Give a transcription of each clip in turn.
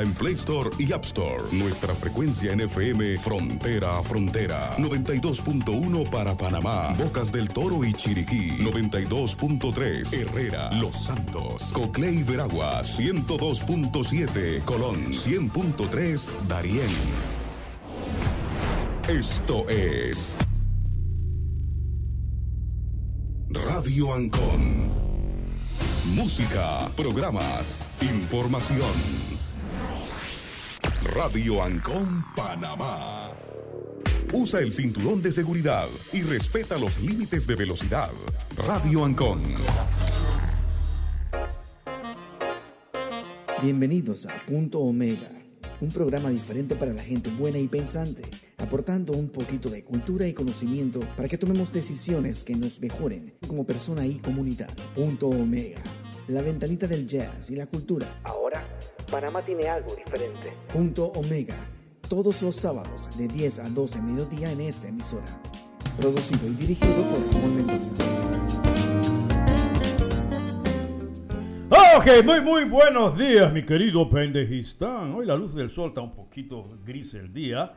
En Play Store y App Store, nuestra frecuencia en FM Frontera a Frontera, 92.1 para Panamá, Bocas del Toro y Chiriquí, 92.3 Herrera, Los Santos, Coclé y Veragua, 102.7 Colón, 100.3 Darién. Esto es Radio Ancon. Música, programas, información. Radio Ancon Panamá. Usa el cinturón de seguridad y respeta los límites de velocidad. Radio Ancon. Bienvenidos a Punto Omega, un programa diferente para la gente buena y pensante, aportando un poquito de cultura y conocimiento para que tomemos decisiones que nos mejoren como persona y comunidad. Punto Omega, la ventanita del jazz y la cultura. Ahora Panamá tiene algo diferente. Punto Omega, todos los sábados de 10 a 12 mediodía en esta emisora. Producido y dirigido por Ramón Mendoza. Ok, muy muy buenos días, mi querido pendejistán. Hoy la luz del sol está un poquito gris el día.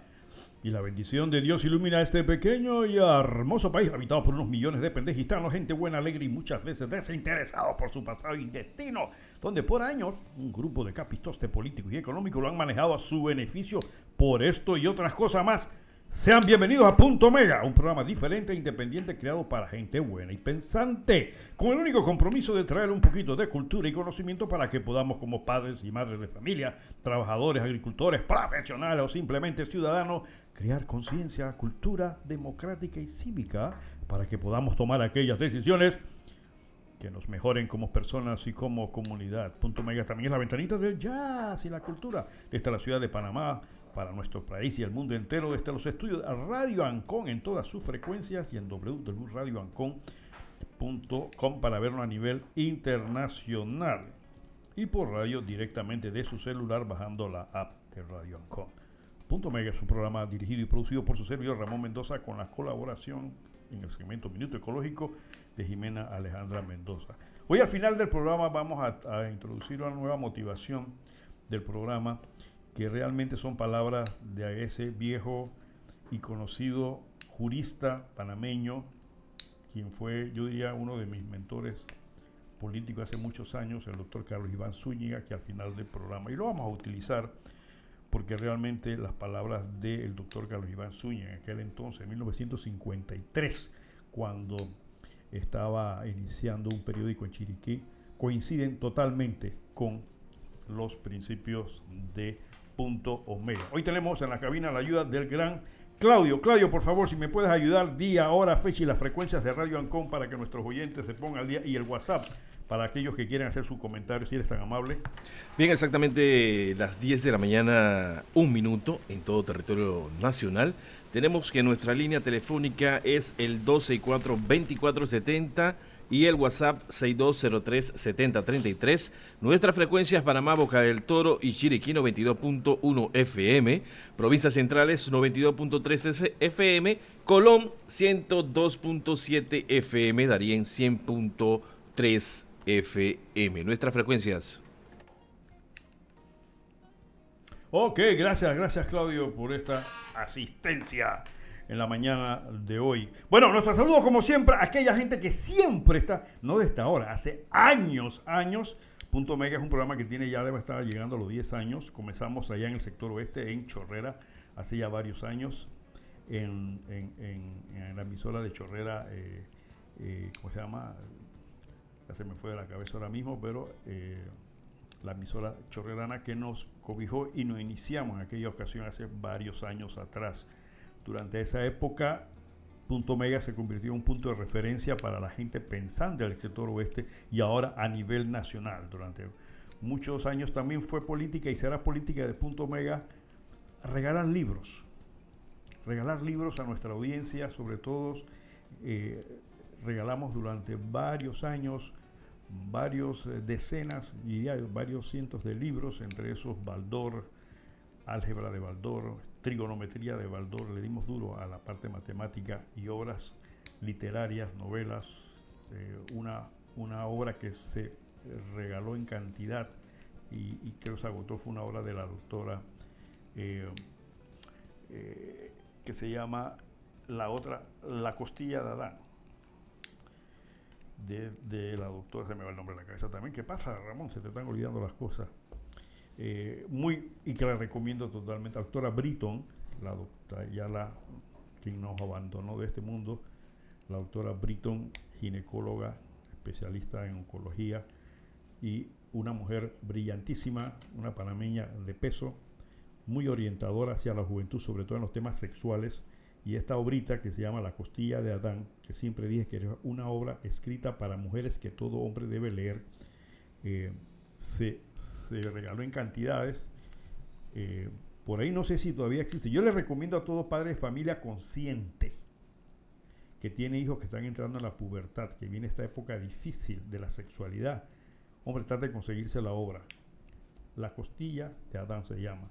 Y la bendición de Dios ilumina este pequeño y hermoso país habitado por unos millones de pendejistanos, gente buena, alegre y muchas veces desinteresados por su pasado y destino, donde por años un grupo de capistoste políticos y económicos lo han manejado a su beneficio por esto y otras cosas más. Sean bienvenidos a Punto Mega, un programa diferente e independiente creado para gente buena y pensante, con el único compromiso de traer un poquito de cultura y conocimiento para que podamos como padres y madres de familia, trabajadores, agricultores, profesionales o simplemente ciudadanos, crear conciencia, cultura democrática y cívica para que podamos tomar aquellas decisiones que nos mejoren como personas y como comunidad. Punto Mega también es la ventanita del jazz y la cultura desde la ciudad de Panamá para nuestro país y el mundo entero desde los estudios Radio Ancon en todas sus frecuencias y en www.radioancon.com para verlo a nivel internacional y por radio directamente de su celular bajando la app de Radio Ancon. Punto Mega es un programa dirigido y producido por su servidor Ramón Mendoza con la colaboración en el segmento Minuto Ecológico de Jimena Alejandra Mendoza. Hoy al final del programa vamos a, a introducir una nueva motivación del programa que realmente son palabras de ese viejo y conocido jurista panameño, quien fue, yo diría, uno de mis mentores políticos hace muchos años, el doctor Carlos Iván Zúñiga, que al final del programa, y lo vamos a utilizar porque realmente las palabras del doctor Carlos Iván Zúñiga en aquel entonces, en 1953, cuando estaba iniciando un periódico en Chiriquí, coinciden totalmente con los principios de punto Omega. Hoy tenemos en la cabina la ayuda del gran Claudio. Claudio, por favor, si me puedes ayudar día, hora, fecha y las frecuencias de Radio Ancon para que nuestros oyentes se pongan al día y el WhatsApp para aquellos que quieran hacer su comentario, si eres tan amable. Bien, exactamente las 10 de la mañana, un minuto en todo territorio nacional. Tenemos que nuestra línea telefónica es el 264-2470 y el WhatsApp 6203-7033. Nuestras frecuencias Panamá, Boca del Toro y Chiriquí 92.1 FM. Provincias centrales 92.3 FM. Colón 102.7 FM. Darien 100.3 FM. Nuestras frecuencias. Ok, gracias, gracias Claudio por esta asistencia en la mañana de hoy. Bueno, nuestro saludo como siempre a aquella gente que siempre está, no de esta hora, hace años, años. Punto Mega es un programa que tiene ya debe estar llegando a los 10 años. Comenzamos allá en el sector oeste, en Chorrera, hace ya varios años, en, la emisora de Chorrera, eh, eh, ¿cómo se llama? Ya se me fue de la cabeza ahora mismo, pero eh, la emisora chorrerana que nos cobijó y nos iniciamos en aquella ocasión hace varios años atrás. Durante esa época, Punto Mega se convirtió en un punto de referencia para la gente pensante del sector oeste y ahora a nivel nacional. Durante muchos años también fue política y será política de Punto Mega regalar libros. Regalar libros a nuestra audiencia, sobre todo eh, regalamos durante varios años varios eh, decenas y varios cientos de libros, entre esos Baldor, álgebra de Baldor, trigonometría de Baldor, le dimos duro a la parte matemática y obras literarias, novelas, eh, una, una obra que se regaló en cantidad y, creo que se agotó, fue una obra de la doctora eh, eh, que se llama la otra, La costilla de Adán. De, la doctora, se me va el nombre de la cabeza también. ¿Qué pasa, Ramón? Se te están olvidando las cosas. Eh, muy, y que la recomiendo totalmente. La doctora Britton, la doctora, ya la, quien nos abandonó de este mundo, la doctora Britton, ginecóloga, especialista en oncología y una mujer brillantísima, una panameña de peso, muy orientadora hacia la juventud, sobre todo en los temas sexuales. Y esta obrita que se llama La costilla de Adán, que siempre dije que era una obra escrita para mujeres que todo hombre debe leer, eh, se, regaló en cantidades. Eh, por ahí no sé si todavía existe. Yo le recomiendo a todo padre de familia consciente que tiene hijos que están entrando en la pubertad, que viene esta época difícil de la sexualidad. Hombre, trata de conseguirse la obra. La costilla de Adán se llama.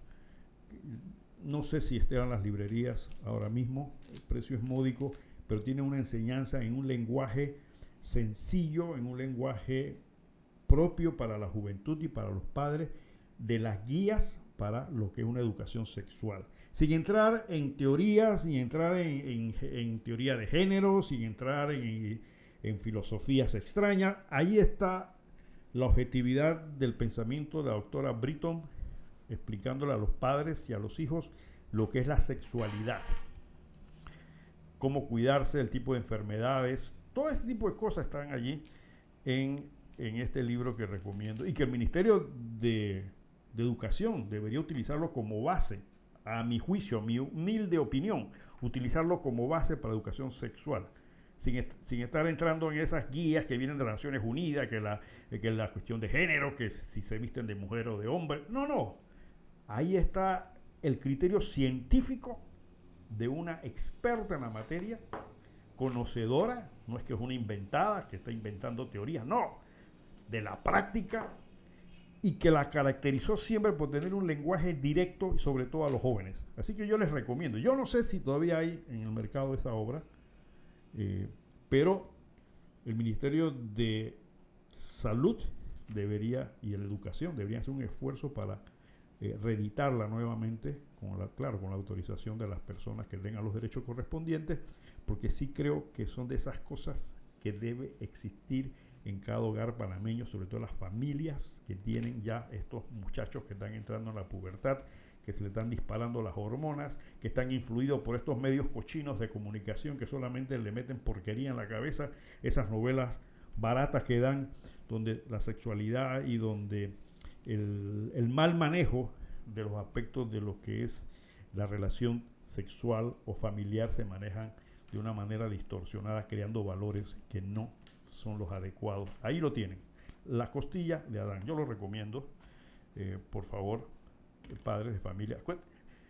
No sé si esté en las librerías ahora mismo, el precio es módico, pero tiene una enseñanza en un lenguaje sencillo, en un lenguaje propio para la juventud y para los padres, de las guías para lo que es una educación sexual. Sin entrar en teorías, sin entrar en, teoría de género, sin entrar en, filosofías extrañas, ahí está la objetividad del pensamiento de la doctora Britton explicándole a los padres y a los hijos lo que es la sexualidad, cómo cuidarse del tipo de enfermedades, todo este tipo de cosas están allí en, este libro que recomiendo y que el Ministerio de, Educación debería utilizarlo como base, a mi juicio, a mi humilde opinión, utilizarlo como base para educación sexual. Sin, estar entrando en esas guías que vienen de las Naciones Unidas, que la, que la cuestión de género, que si se visten de mujer o de hombre. No, no. Ahí está el criterio científico de una experta en la materia, conocedora, no es que es una inventada, que está inventando teorías, no, de la práctica y que la caracterizó siempre por tener un lenguaje directo y sobre todo a los jóvenes. Así que yo les recomiendo. Yo no sé si todavía hay en el mercado esa obra, eh, pero el Ministerio de Salud debería y la Educación deberían hacer un esfuerzo para eh, reeditarla nuevamente, con la, claro, con la autorización de las personas que tengan los derechos correspondientes, porque sí creo que son de esas cosas que debe existir en cada hogar panameño, sobre todo las familias que tienen ya estos muchachos que están entrando en la pubertad, que se le están disparando las hormonas, que están influidos por estos medios cochinos de comunicación que solamente le meten porquería en la cabeza, esas novelas baratas que dan, donde la sexualidad y donde el, mal manejo de los aspectos de lo que es la relación sexual o familiar se manejan de una manera distorsionada, creando valores que no son los adecuados. Ahí lo tienen. La costilla de Adán. Yo lo recomiendo. Eh, por favor, padres de familia.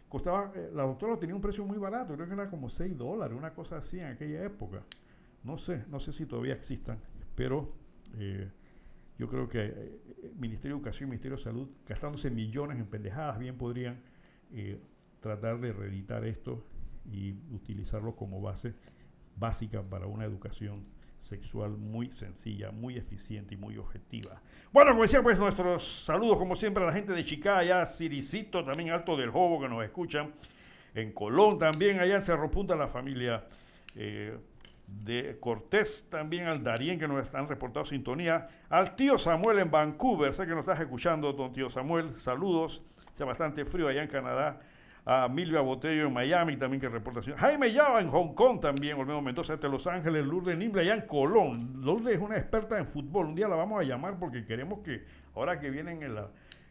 Costaba, eh, la doctora tenía un precio muy barato, creo que era como 6 dólares, una cosa así en aquella época. No sé, no sé si todavía existan, pero eh, yo creo que el eh, eh, Ministerio de Educación y Ministerio de Salud, gastándose millones en pendejadas, bien podrían eh, tratar de reeditar esto y utilizarlo como base básica para una educación sexual muy sencilla, muy eficiente y muy objetiva. Bueno, como decía, pues nuestros saludos como siempre a la gente de Chicago, allá Ciricito, también Alto del Jobo que nos escuchan, en Colón también, allá en Cerro Punta, la familia de Cortés, también al Darien que nos han reportado sintonía, al tío Samuel en Vancouver, sé que nos estás escuchando, don tío Samuel, saludos, está bastante frío allá en Canadá, a Milvia Botello en Miami también que reporta Jaime Yaba en Hong Kong también, Olmedo Mendoza de Los Ángeles, Lourdes Nimble allá en Colón, Lourdes es una experta en fútbol, un día la vamos a llamar porque queremos que, ahora que vienen en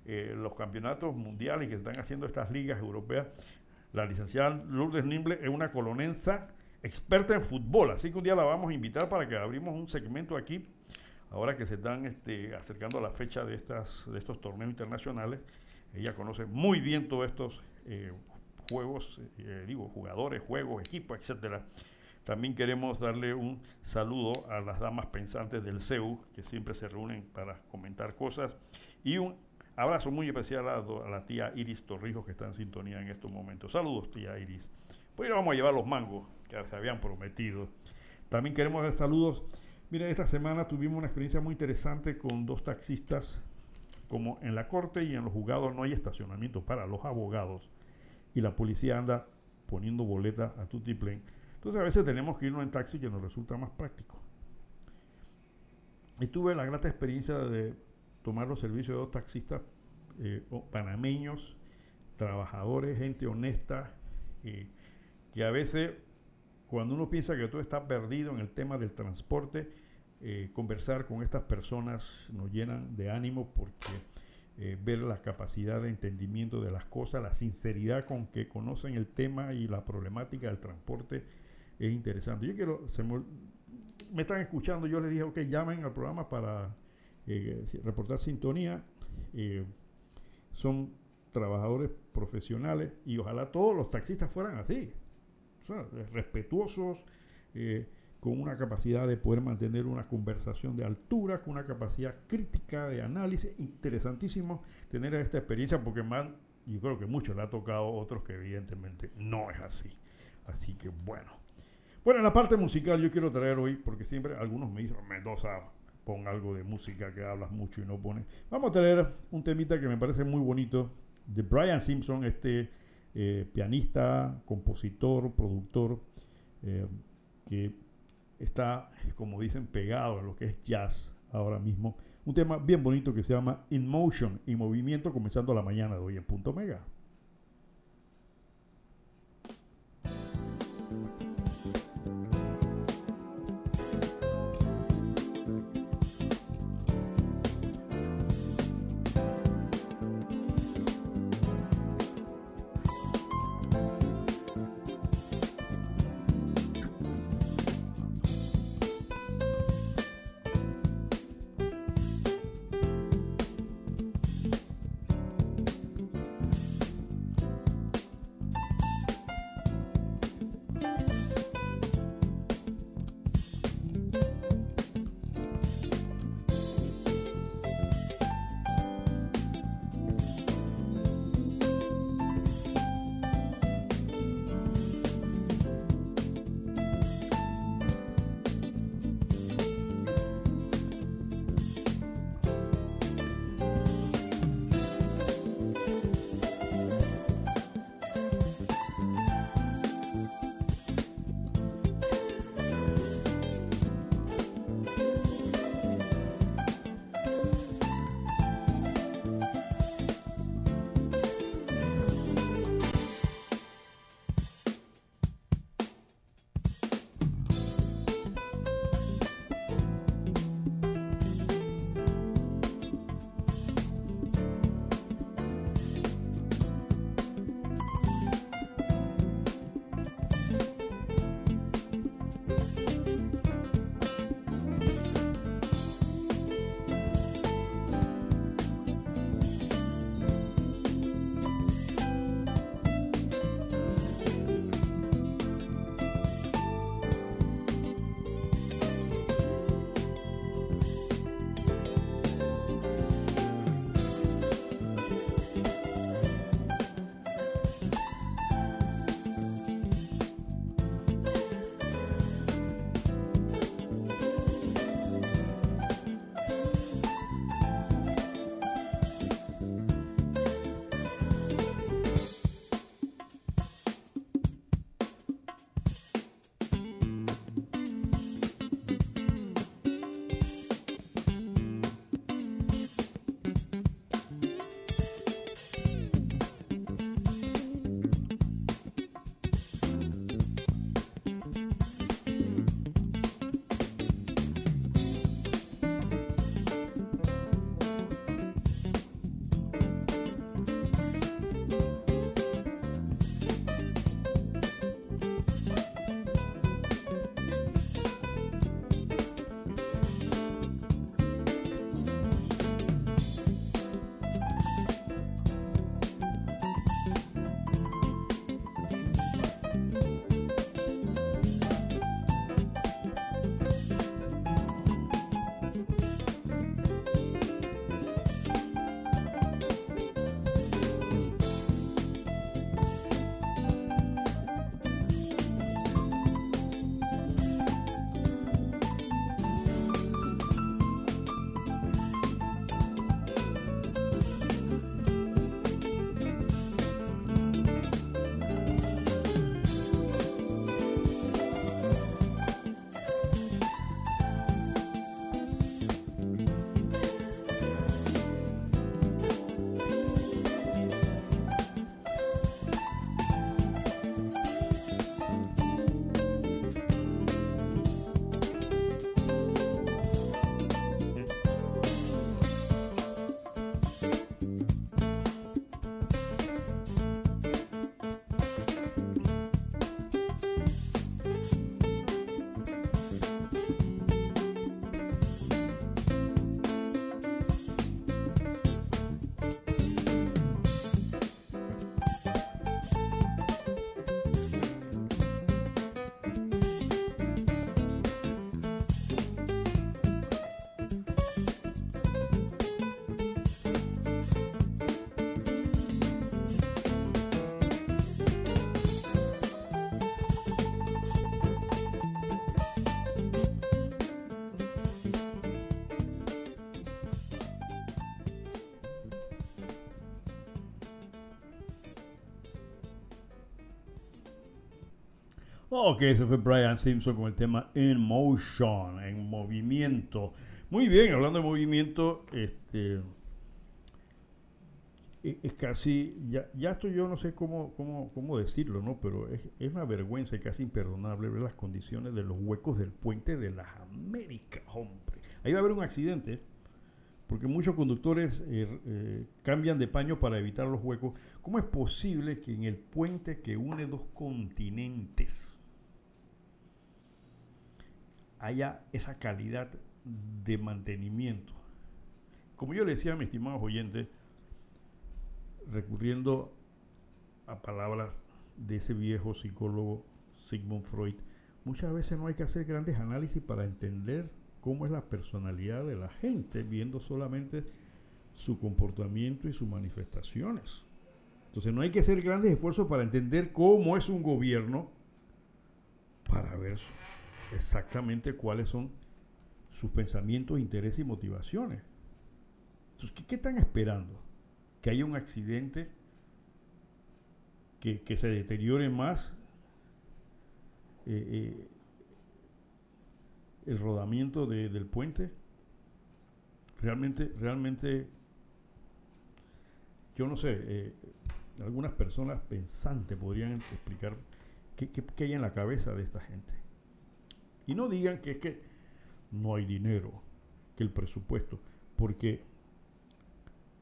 eh, los campeonatos mundiales que están haciendo estas ligas europeas, la licenciada Lourdes Nimble es una colonensa experta en fútbol, así que un día la vamos a invitar para que abrimos un segmento aquí, ahora que se están este, acercando a la fecha de, estas, de estos torneos internacionales. Ella conoce muy bien todos estos eh, juegos, eh, digo, jugadores, juegos, equipos, etcétera. También queremos darle un saludo a las damas pensantes del CEU, que siempre se reúnen para comentar cosas, y un abrazo muy especial a, a la tía Iris Torrijos, que está en sintonía en estos momentos. Saludos, tía Iris. Pues vamos a llevar los mangos que se habían prometido. También queremos dar saludos. Miren, esta semana tuvimos una experiencia muy interesante con dos taxistas como en la corte y en los juzgados no hay estacionamiento para los abogados y la policía anda poniendo boletas a tutiplén, entonces a veces tenemos que irnos en taxi que nos resulta más práctico. Y tuve la grata experiencia de tomar los servicios de dos taxistas eh, panameños, trabajadores, gente honesta, eh, que a veces cuando uno piensa que todo está perdido en el tema del transporte, eh, conversar con estas personas nos llenan de ánimo porque ver la capacidad de entendimiento de las cosas, la sinceridad con que conocen el tema y la problemática del transporte es interesante. Yo quiero, me, están escuchando, yo les dije, ok, llamen al programa para eh, reportar sintonía. Eh, son trabajadores profesionales y ojalá todos los taxistas fueran así, respetuosos, eh, con una capacidad de poder mantener una conversación de altura, con una capacidad crítica de análisis. Interesantísimo tener esta experiencia porque más, yo creo que muchos le ha tocado otros que evidentemente no es así. Así que bueno. Bueno, en la parte musical yo quiero traer hoy, porque siempre algunos me dicen, Mendoza, pon algo de música que hablas mucho y no pones. Vamos a traer un temita que me parece muy bonito, de Brian Simpson, este eh, pianista, compositor, productor, eh, que está, como dicen, pegado a lo que es jazz ahora mismo. Un tema bien bonito que se llama In Motion, en movimiento, comenzando la mañana de hoy en Punto Mega. Ok, eso fue Brian Simpson con el tema In Motion, en movimiento. Muy bien, hablando de movimiento, este e, es casi, ya, ya esto yo no sé cómo, cómo, cómo decirlo, ¿no? Pero es, es, una vergüenza y casi imperdonable ver las condiciones de los huecos del puente de las Américas, hombre. Ahí va a haber un accidente, porque muchos conductores eh, eh, cambian de paño para evitar los huecos. ¿Cómo es posible que en el puente que une dos continentes haya esa calidad de mantenimiento? Como yo le decía a mis estimados oyentes, recurriendo a palabras de ese viejo psicólogo Sigmund Freud, muchas veces no hay que hacer grandes análisis para entender cómo es la personalidad de la gente, viendo solamente su comportamiento y sus manifestaciones. Entonces no hay que hacer grandes esfuerzos para entender cómo es un gobierno para ver exactamente cuáles son sus pensamientos, intereses y motivaciones. Entonces, ¿qué, están esperando? que haya un accidente que, se deteriore más eh, eh, el rodamiento del puente. Realmente, realmente, yo no sé, eh, algunas personas pensantes podrían explicar qué, qué hay en la cabeza de esta gente. Y no digan que es que no hay dinero, que el presupuesto, porque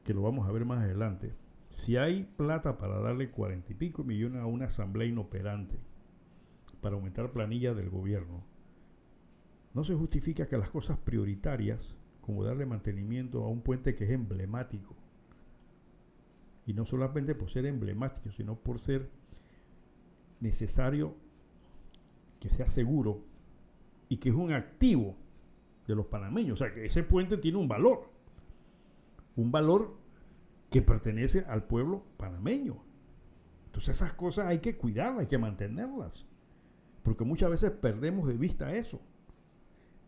que lo vamos a ver más adelante, si hay plata para darle cuarenta y pico millones a una asamblea inoperante para aumentar planilla del gobierno, no se justifica que las cosas prioritarias, como darle mantenimiento a un puente que es emblemático, y no solamente por ser emblemático, sino por ser necesario que sea seguro y que es un activo de los panameños. O sea, que ese puente tiene un valor un valor que pertenece al pueblo panameño. Entonces esas cosas hay que cuidarlas, hay que mantenerlas. Porque muchas veces perdemos de vista eso.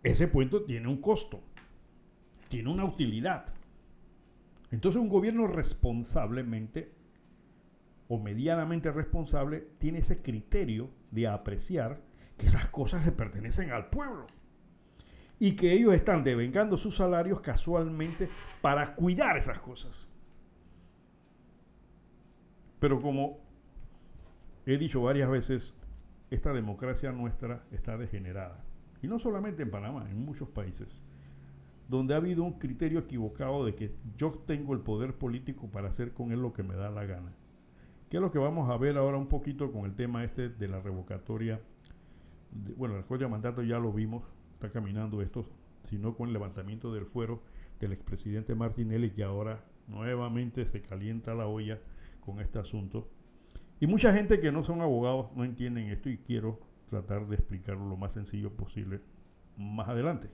Ese puente tiene un costo, tiene una utilidad. Entonces un gobierno responsablemente o medianamente responsable tiene ese criterio de apreciar que esas cosas le pertenecen al pueblo y que ellos están devengando sus salarios casualmente para cuidar esas cosas. Pero como he dicho varias veces, esta democracia nuestra está degenerada. Y no solamente en Panamá, en muchos países, donde ha habido un criterio equivocado de que yo tengo el poder político para hacer con él lo que me da la gana. Que es lo que vamos a ver ahora un poquito con el tema este de la revocatoria. Bueno, el código de mandato ya lo vimos, está caminando esto, sino con el levantamiento del fuero del expresidente Martinelli, que ahora nuevamente se calienta la olla con este asunto. Y mucha gente que no son abogados no entienden esto y quiero tratar de explicarlo lo más sencillo posible más adelante.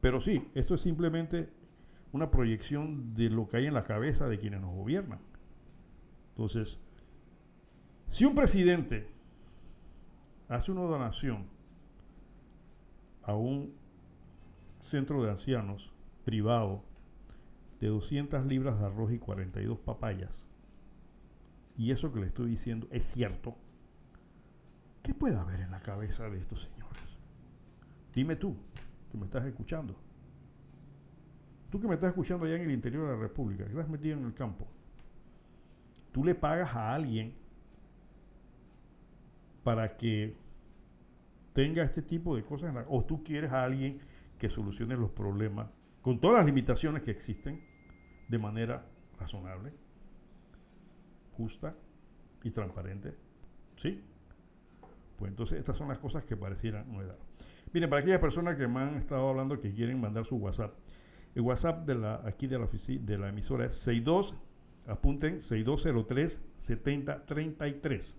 Pero sí, esto es simplemente una proyección de lo que hay en la cabeza de quienes nos gobiernan. Entonces, si un presidente hace una donación a un centro de ancianos privado de 200 libras de arroz y 42 papayas, y eso que le estoy diciendo es cierto, ¿qué puede haber en la cabeza de estos señores? Dime tú, que me estás escuchando. Tú que me estás escuchando allá en el interior de la República, que estás metido en el campo, tú le pagas a alguien para que tenga este tipo de cosas, o tú quieres a alguien que solucione los problemas con todas las limitaciones que existen de manera razonable, justa y transparente. ¿Sí? Pues entonces estas son las cosas que parecieran no dar. Miren, para aquellas personas que me han estado hablando que quieren mandar su WhatsApp, el WhatsApp de la, aquí de la, oficina, de la emisora es 62, apunten, 6203 7033.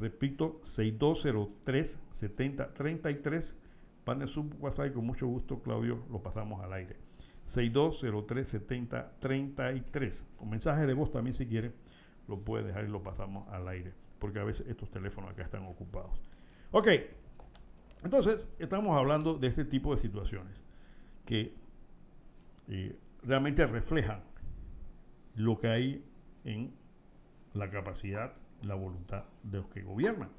Repito, 6203 7033. Manden su WhatsApp y con mucho gusto, Claudio, lo pasamos al aire. 6203 7033. Con mensaje de voz también, si quiere, lo puede dejar y lo pasamos al aire. Porque a veces estos teléfonos acá están ocupados. Ok. Entonces, estamos hablando de este tipo de situaciones que eh, realmente reflejan lo que hay en la capacidad la voluntad de los que gobiernan.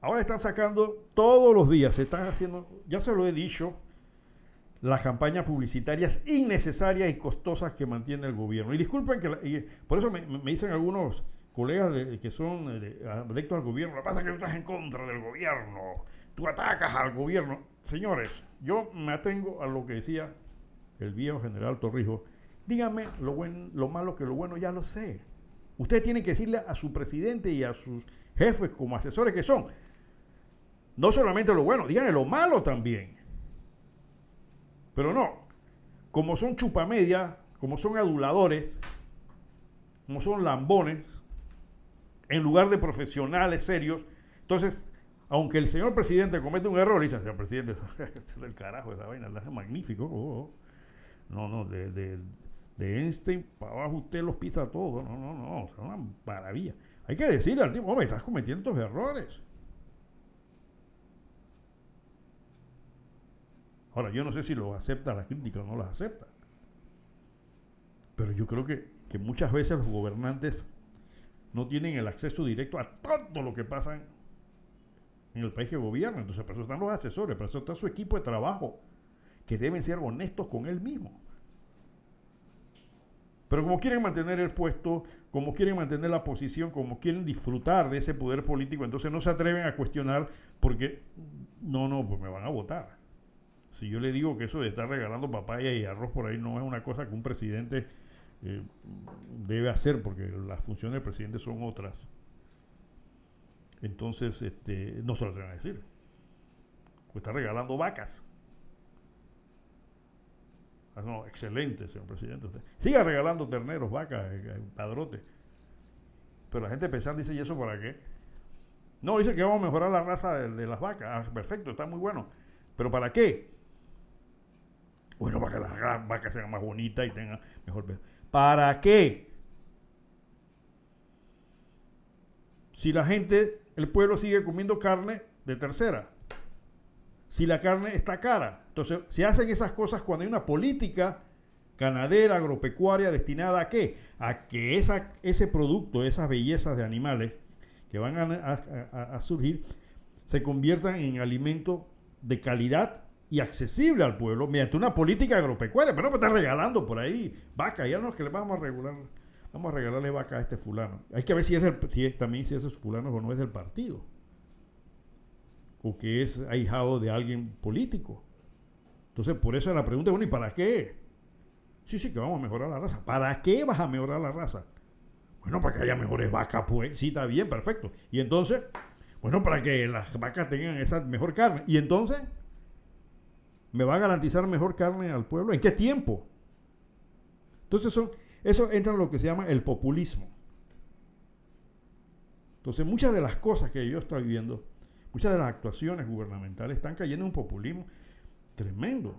ahora están sacando todos los días, se están haciendo, ya se lo he dicho, las campañas publicitarias innecesarias y costosas que mantiene el gobierno. Y disculpen que, por eso me, dicen algunos colegas que son adeptos al gobierno, lo que pasa es que tú estás en contra del gobierno, tú atacas al gobierno. Señores, yo me atengo a lo que decía el viejo general Torrijos, dígame lo, buen, lo malo que lo bueno ya lo sé. Usted tiene que decirle a su presidente y a sus jefes como asesores que son, no solamente lo bueno, díganle lo malo también. Pero no, como son chupamedias, como son aduladores, como son lambones, en lugar de profesionales serios, entonces, aunque el señor presidente comete un error, dice, señor presidente, este es del carajo esa vaina, es magnífico. Oh, oh". No, no, de, de, de Einstein para abajo usted los pisa todos. No, no, no, es una maravilla. Hay que decirle al tipo, hombre, estás cometiendo estos errores. Ahora, yo no sé si lo acepta la crítica o no las acepta. Pero yo creo que, que muchas veces los gobernantes no tienen el acceso directo a todo lo que pasa en el país que gobierna. Entonces, para eso están los asesores, para eso está su equipo de trabajo, que deben ser honestos con él mismo. Pero como quieren mantener el puesto, como quieren mantener la posición, como quieren disfrutar de ese poder político, entonces no se atreven a cuestionar porque, no, no, pues me van a votar. Si yo le digo que eso de estar regalando papaya y arroz por ahí no es una cosa que un presidente eh, debe hacer, porque las funciones del presidente son otras. Entonces, este, no se lo van a decir. Pues está regalando vacas. Ah, no, excelente, señor presidente. Usted. Siga regalando terneros, vacas, eh, eh, padrote. Pero la gente pensando dice, ¿y eso para qué? No, dice que vamos a mejorar la raza de, las vacas. Ah, perfecto, está muy bueno. ¿Pero para qué? Bueno, para que las vacas sean más bonitas y tengan mejor. ¿Para qué? Si la gente, el pueblo sigue comiendo carne de tercera si la carne está cara. Entonces, se hacen esas cosas cuando hay una política ganadera, agropecuaria, destinada a qué? A que esa, ese producto, esas bellezas de animales que van a, surgir, se conviertan en alimento de calidad y accesible al pueblo mediante una política agropecuaria. Pero no me están regalando por ahí vaca, ya no es que le vamos a regular, vamos a regalarle vaca a este fulano. Hay que ver si es, si es también si esos fulanos o no es del partido o que es ahijado de alguien político. Entonces, por eso la pregunta, bueno, ¿y para qué? Sí, sí, que vamos a mejorar la raza. ¿Para qué vas a mejorar la raza? Bueno, para que haya mejores vacas, pues. Sí, está bien, perfecto. Y entonces, bueno, para que las vacas tengan esa mejor carne. Y entonces, ¿me va a garantizar mejor carne al pueblo? ¿En qué tiempo? Entonces, son, eso entra en lo que se llama el populismo. Entonces, muchas de las cosas que yo estoy viendo Muchas de las actuaciones gubernamentales están cayendo en un populismo tremendo.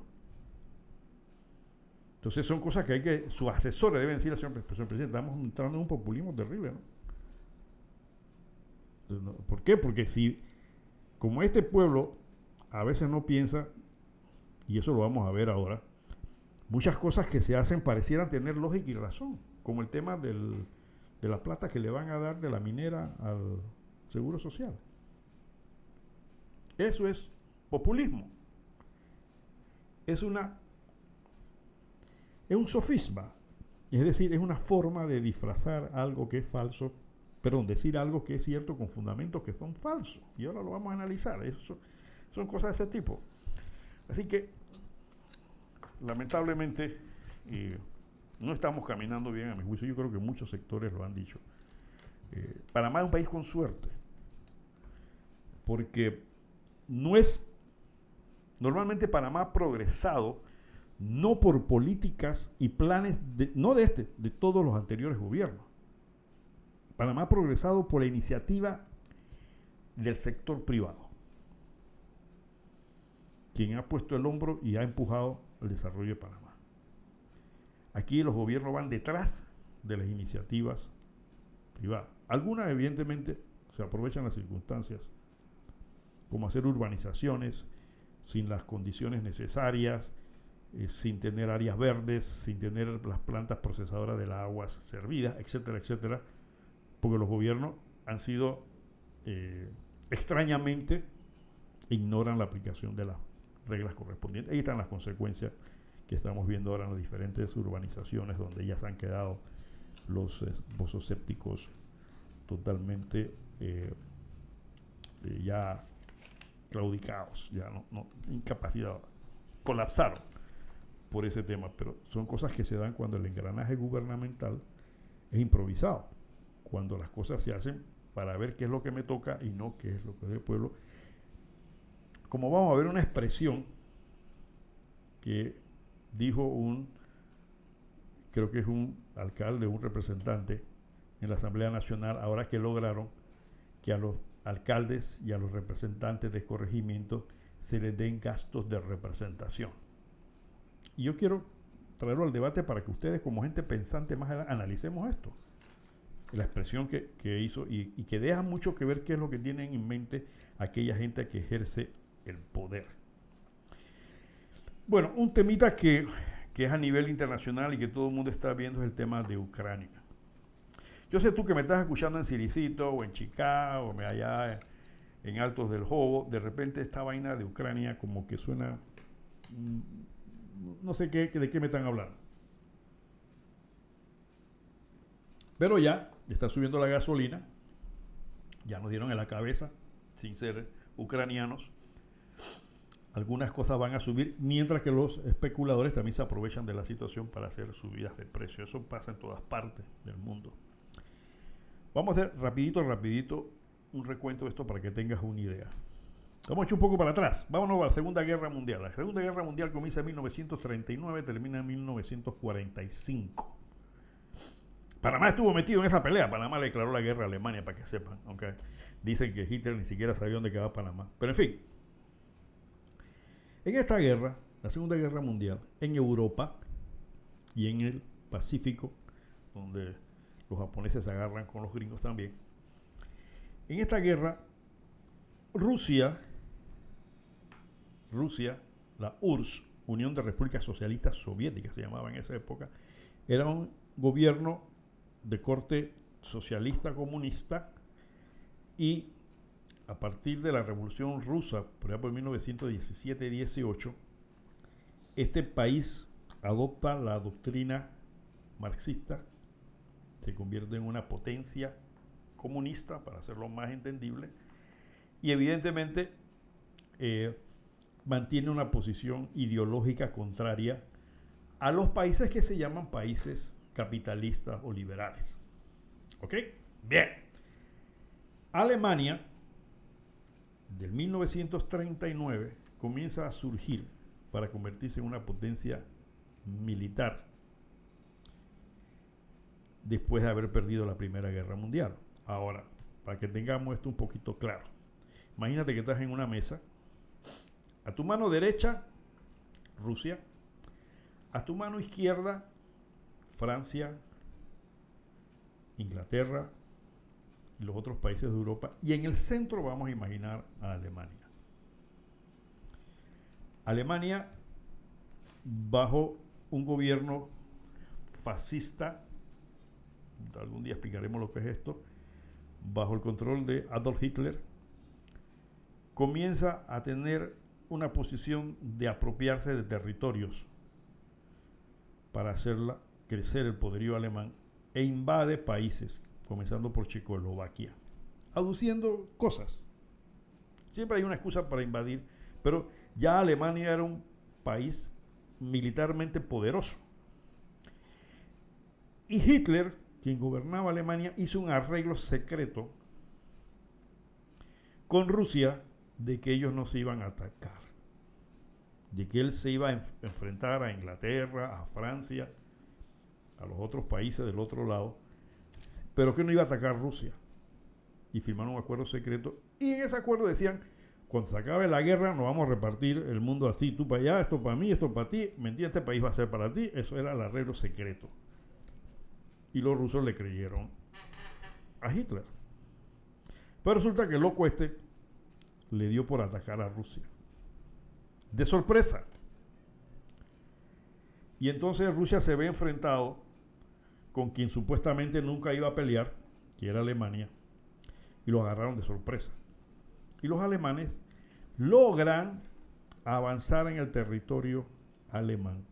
Entonces son cosas que hay que, sus asesores deben decir al señor, presidente, estamos entrando en un populismo terrible, ¿no? ¿Por qué? Porque si, como este pueblo a veces no piensa, y eso lo vamos a ver ahora, muchas cosas que se hacen parecieran tener lógica y razón, como el tema de la plata que le van a dar de la minera al Seguro Social. Eso es populismo. Es una es un sofisma, es decir, es una forma de disfrazar algo que es falso, perdón, decir algo que es cierto con fundamentos que son falsos. Y ahora lo vamos a analizar. Eso, son cosas de ese tipo. Así que, lamentablemente, no estamos caminando bien a mi juicio. Yo creo que muchos sectores lo han dicho. Eh, Panamá es un país con suerte, porque no es normalmente Panamá ha progresado no por políticas y planes, de, no de este, de todos los anteriores gobiernos. Panamá ha progresado por la iniciativa del sector privado, quien ha puesto el hombro y ha empujado el desarrollo de Panamá. Aquí los gobiernos van detrás de las iniciativas privadas. Algunas evidentemente se aprovechan las circunstancias como hacer urbanizaciones sin las condiciones necesarias, eh, sin tener áreas verdes, sin tener las plantas procesadoras de las aguas servidas, etcétera, etcétera, porque los gobiernos han sido eh, extrañamente ignoran la aplicación de las reglas correspondientes. Ahí están las consecuencias que estamos viendo ahora en las diferentes urbanizaciones donde ya se han quedado los eh, pozos sépticos totalmente eh, eh, ya claudicados, ya no, no incapacitados, colapsaron por ese tema, pero son cosas que se dan cuando el engranaje gubernamental es improvisado, cuando las cosas se hacen para ver qué es lo que me toca y no qué es lo que es del pueblo. Como vamos a ver una expresión que dijo un, creo que es un alcalde, un representante en la Asamblea Nacional, ahora que lograron que a los alcaldes y a los representantes de corregimiento se les den gastos de representación. Y yo quiero traerlo al debate para que ustedes como gente pensante más analicemos esto. La expresión que, hizo y, y, que deja mucho que ver qué es lo que tienen en mente aquella gente que ejerce el poder. Bueno, un temita que, que es a nivel internacional y que todo el mundo está viendo es el tema de Ucrania. Yo sé tú que me estás escuchando en Siricito o en Chicago o allá en Altos del Jobo, de repente esta vaina de Ucrania como que suena, mm, no sé qué, de qué me están hablando. Pero ya está subiendo la gasolina, ya nos dieron en la cabeza, sin ser ucranianos. Algunas cosas van a subir, mientras que los especuladores también se aprovechan de la situación para hacer subidas de precio. Eso pasa en todas partes del mundo. Vamos a hacer rapidito, rapidito un recuento de esto para que tengas una idea. Vamos a echar un poco para atrás. Vámonos a la Segunda Guerra Mundial. La Segunda Guerra Mundial comienza en 1939, termina en 1945. Panamá estuvo metido en esa pelea. Panamá le declaró la guerra a Alemania, para que sepan. Dicen que Hitler ni siquiera sabía dónde quedaba Panamá. Pero en fin. En esta guerra, la Segunda Guerra Mundial, en Europa y en el Pacífico, donde los japoneses se agarran con los gringos también. En esta guerra, Rusia, Rusia, la URSS, Unión de Repúblicas Socialistas Soviéticas se llamaba en esa época, era un gobierno de corte socialista comunista y a partir de la Revolución Rusa, por ejemplo, en 1917-18, este país adopta la doctrina marxista se convierte en una potencia comunista, para hacerlo más entendible, y evidentemente eh, mantiene una posición ideológica contraria a los países que se llaman países capitalistas o liberales. ¿Ok? Bien. Alemania, del 1939, comienza a surgir para convertirse en una potencia militar después de haber perdido la Primera Guerra Mundial. Ahora, para que tengamos esto un poquito claro, imagínate que estás en una mesa, a tu mano derecha, Rusia, a tu mano izquierda, Francia, Inglaterra. Y los otros países de Europa, y en el centro vamos a imaginar a Alemania. Alemania bajo un gobierno fascista algún día explicaremos lo que es esto, bajo el control de Adolf Hitler, comienza a tener una posición de apropiarse de territorios para hacerla crecer el poderío alemán e invade países, comenzando por Checoslovaquia, aduciendo cosas. Siempre hay una excusa para invadir, pero ya Alemania era un país militarmente poderoso. Y Hitler quien gobernaba Alemania, hizo un arreglo secreto con Rusia de que ellos no se iban a atacar, de que él se iba a enfrentar a Inglaterra, a Francia, a los otros países del otro lado, pero que no iba a atacar Rusia. Y firmaron un acuerdo secreto. Y en ese acuerdo decían, cuando se acabe la guerra nos vamos a repartir el mundo así, tú para allá, esto para mí, esto para ti, ¿me Este país va a ser para ti. Eso era el arreglo secreto y los rusos le creyeron a Hitler. Pero resulta que el loco este le dio por atacar a Rusia. De sorpresa. Y entonces Rusia se ve enfrentado con quien supuestamente nunca iba a pelear, que era Alemania, y lo agarraron de sorpresa. y los alemanes logran avanzar en el territorio alemán,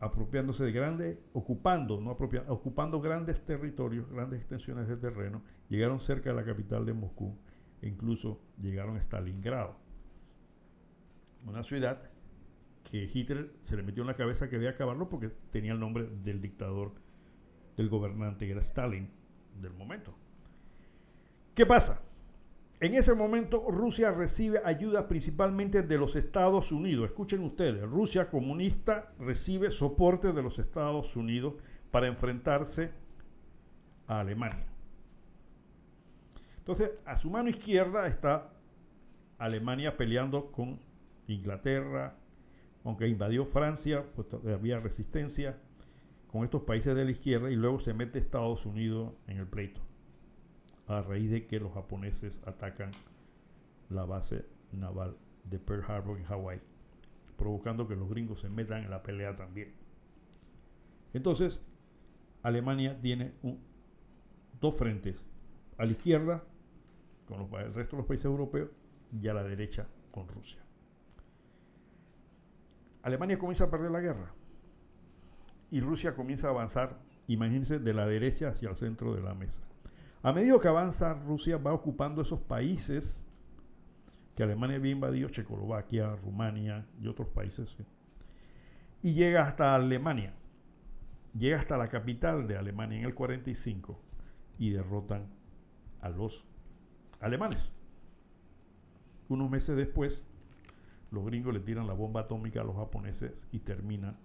apropiándose de grandes, ocupando, no apropiando, ocupando grandes territorios, grandes extensiones de terreno, llegaron cerca de la capital de Moscú e incluso llegaron a Stalingrado, una ciudad que Hitler se le metió en la cabeza que debía acabarlo porque tenía el nombre del dictador, del gobernante, que era Stalin del momento. ¿Qué pasa? En ese momento Rusia recibe ayuda principalmente de los Estados Unidos. Escuchen ustedes, Rusia comunista recibe soporte de los Estados Unidos para enfrentarse a Alemania. Entonces, a su mano izquierda está Alemania peleando con Inglaterra, aunque invadió Francia, pues había resistencia con estos países de la izquierda y luego se mete Estados Unidos en el pleito a raíz de que los japoneses atacan la base naval de Pearl Harbor en Hawái, provocando que los gringos se metan en la pelea también. Entonces, Alemania tiene dos frentes, a la izquierda con el resto de los países europeos y a la derecha con Rusia. Alemania comienza a perder la guerra y Rusia comienza a avanzar, imagínense, de la derecha hacia el centro de la mesa. A medida que avanza, Rusia va ocupando esos países que Alemania había invadido, Checoslovaquia, Rumania y otros países. Y llega hasta Alemania. Llega hasta la capital de Alemania en el 45 y derrotan a los alemanes. Unos meses después, los gringos le tiran la bomba atómica a los japoneses y termina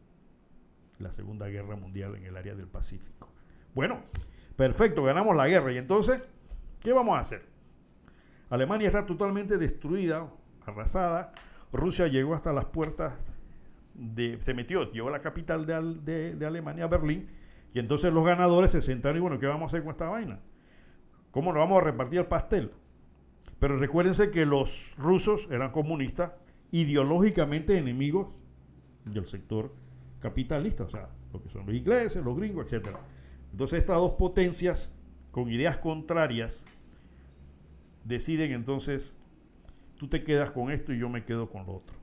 la Segunda Guerra Mundial en el área del Pacífico. Bueno, perfecto, ganamos la guerra. ¿Y entonces qué vamos a hacer? Alemania está totalmente destruida, arrasada. Rusia llegó hasta las puertas de, se metió, llegó a la capital de, Alemania, Berlín, y entonces los ganadores se sentaron y bueno, ¿qué vamos a hacer con esta vaina? ¿Cómo nos vamos a repartir el pastel? Pero recuérdense que los rusos eran comunistas ideológicamente enemigos del sector capitalista, o sea, lo que son los ingleses, los gringos, etc. Entonces estas dos potencias con ideas contrarias deciden entonces, tú te quedas con esto y yo me quedo con lo otro.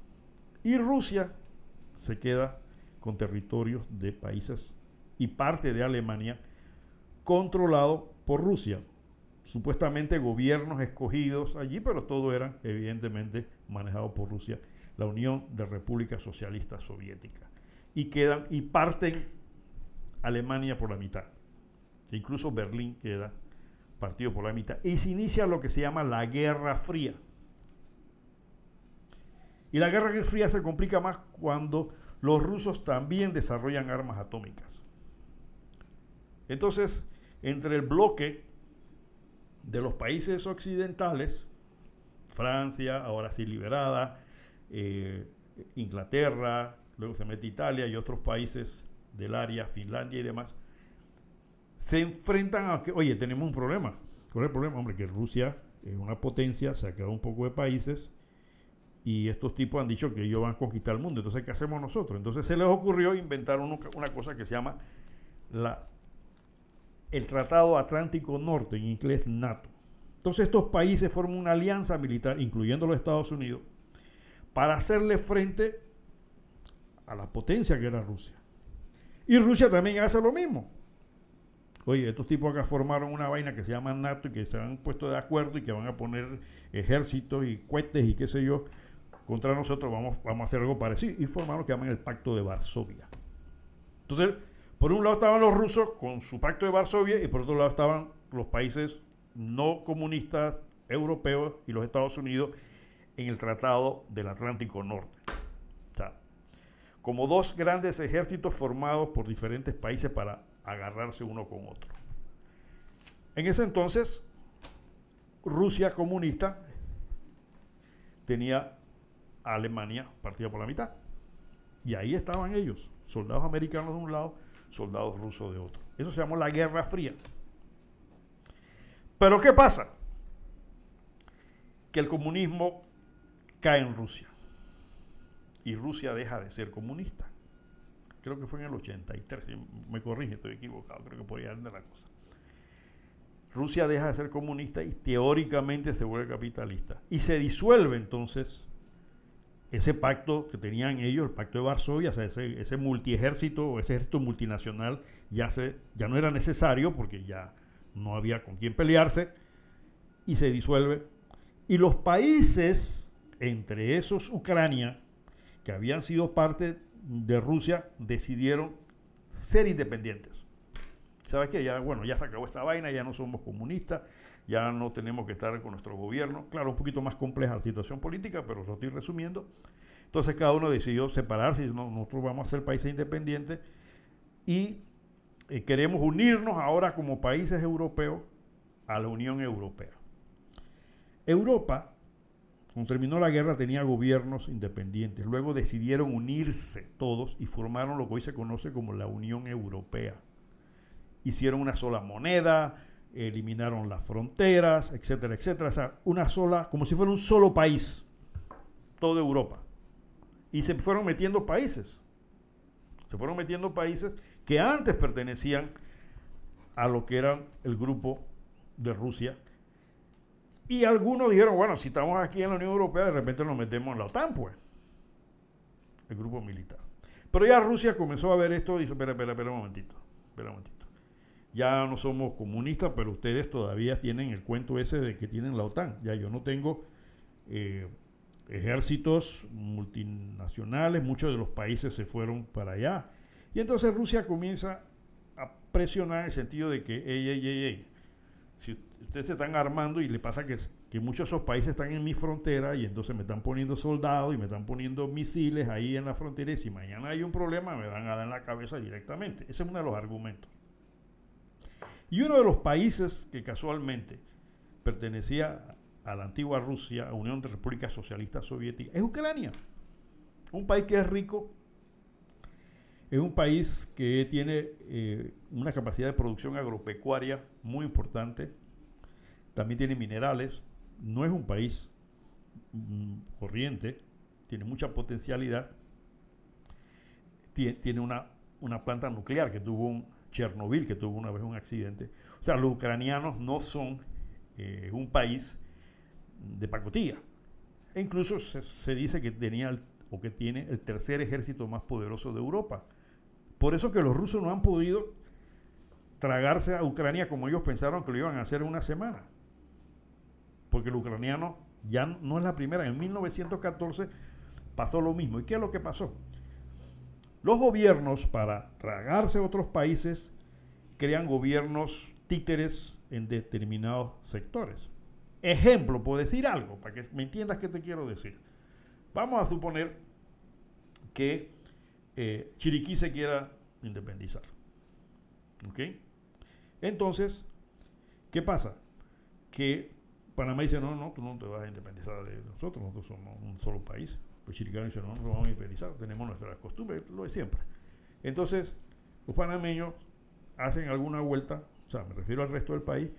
Y Rusia se queda con territorios de países y parte de Alemania controlado por Rusia. Supuestamente gobiernos escogidos allí, pero todo era evidentemente manejado por Rusia, la Unión de Repúblicas Socialistas Soviéticas. Y quedan y parten Alemania por la mitad. Incluso Berlín queda partido por la mitad. Y se inicia lo que se llama la Guerra Fría. Y la Guerra Fría se complica más cuando los rusos también desarrollan armas atómicas. Entonces, entre el bloque de los países occidentales, Francia, ahora sí liberada, eh, Inglaterra, luego se mete Italia y otros países del área, Finlandia y demás, se enfrentan a que, oye, tenemos un problema. ¿Cuál es el problema? Hombre, que Rusia es una potencia, se ha quedado un poco de países y estos tipos han dicho que ellos van a conquistar el mundo. Entonces, ¿qué hacemos nosotros? Entonces se les ocurrió inventar una cosa que se llama la, el Tratado Atlántico Norte, en inglés NATO. Entonces estos países forman una alianza militar, incluyendo los Estados Unidos, para hacerle frente a la potencia que era Rusia. Y Rusia también hace lo mismo. Oye, estos tipos acá formaron una vaina que se llama NATO y que se han puesto de acuerdo y que van a poner ejércitos y cohetes y qué sé yo contra nosotros, vamos, vamos a hacer algo parecido. Y formaron lo que llaman el Pacto de Varsovia. Entonces, por un lado estaban los rusos con su Pacto de Varsovia y por otro lado estaban los países no comunistas europeos y los Estados Unidos en el Tratado del Atlántico Norte. O sea, como dos grandes ejércitos formados por diferentes países para agarrarse uno con otro. En ese entonces, Rusia comunista tenía a Alemania partida por la mitad. Y ahí estaban ellos, soldados americanos de un lado, soldados rusos de otro. Eso se llamó la Guerra Fría. Pero ¿qué pasa? Que el comunismo cae en Rusia. Y Rusia deja de ser comunista. Creo que fue en el 83, me corrige, estoy equivocado, creo que podría de la cosa. Rusia deja de ser comunista y teóricamente se vuelve capitalista. Y se disuelve entonces ese pacto que tenían ellos, el pacto de Varsovia, o sea, ese, ese multiejército o ese ejército multinacional ya, se, ya no era necesario porque ya no había con quién pelearse y se disuelve. Y los países, entre esos Ucrania, que habían sido parte de Rusia, decidieron ser independientes. ¿Sabes qué? Ya, bueno, ya se acabó esta vaina, ya no somos comunistas, ya no tenemos que estar con nuestro gobierno. Claro, un poquito más compleja la situación política, pero lo estoy resumiendo. Entonces cada uno decidió separarse y nosotros vamos a ser países independientes y eh, queremos unirnos ahora como países europeos a la Unión Europea. Europa, cuando terminó la guerra, tenía gobiernos independientes. Luego decidieron unirse todos y formaron lo que hoy se conoce como la Unión Europea. Hicieron una sola moneda, eliminaron las fronteras, etcétera, etcétera. O sea, una sola, como si fuera un solo país, toda Europa. Y se fueron metiendo países. Se fueron metiendo países que antes pertenecían a lo que era el grupo de Rusia. Y algunos dijeron, bueno, si estamos aquí en la Unión Europea, de repente nos metemos en la OTAN, pues. El grupo militar. Pero ya Rusia comenzó a ver esto y dice, espera, espera, espera un momentito. Espera un momentito ya no somos comunistas, pero ustedes todavía tienen el cuento ese de que tienen la OTAN. Ya yo no tengo eh, ejércitos multinacionales, muchos de los países se fueron para allá. Y entonces Rusia comienza a presionar en el sentido de que, ey, ey, ey, ey, si ustedes se están armando y le pasa que, que muchos de esos países están en mi frontera y entonces me están poniendo soldados y me están poniendo misiles ahí en la frontera y si mañana hay un problema me van a dar en la cabeza directamente. Ese es uno de los argumentos. Y uno de los países que casualmente pertenecía a la antigua Rusia, a Unión de Repúblicas Socialistas Soviéticas, es Ucrania. Un país que es rico, es un país que tiene eh, una capacidad de producción agropecuaria muy importante, también tiene minerales, no es un país mm, corriente, tiene mucha potencialidad, tiene, una, una planta nuclear que tuvo un Chernobyl, que tuvo una vez un accidente. O sea, los ucranianos no son eh, un país de pacotilla. E incluso se, dice que tenía o que tiene el tercer ejército más poderoso de Europa. Por eso que los rusos no han podido tragarse a Ucrania como ellos pensaron que lo iban a hacer en una semana. Porque el ucraniano ya no es la primera. En 1914 pasó lo mismo. ¿Y qué es lo que pasó? Los gobiernos, para tragarse a otros países, crean gobiernos títeres en determinados sectores. Ejemplo, puedo decir algo, para que me entiendas qué te quiero decir. Vamos a suponer que eh, Chiriquí se quiera independizar. ¿Ok? Entonces, ¿qué pasa? Que Panamá dice, no, no, tú no te vas a independizar de nosotros, nosotros somos un solo país. Los chiricanos dicen, no, nos vamos a independizar, tenemos nuestras costumbres, lo de siempre. Entonces, los panameños hacen alguna vuelta, o sea, me refiero al resto del país,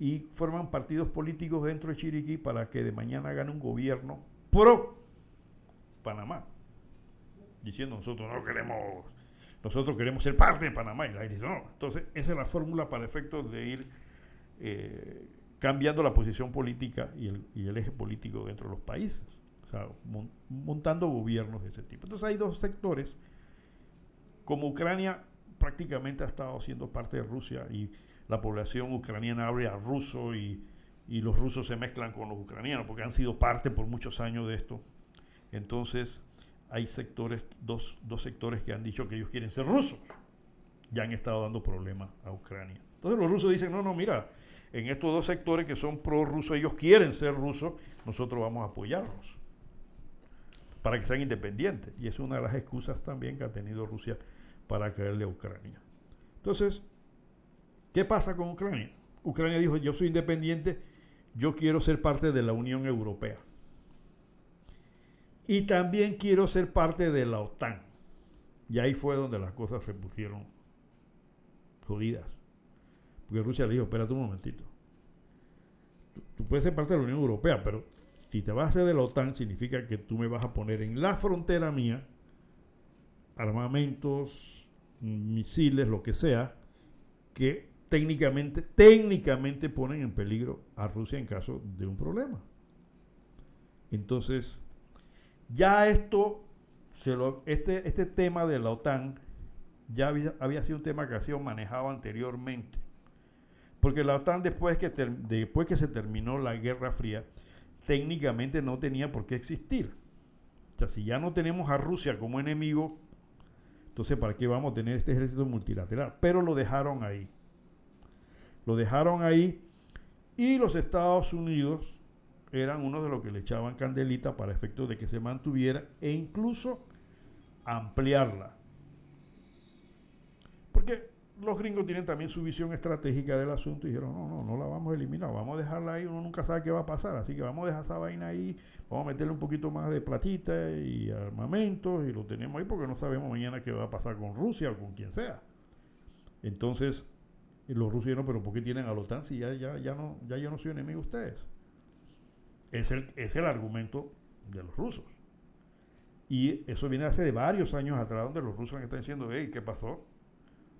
y forman partidos políticos dentro de Chiriquí para que de mañana gane un gobierno pro Panamá. Diciendo nosotros no queremos, nosotros queremos ser parte de Panamá. Y la dice, no. Entonces, esa es la fórmula para efectos de ir eh, cambiando la posición política y el, y el eje político dentro de los países o sea, montando gobiernos de ese tipo. Entonces hay dos sectores, como Ucrania prácticamente ha estado siendo parte de Rusia y la población ucraniana habla ruso y, y los rusos se mezclan con los ucranianos porque han sido parte por muchos años de esto. Entonces hay sectores, dos, dos sectores que han dicho que ellos quieren ser rusos. Ya han estado dando problemas a Ucrania. Entonces los rusos dicen, no, no, mira, en estos dos sectores que son pro-rusos, ellos quieren ser rusos, nosotros vamos a apoyarlos para que sean independientes. Y es una de las excusas también que ha tenido Rusia para caerle a Ucrania. Entonces, ¿qué pasa con Ucrania? Ucrania dijo, yo soy independiente, yo quiero ser parte de la Unión Europea. Y también quiero ser parte de la OTAN. Y ahí fue donde las cosas se pusieron jodidas. Porque Rusia le dijo, espérate un momentito. tú puedes ser parte de la Unión Europea, pero si te vas a hacer de la OTAN, significa que tú me vas a poner en la frontera mía armamentos, misiles, lo que sea, que técnicamente, técnicamente ponen en peligro a Rusia en caso de un problema. Entonces, ya esto, este, este tema de la OTAN ya había, había, sido un tema que ha sido manejado anteriormente. Porque la OTAN después que, después que se terminó la Guerra Fría, técnicamente no tenía por qué existir. O sea, si ya no tenemos a Rusia como enemigo, entonces ¿para qué vamos a tener este ejército multilateral? Pero lo dejaron ahí. Lo dejaron ahí y los Estados Unidos eran uno de los que le echaban candelita para efectos de que se mantuviera e incluso ampliarla. Porque los gringos tienen también su visión estratégica del asunto y dijeron, no, no, no la vamos a eliminar, vamos a dejarla ahí, uno nunca sabe qué va a pasar, así que vamos a dejar esa vaina ahí, vamos a meterle un poquito más de platita y armamentos y lo tenemos ahí porque no sabemos mañana qué va a pasar con Rusia o con quien sea. Entonces, los rusos dijeron, pero ¿por qué tienen a la OTAN si ya, ya, ya, no, ya yo no soy enemigo de ustedes? Es el, es el argumento de los rusos. Y eso viene hace de varios años atrás, donde los rusos están diciendo, hey, ¿qué pasó?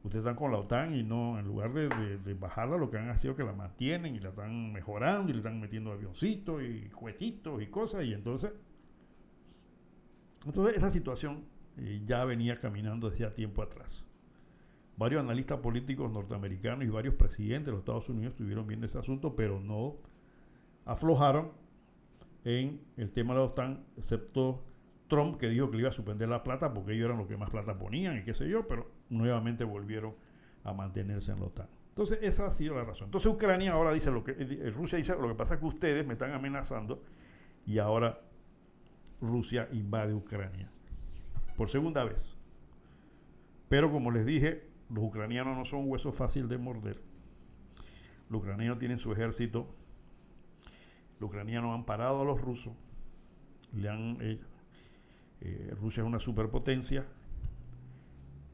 Ustedes están con la OTAN y no, en lugar de, bajarla, lo que han sido que la mantienen y la están mejorando y le están metiendo avioncitos y juguetitos y cosas. Y entonces, entonces esa situación eh, ya venía caminando desde tiempo atrás. Varios analistas políticos norteamericanos y varios presidentes de los Estados Unidos estuvieron viendo ese asunto, pero no aflojaron en el tema de la OTAN, excepto Trump que dijo que le iba a suspender la plata porque ellos eran los que más plata ponían y qué sé yo, pero nuevamente volvieron a mantenerse en la OTAN. Entonces esa ha sido la razón. Entonces Ucrania ahora dice lo que eh, Rusia dice lo que pasa es que ustedes me están amenazando y ahora Rusia invade Ucrania por segunda vez. Pero como les dije, los ucranianos no son un hueso fácil de morder. Los ucranianos tienen su ejército. Los ucranianos han parado a los rusos. Han eh, eh, Rusia es una superpotencia,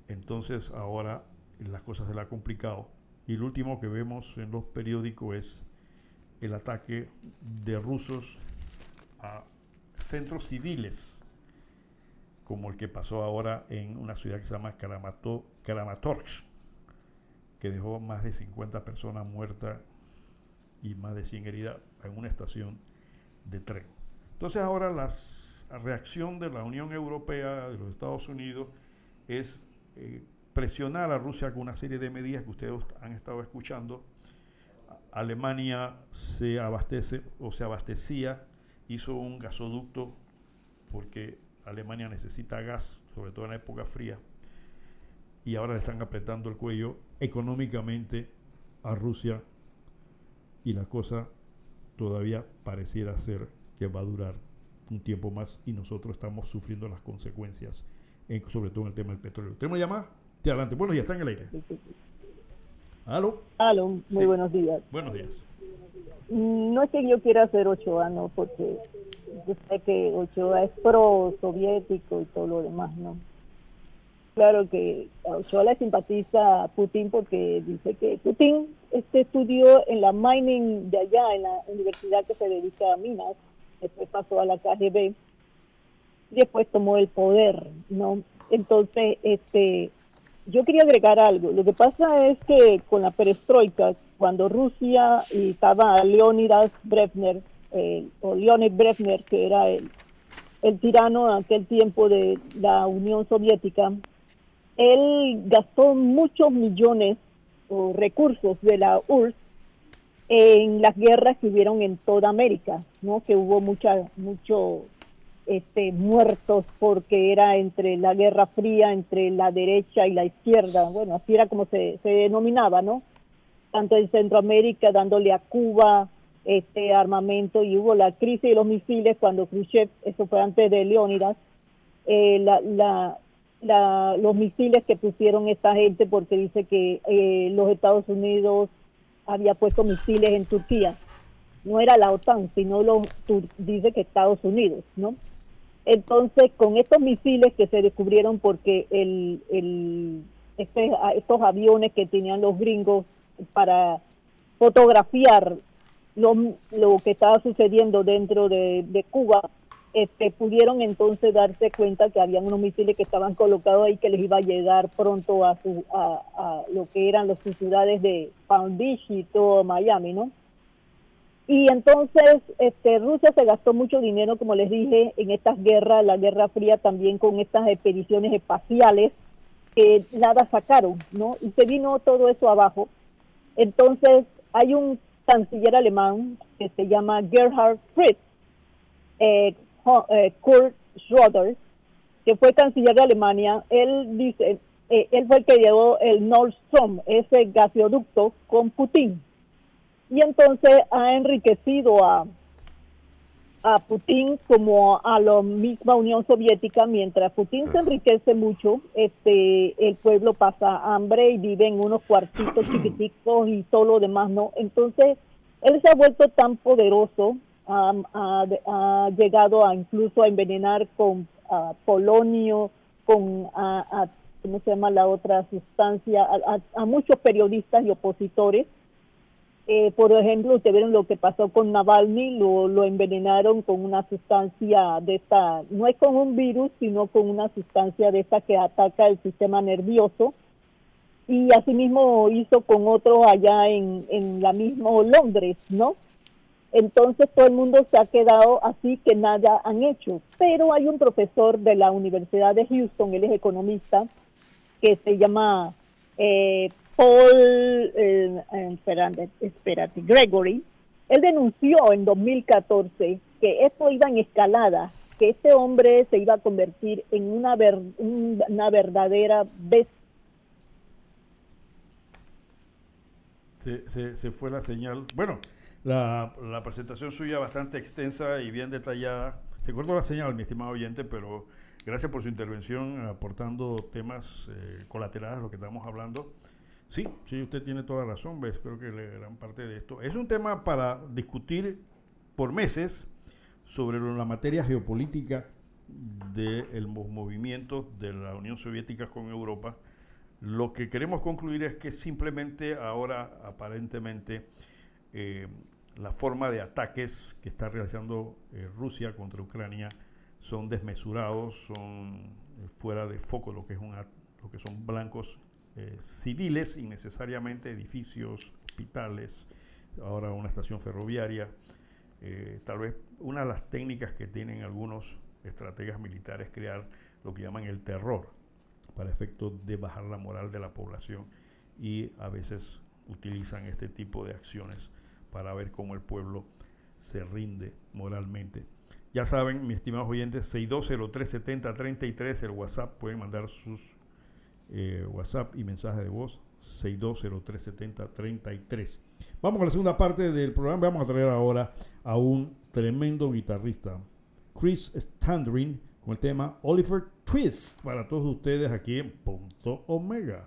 entonces ahora las cosas se le ha complicado. Y lo último que vemos en los periódicos es el ataque de rusos a centros civiles, como el que pasó ahora en una ciudad que se llama Kramatorsk, que dejó más de 50 personas muertas y más de 100 heridas en una estación de tren. Entonces ahora las reacción de la Unión Europea, de los Estados Unidos, es eh, presionar a Rusia con una serie de medidas que ustedes han estado escuchando. Alemania se abastece o se abastecía, hizo un gasoducto porque Alemania necesita gas, sobre todo en la época fría, y ahora le están apretando el cuello económicamente a Rusia y la cosa todavía pareciera ser que va a durar un tiempo más y nosotros estamos sufriendo las consecuencias, sobre todo en el tema del petróleo. ¿Tenemos llamada? Te adelante. Bueno, ya está en el aire. ¿Aló? Aló, muy buenos días. Buenos días. No es que yo quiera ser Ochoa, no, porque yo sé que Ochoa es pro-soviético y todo lo demás, ¿no? Claro que Ochoa simpatiza a Putin porque dice que Putin este estudió en la mining de allá, en la universidad que se dedica a minas, después pasó a la KGB, y después tomó el poder, ¿no? Entonces, este, yo quería agregar algo. Lo que pasa es que con la perestroika, cuando Rusia y estaba Leonidas Brezhnev, o Leonid Brezhnev, que era el, el tirano en aquel tiempo de la Unión Soviética, él gastó muchos millones o recursos de la URSS en las guerras que hubieron en toda América, ¿no? Que hubo mucha, mucho este, muertos porque era entre la Guerra Fría, entre la derecha y la izquierda, bueno, así era como se, se denominaba, ¿no? Tanto en Centroamérica dándole a Cuba este armamento y hubo la crisis de los misiles cuando Khrushchev, eso fue antes de Leónidas, eh, la, la, la, los misiles que pusieron esta gente porque dice que eh, los Estados Unidos había puesto misiles en Turquía. No era la OTAN, sino lo dice que Estados Unidos, ¿no? Entonces, con estos misiles que se descubrieron porque el, este, estos aviones que tenían los gringos para fotografiar lo, lo que estaba sucediendo dentro de, de Cuba, este, pudieron entonces darse cuenta que habían unos misiles que estaban colocados ahí que les iba a llegar pronto a, su, a, lo que eran las ciudades de Palm Beach y todo Miami, ¿no? Y entonces este, Rusia se gastó mucho dinero, como les dije, en estas guerras, la Guerra Fría también con estas expediciones espaciales que nada sacaron, ¿no? Y se vino todo eso abajo. Entonces hay un canciller alemán que se llama Gerhard Fritz, eh, Kurt Schroeder, que fue canciller de Alemania, él dice, eh, él fue el que llevó el Nord Stream, ese gasoducto, con Putin. Y entonces ha enriquecido a, a Putin como a la misma Unión Soviética, mientras Putin se enriquece mucho, este el pueblo pasa hambre y vive en unos cuartitos chiquiticos y todo lo demás no. Entonces, él se ha vuelto tan poderoso ha, llegado a incluso a envenenar con polonio, con, a, ¿cómo se llama la otra sustancia? A, muchos periodistas y opositores. Eh, por ejemplo, ustedes vieron lo que pasó con Navalny, lo, lo envenenaron con una sustancia de esta, no es con un virus, sino con una sustancia de esta que ataca el sistema nervioso. Y asimismo hizo con otro allá en, en la misma Londres, ¿no? Entonces todo el mundo se ha quedado así que nada han hecho. Pero hay un profesor de la Universidad de Houston, él es economista, que se llama eh, Paul, eh, espérate, Gregory. Él denunció en 2014 que esto iba en escalada, que este hombre se iba a convertir en una, una verdadera bestia. Se, se fue la señal. Bueno, la, presentación suya bastante extensa y bien detallada. Se cortó la señal, mi estimado oyente, pero gracias por su intervención aportando temas eh, colaterales a lo que estamos hablando. Sí, sí, usted tiene toda la razón, ves, creo que gran parte de esto. Es un tema para discutir por meses sobre la materia geopolítica de los movimientos de la Unión Soviética con Europa. Lo que queremos concluir es que simplemente ahora aparentemente eh, la forma de ataques que está realizando eh, Rusia contra Ucrania son desmesurados, son eh, fuera de foco lo que, es lo que son blancos eh, civiles, innecesariamente edificios, hospitales, ahora una estación ferroviaria. tal vez una de las técnicas que tienen algunos estrategas militares crear lo que llaman el terror para efecto de bajar la moral de la población y a veces utilizan este tipo de acciones para ver cómo el pueblo se rinde moralmente. Ya saben, mis estimados oyentes, 62037033, el WhatsApp, pueden mandar sus eh, WhatsApp y mensajes de voz, 62037033. Vamos a la segunda parte del programa, vamos a traer ahora a un tremendo guitarrista, Chris Standring, con el tema Oliver Twist, para todos ustedes aquí en Punto Omega.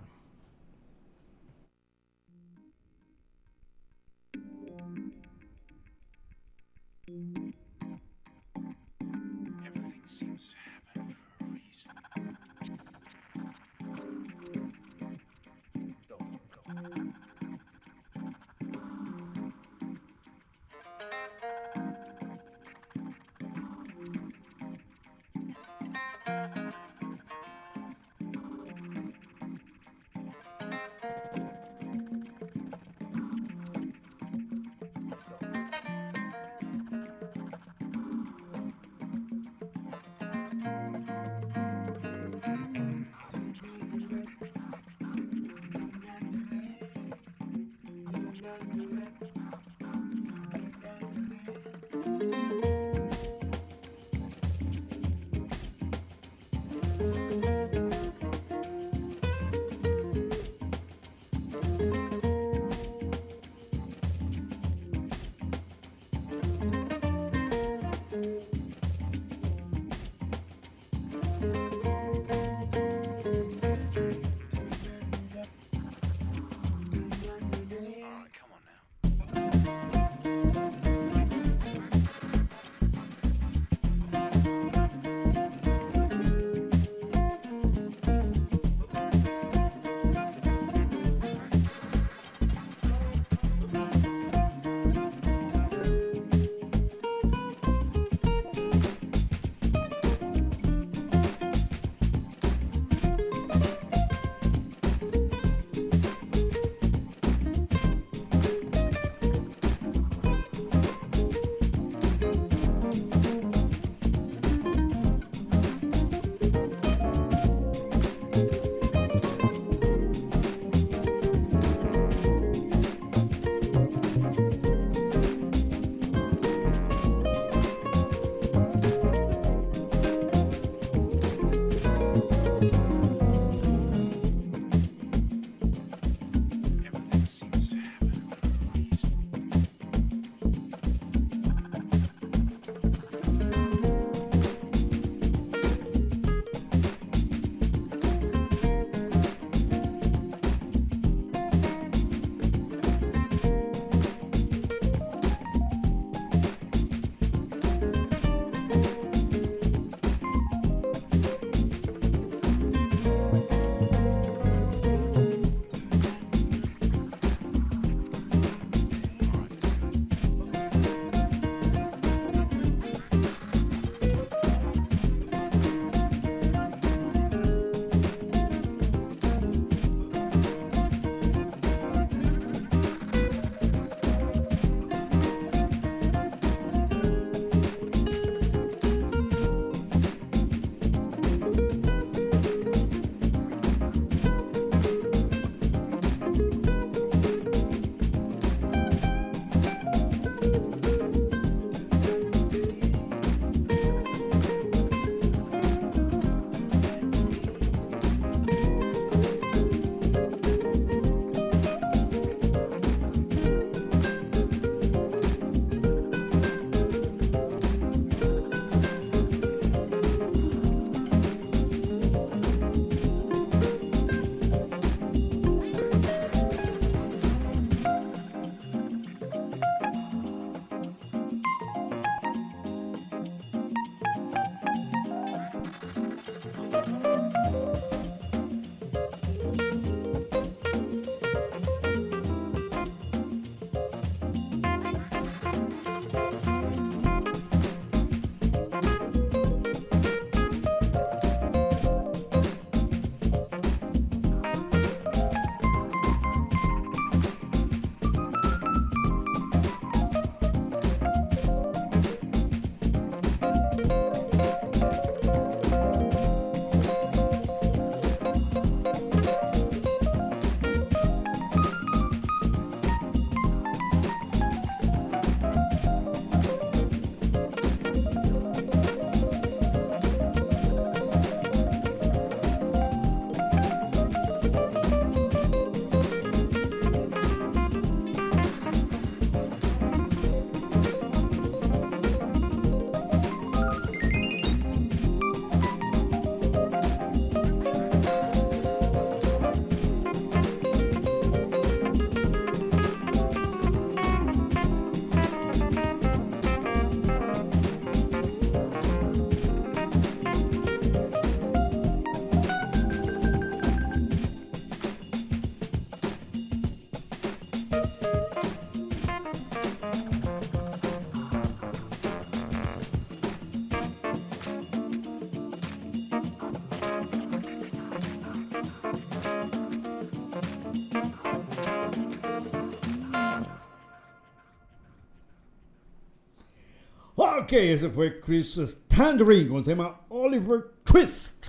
Ok, ese fue Chris Standring con el tema Oliver Twist.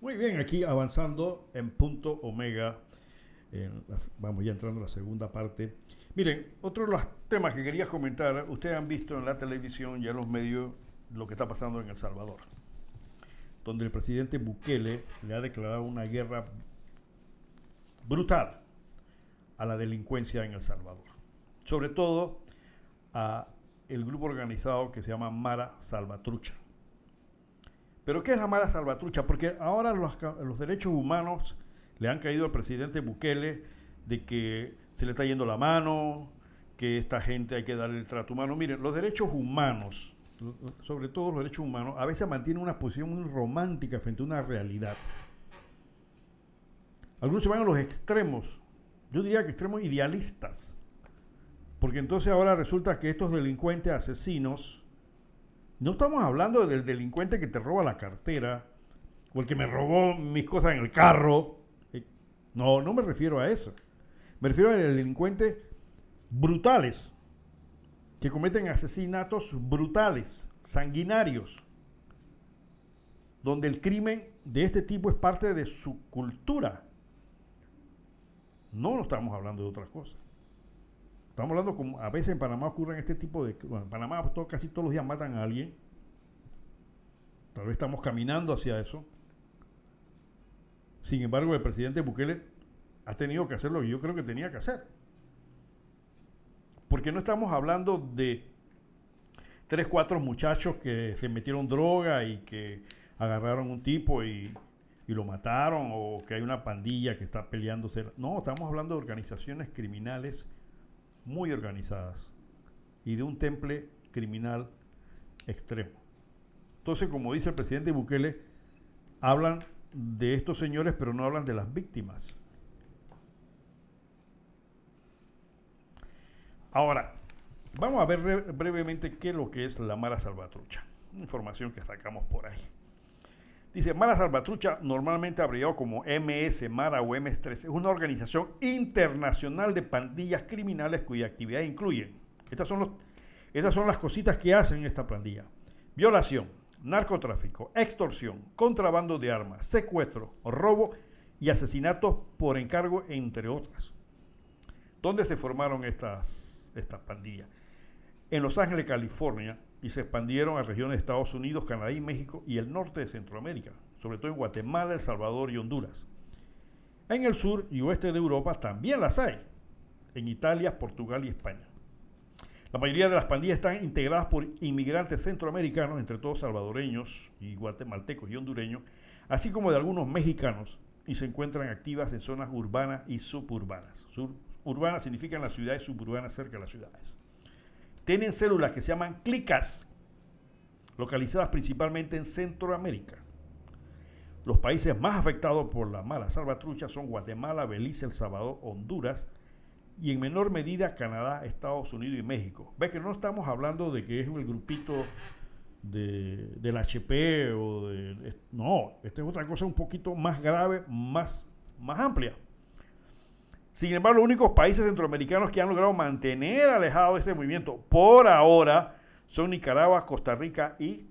Muy bien, aquí avanzando en punto omega. vamos ya entrando a la segunda parte. Miren, otro de los temas que quería comentar, ustedes han visto en la televisión y en los medios lo que está pasando en El Salvador, donde el presidente Bukele le ha declarado una guerra brutal a la delincuencia en El Salvador. Sobre todo a el grupo organizado que se llama Mara Salvatrucha. ¿Pero qué es la Mara Salvatrucha? Porque ahora los, derechos humanos le han caído al presidente Bukele de que se le está yendo la mano, que esta gente hay que darle el trato humano. Miren, los derechos humanos, sobre todo los derechos humanos, a veces mantienen una posición muy romántica frente a una realidad. Algunos se van a los extremos, yo diría que extremos idealistas porque entonces ahora resulta que estos delincuentes asesinos, no estamos hablando del delincuente que te roba la cartera o el que me robó mis cosas en el carro. Eh, no, no me refiero a eso. Me refiero a delincuentes brutales que cometen asesinatos brutales, sanguinarios, donde el crimen de este tipo es parte de su cultura. No, no estamos hablando de otras cosas. Estamos hablando como a veces en Panamá ocurren este tipo de... Bueno, en Panamá casi todos los días matan a alguien. Tal vez estamos caminando hacia eso. Sin embargo, el presidente Bukele ha tenido que hacer lo que yo creo que tenía que hacer. Porque no estamos hablando de tres, cuatro muchachos que se metieron droga y que agarraron un tipo y, y, lo mataron o que hay una pandilla que está peleándose. No, estamos hablando de organizaciones criminales muy organizadas y de un temple criminal extremo. Entonces, como dice el presidente Bukele, hablan de estos señores, pero no hablan de las víctimas. Ahora, vamos a ver brevemente qué es lo que es la Mara Salvatrucha. Información que sacamos por ahí. Dice, Mara Salvatrucha, normalmente abreviado como MS, Mara o MS3, es una organización internacional de pandillas criminales cuya actividad incluye, estas son, estas son las cositas que hacen esta pandilla, violación, narcotráfico, extorsión, contrabando de armas, secuestro, robo y asesinatos por encargo, entre otras. ¿Dónde se formaron estas, estas pandillas? En Los Ángeles, California, y se expandieron a regiones de Estados Unidos, Canadá y México y el norte de Centroamérica, sobre todo en Guatemala, El Salvador y Honduras. En el sur y oeste de Europa también las hay, en Italia, Portugal y España. La mayoría de las pandillas están integradas por inmigrantes centroamericanos, entre todos salvadoreños y guatemaltecos y hondureños, así como de algunos mexicanos, y se encuentran activas en zonas urbanas y suburbanas. urbanas significan las ciudades suburbanas cerca de las ciudades tienen células que se llaman clicas, localizadas principalmente en Centroamérica. Los países más afectados por la mala salvatrucha son Guatemala, Belice, El Salvador, Honduras y en menor medida Canadá, Estados Unidos y México. Ve que no estamos hablando de que es el grupito de, del HP o de... No, esta es otra cosa un poquito más grave, más, más amplia. Sin embargo, los únicos países centroamericanos que han logrado mantener alejado este movimiento por ahora son Nicaragua, Costa Rica y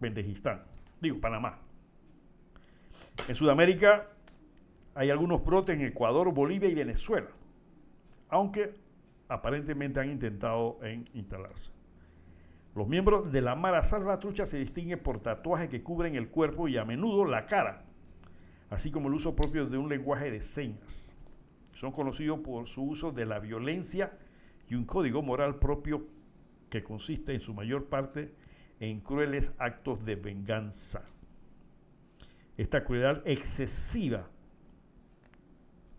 Bendejistán. Digo, Panamá. En Sudamérica hay algunos brotes en Ecuador, Bolivia y Venezuela, aunque aparentemente han intentado en instalarse. Los miembros de la Mara Salvatrucha se distinguen por tatuajes que cubren el cuerpo y a menudo la cara, así como el uso propio de un lenguaje de señas. Son conocidos por su uso de la violencia y un código moral propio que consiste en su mayor parte en crueles actos de venganza. Esta crueldad excesiva,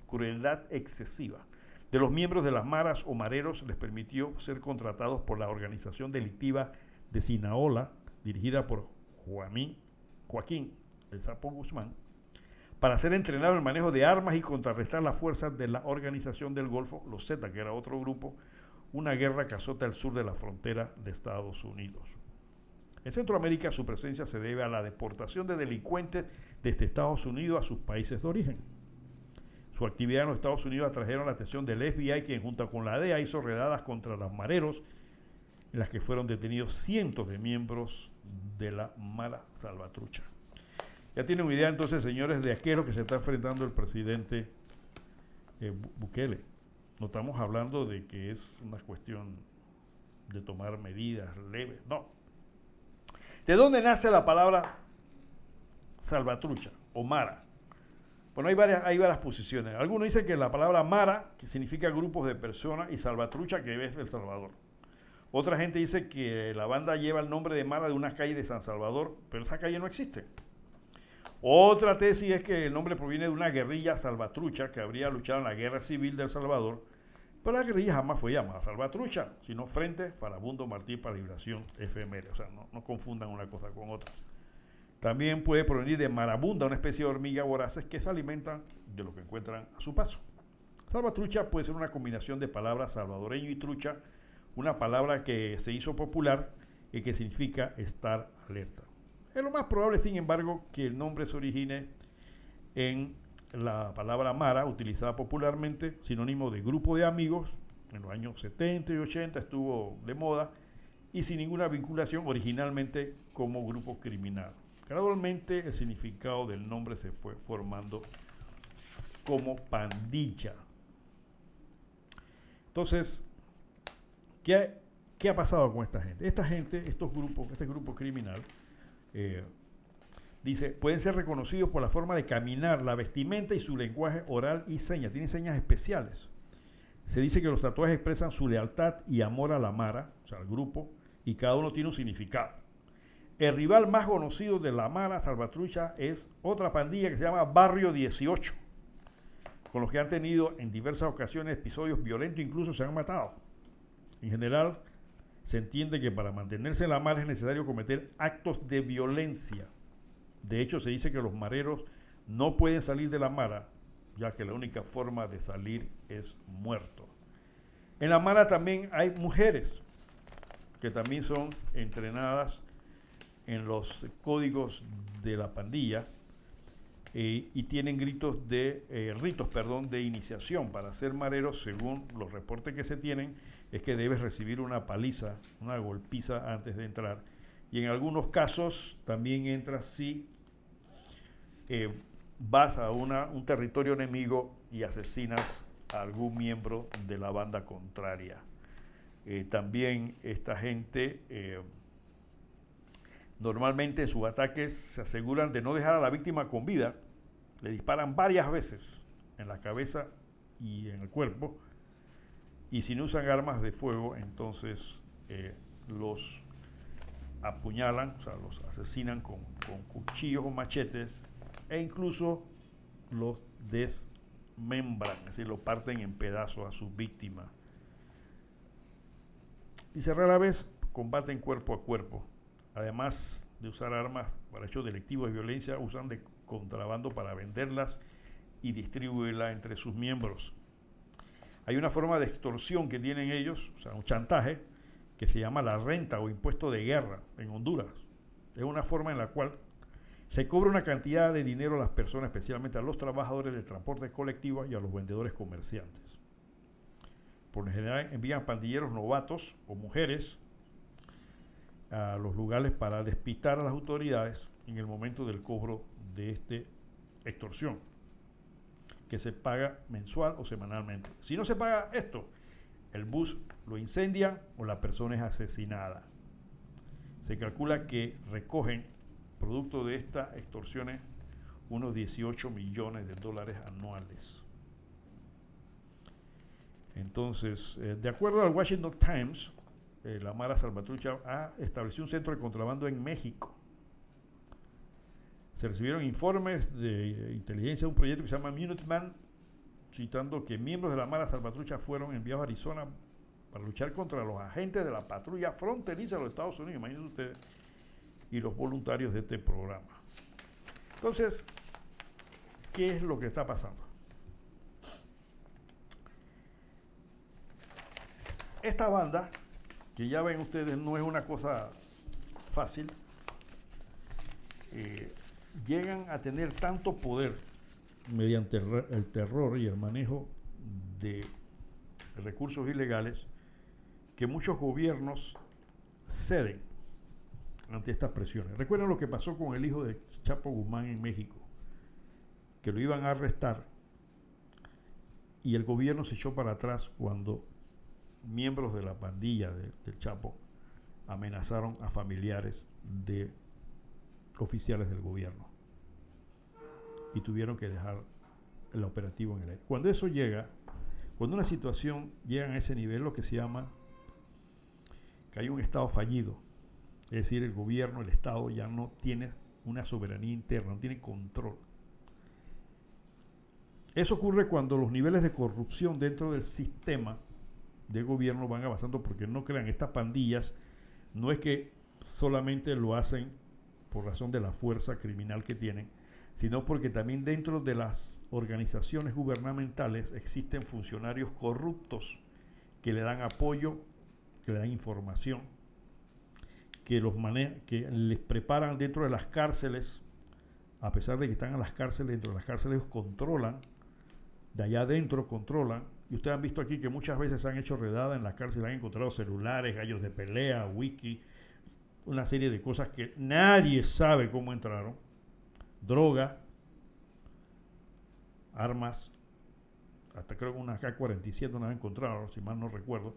crueldad excesiva de los miembros de las maras o mareros les permitió ser contratados por la organización delictiva de Sinaola, dirigida por Joaquín, Joaquín El Sapo Guzmán, para ser entrenado en el manejo de armas y contrarrestar las fuerzas de la Organización del Golfo, los Z, que era otro grupo, una guerra que azota el sur de la frontera de Estados Unidos. En Centroamérica su presencia se debe a la deportación de delincuentes desde Estados Unidos a sus países de origen. Su actividad en los Estados Unidos atrajeron la atención del FBI, quien junto con la DEA hizo redadas contra los mareros en las que fueron detenidos cientos de miembros de la mala salvatrucha. Ya tienen una idea entonces, señores, de a qué es lo que se está enfrentando el presidente eh, Bukele. No estamos hablando de que es una cuestión de tomar medidas leves, no. ¿De dónde nace la palabra salvatrucha o mara? Bueno, hay varias, hay varias posiciones. Algunos dicen que la palabra mara, que significa grupos de personas, y salvatrucha, que es El Salvador. Otra gente dice que la banda lleva el nombre de Mara de una calle de San Salvador, pero esa calle no existe. Otra tesis es que el nombre proviene de una guerrilla salvatrucha que habría luchado en la guerra civil de El Salvador, pero la guerrilla jamás fue llamada salvatrucha, sino Frente Farabundo Martí para Liberación FML. O sea, no, no confundan una cosa con otra. También puede provenir de marabunda, una especie de hormiga voraces que se alimentan de lo que encuentran a su paso. Salvatrucha puede ser una combinación de palabras salvadoreño y trucha, una palabra que se hizo popular y que significa estar alerta. Es lo más probable, sin embargo, que el nombre se origine en la palabra mara, utilizada popularmente, sinónimo de grupo de amigos, en los años 70 y 80 estuvo de moda, y sin ninguna vinculación originalmente como grupo criminal. Gradualmente el significado del nombre se fue formando como pandilla. Entonces, ¿qué, ¿qué, ha pasado con esta gente? Esta gente, estos grupos, este grupo criminal, eh, dice, pueden ser reconocidos por la forma de caminar, la vestimenta y su lenguaje oral y señas. Tienen señas especiales. Se dice que los tatuajes expresan su lealtad y amor a la Mara, o sea, al grupo, y cada uno tiene un significado. El rival más conocido de la Mara Salvatrucha es otra pandilla que se llama Barrio 18, con los que han tenido en diversas ocasiones episodios violentos, incluso se han matado. En general, se entiende que para mantenerse en la mar es necesario cometer actos de violencia. De hecho, se dice que los mareros no pueden salir de la mara, ya que la única forma de salir es muerto. En la mara también hay mujeres que también son entrenadas en los códigos de la pandilla eh, y tienen gritos de eh, ritos, de iniciación para ser mareros, según los reportes que se tienen es que debes recibir una paliza, una golpiza antes de entrar. Y en algunos casos también entras si eh, vas a una, un territorio enemigo y asesinas a algún miembro de la banda contraria. Eh, también esta gente eh, normalmente en sus ataques se aseguran de no dejar a la víctima con vida, le disparan varias veces en la cabeza y en el cuerpo y si no usan armas de fuego, entonces eh, los apuñalan, o sea, los asesinan con, cuchillos o machetes e incluso los desmembran, es decir, lo parten en pedazos a sus víctimas. Dice, rara vez combaten cuerpo a cuerpo. Además de usar armas para hechos delictivos de violencia, usan de contrabando para venderlas y distribuirlas entre sus miembros. Hay una forma de extorsión que tienen ellos, o sea, un chantaje, que se llama la renta o impuesto de guerra en Honduras. Es una forma en la cual se cobra una cantidad de dinero a las personas, especialmente a los trabajadores del transporte colectivo y a los vendedores comerciantes. Por lo general envían pandilleros novatos o mujeres a los lugares para despistar a las autoridades en el momento del cobro de esta extorsión que se paga mensual o semanalmente. Si no se paga esto, el bus lo incendia o la persona es asesinada. Se calcula que recogen, producto de estas extorsiones, unos 18 millones de dólares anuales. Entonces, eh, de acuerdo al Washington Times, eh, la Mara Salvatrucha ha establecido un centro de contrabando en México se recibieron informes de inteligencia de un proyecto que se llama Minuteman, citando que miembros de la Mara Salvatrucha fueron enviados a Arizona para luchar contra los agentes de la patrulla fronteriza de los Estados Unidos, imagínense ustedes, y los voluntarios de este programa. Entonces, ¿qué es lo que está pasando? Esta banda, que ya ven ustedes, no es una cosa fácil, eh, llegan a tener tanto poder mediante el terror y el manejo de recursos ilegales que muchos gobiernos ceden ante estas presiones. Recuerden lo que pasó con el hijo de Chapo Guzmán en México, que lo iban a arrestar y el gobierno se echó para atrás cuando miembros de la pandilla del Chapo amenazaron a familiares de oficiales del gobierno y tuvieron que dejar el operativo en el aire. Cuando eso llega, cuando una situación llega a ese nivel, lo que se llama que hay un Estado fallido, es decir, el gobierno, el Estado ya no tiene una soberanía interna, no tiene control. Eso ocurre cuando los niveles de corrupción dentro del sistema de gobierno van avanzando, porque no crean, estas pandillas no es que solamente lo hacen por razón de la fuerza criminal que tienen, sino porque también dentro de las organizaciones gubernamentales existen funcionarios corruptos que le dan apoyo, que le dan información, que les preparan dentro de las cárceles, a pesar de que están en las cárceles, dentro de las cárceles controlan, de allá adentro controlan, y ustedes han visto aquí que muchas veces han hecho redada en las cárceles, han encontrado celulares, gallos de pelea, wiki, una serie de cosas que nadie sabe cómo entraron, droga, armas, hasta creo que una K-47 una vez encontraron, si mal no recuerdo,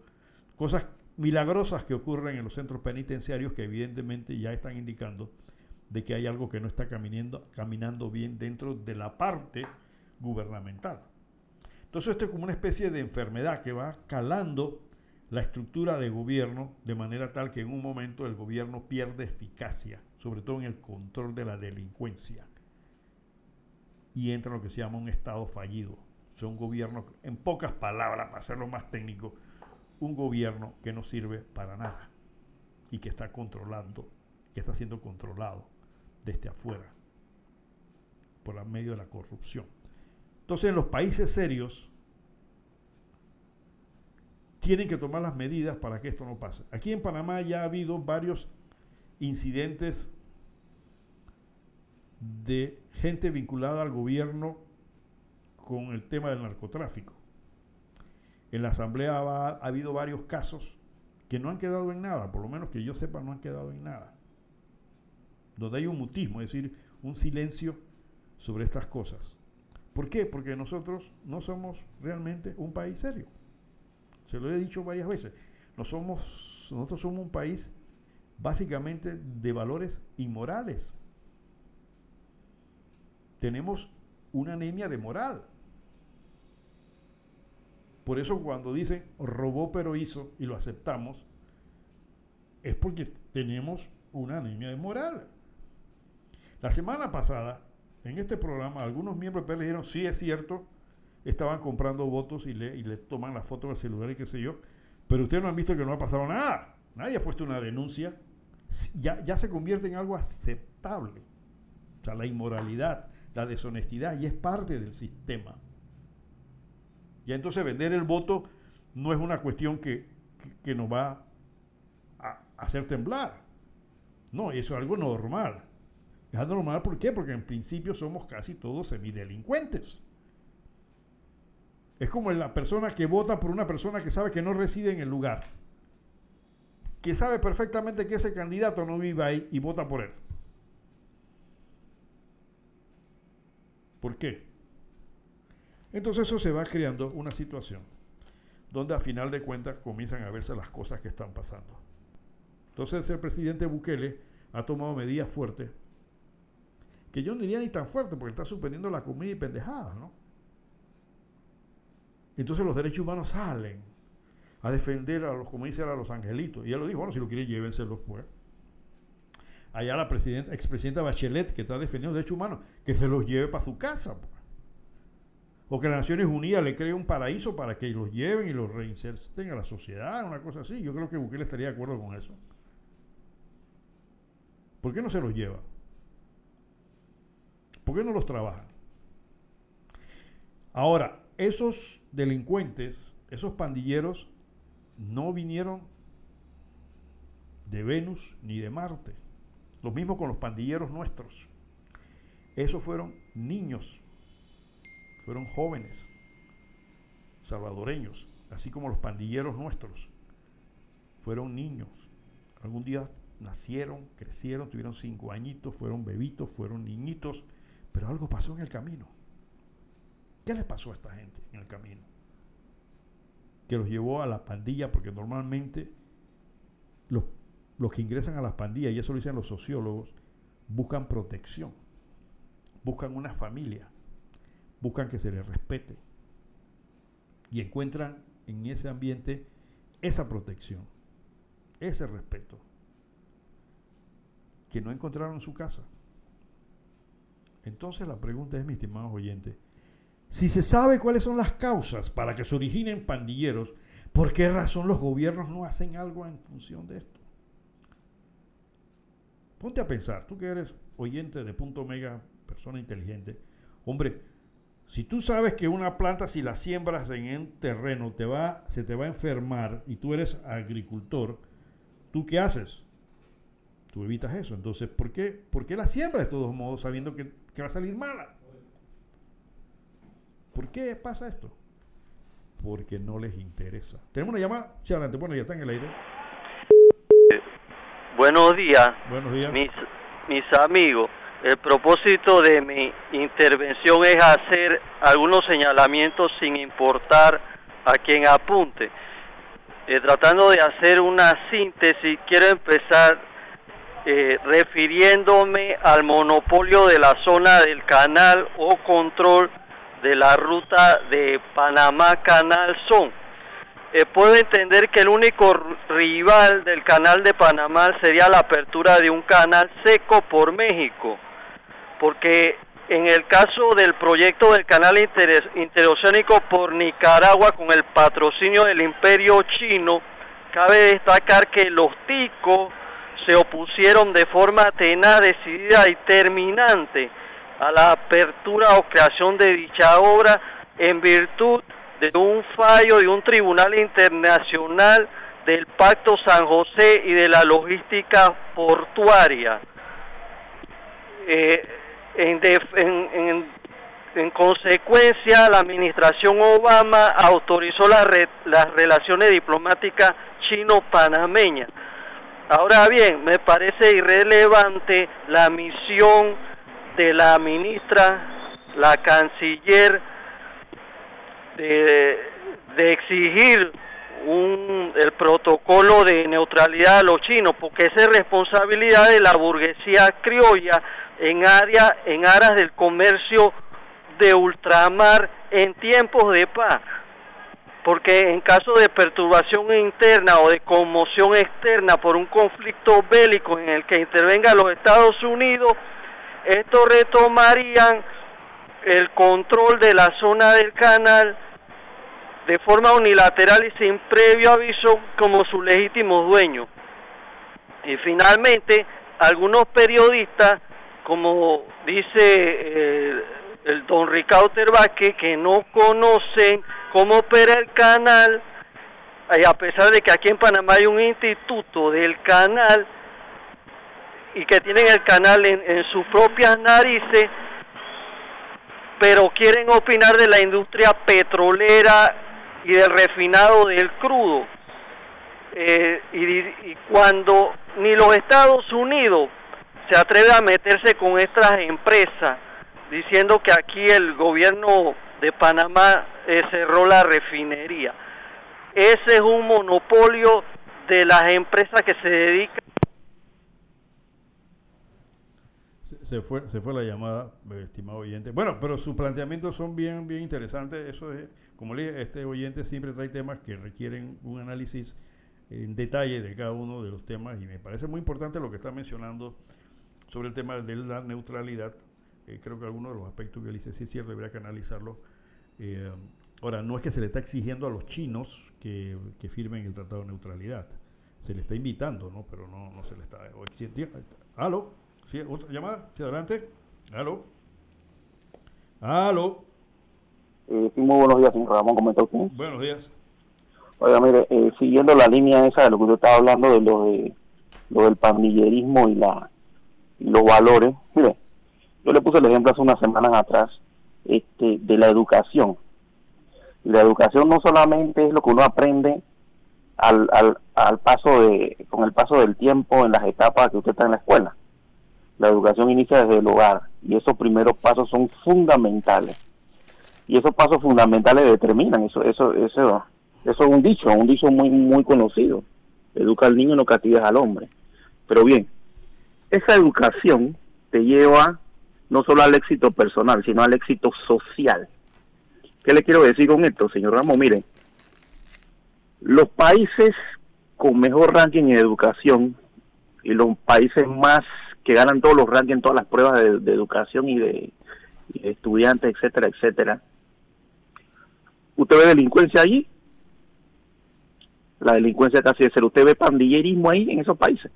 cosas milagrosas que ocurren en los centros penitenciarios que evidentemente ya están indicando de que hay algo que no está caminando, caminando bien dentro de la parte gubernamental. Entonces esto es como una especie de enfermedad que va calando la estructura de gobierno de manera tal que en un momento el gobierno pierde eficacia, sobre todo en el control de la delincuencia, y entra en lo que se llama un estado fallido. O sea, un gobierno, en pocas palabras, para hacerlo más técnico, un gobierno que no sirve para nada y que está controlando, que está siendo controlado desde afuera por medio de la corrupción. Entonces, en los países serios, tienen que tomar las medidas para que esto no pase. Aquí en Panamá ya ha habido varios incidentes de gente vinculada al gobierno con el tema del narcotráfico. En la Asamblea ha, habido varios casos que no han quedado en nada, por lo menos que yo sepa no han quedado en nada. Donde hay un mutismo, es decir, un silencio sobre estas cosas. ¿Por qué? Porque nosotros no somos realmente un país serio. Se lo he dicho varias veces. somos, nosotros somos un país básicamente de valores inmorales. Tenemos una anemia de moral. Por eso cuando dicen robó pero hizo y lo aceptamos, es porque tenemos una anemia de moral. La semana pasada, en este programa, algunos miembros del PL dijeron, sí es cierto, estaban comprando votos y le, y le toman la foto del celular y qué sé yo. Pero ustedes no han visto que no ha pasado nada. Nadie ha puesto una denuncia. Ya, ya se convierte en algo aceptable. O sea, la inmoralidad, la deshonestidad, y es parte del sistema. Y entonces vender el voto no es una cuestión que, que, nos va a hacer temblar. No, eso es algo normal. Es algo normal, ¿por qué? Porque en principio somos casi todos semidelincuentes. Es como la persona que vota por una persona que sabe que no reside en el lugar. Que sabe perfectamente que ese candidato no vive ahí y vota por él. ¿Por qué? Entonces eso se va creando una situación donde a final de cuentas comienzan a verse las cosas que están pasando. Entonces el presidente Bukele ha tomado medidas fuertes, que yo no diría ni tan fuertes, porque está suspendiendo la comida y pendejadas, ¿no? Entonces los derechos humanos salen a defender a los, como dice a los angelitos. Y él lo dijo, bueno, si lo quieren, llévenselos pues. Allá la presidenta, expresidenta Bachelet, que está defendiendo los derechos humanos, que se los lleve para su casa. Pues. O que las Naciones Unidas le cree un paraíso para que los lleven y los reinserten a la sociedad, una cosa así. Yo creo que Bukele estaría de acuerdo con eso. ¿Por qué no se los lleva? ¿Por qué no los trabajan? Ahora, esos delincuentes, esos pandilleros, no vinieron de Venus ni de Marte. Lo mismo con los pandilleros nuestros. Esos fueron niños, fueron jóvenes, salvadoreños, así como los pandilleros nuestros, fueron niños, algún día nacieron, crecieron, tuvieron cinco añitos, fueron bebitos, fueron niñitos, pero algo pasó en el camino. ¿Qué les pasó a esta gente en el camino? Que los llevó a la pandilla, porque normalmente los, los que ingresan a las pandillas, y eso lo dicen los sociólogos, buscan protección, buscan una familia, buscan que se les respete y encuentran en ese ambiente esa protección, ese respeto que no encontraron en su casa. Entonces la pregunta es, mi estimado oyente, si se sabe cuáles son las causas para que se originen pandilleros, ¿por qué razón los gobiernos no hacen algo en función de esto? Ponte a pensar, tú que eres oyente de punto mega, persona inteligente, hombre, si tú sabes que una planta si la siembras en un terreno te va, se te va a enfermar y tú eres agricultor, ¿tú qué haces? tú evitas eso. Entonces, ¿por qué, ¿por qué la siembra de todos modos sabiendo que, va a salir mala? ¿Por qué pasa esto? Porque no les interesa. Tenemos una llamada. Sí, adelante. Bueno, ya está en el aire. buenos días. Buenos días. Mis, mis amigos, el propósito de mi intervención es hacer algunos señalamientos sin importar a quien apunte. Eh, tratando de hacer una síntesis, quiero empezar eh, refiriéndome al monopolio de la zona del canal o control de la ruta de Panamá Canal Son. Eh, puedo entender que el único rival del canal de Panamá sería la apertura de un canal seco por México, porque en el caso del proyecto del canal interoceánico por Nicaragua con el patrocinio del imperio chino, cabe destacar que los ticos se opusieron de forma tenaz, decidida y terminante a la apertura o creación de dicha obra en virtud de un fallo de un tribunal internacional del Pacto San José y de la logística portuaria. Eh, en, en, consecuencia, la administración Obama autorizó las relaciones diplomáticas chino-panameñas Ahora bien, me parece irrelevante la misión de la ministra, la canciller, de, exigir un, el protocolo de neutralidad a los chinos, porque esa es responsabilidad de la burguesía criolla en, área, en aras del comercio de ultramar en tiempos de paz. Porque en caso de perturbación interna o de conmoción externa por un conflicto bélico en el que intervengan los Estados Unidos, estos retomarían el control de la zona del canal de forma unilateral y sin previo aviso como su legítimo dueño. Y finalmente, algunos periodistas, como dice el, don Ricardo Terbaque, que no conocen cómo opera el canal, y a pesar de que aquí en Panamá hay un instituto del canal y que tienen el canal en, sus propias narices, pero quieren opinar de la industria petrolera y del refinado del crudo. Eh, y, cuando ni los Estados Unidos se atreve a meterse con estas empresas, diciendo que aquí el gobierno de Panamá eh, cerró la refinería. Ese es un monopolio de las empresas que se dedican. Se, fue, se fue la llamada, eh, estimado oyente. Bueno, pero sus planteamientos son bien, bien interesantes. Eso es, como le dije, este oyente siempre trae temas que requieren un análisis en detalle de cada uno de los temas y me parece muy importante lo que está mencionando sobre el tema de la neutralidad. Eh, creo que algunos de los aspectos que él dice sí es cierto, debería que analizarlo eh, ahora, no es que se le está exigiendo a los chinos que, firmen el Tratado de Neutralidad. Se le está invitando, ¿no? Pero no, no se le está exigiendo. ¿Sí? ¿Otra llamada? ¿Sí, adelante? ¿Aló? ¿Aló? Eh, sí, muy buenos días, señor Ramón. ¿Cómo está usted? Buenos días. Oiga, mire, eh, siguiendo la línea esa de lo que usted estaba hablando, de lo, de, lo del pandillerismo y, la, y los valores, mire, yo le puse el ejemplo hace unas semanas atrás este, de la educación. la educación no solamente es lo que uno aprende al, al, al paso de, con el paso del tiempo en las etapas que usted está en la escuela. La educación inicia desde el hogar y esos primeros pasos son fundamentales. Y esos pasos fundamentales determinan, eso, eso, eso, eso es un dicho, un dicho muy, muy conocido. Educa al niño, no castigues al hombre. Pero bien, esa educación te lleva no solo al éxito personal, sino al éxito social. ¿Qué le quiero decir con esto, señor Ramos? Miren, los países con mejor ranking en educación y los países más que ganan todos los rankings, todas las pruebas de, educación y de, estudiantes, etcétera, etcétera. ¿Usted ve delincuencia allí? La delincuencia casi es ser. ¿Usted ve pandillerismo ahí en esos países?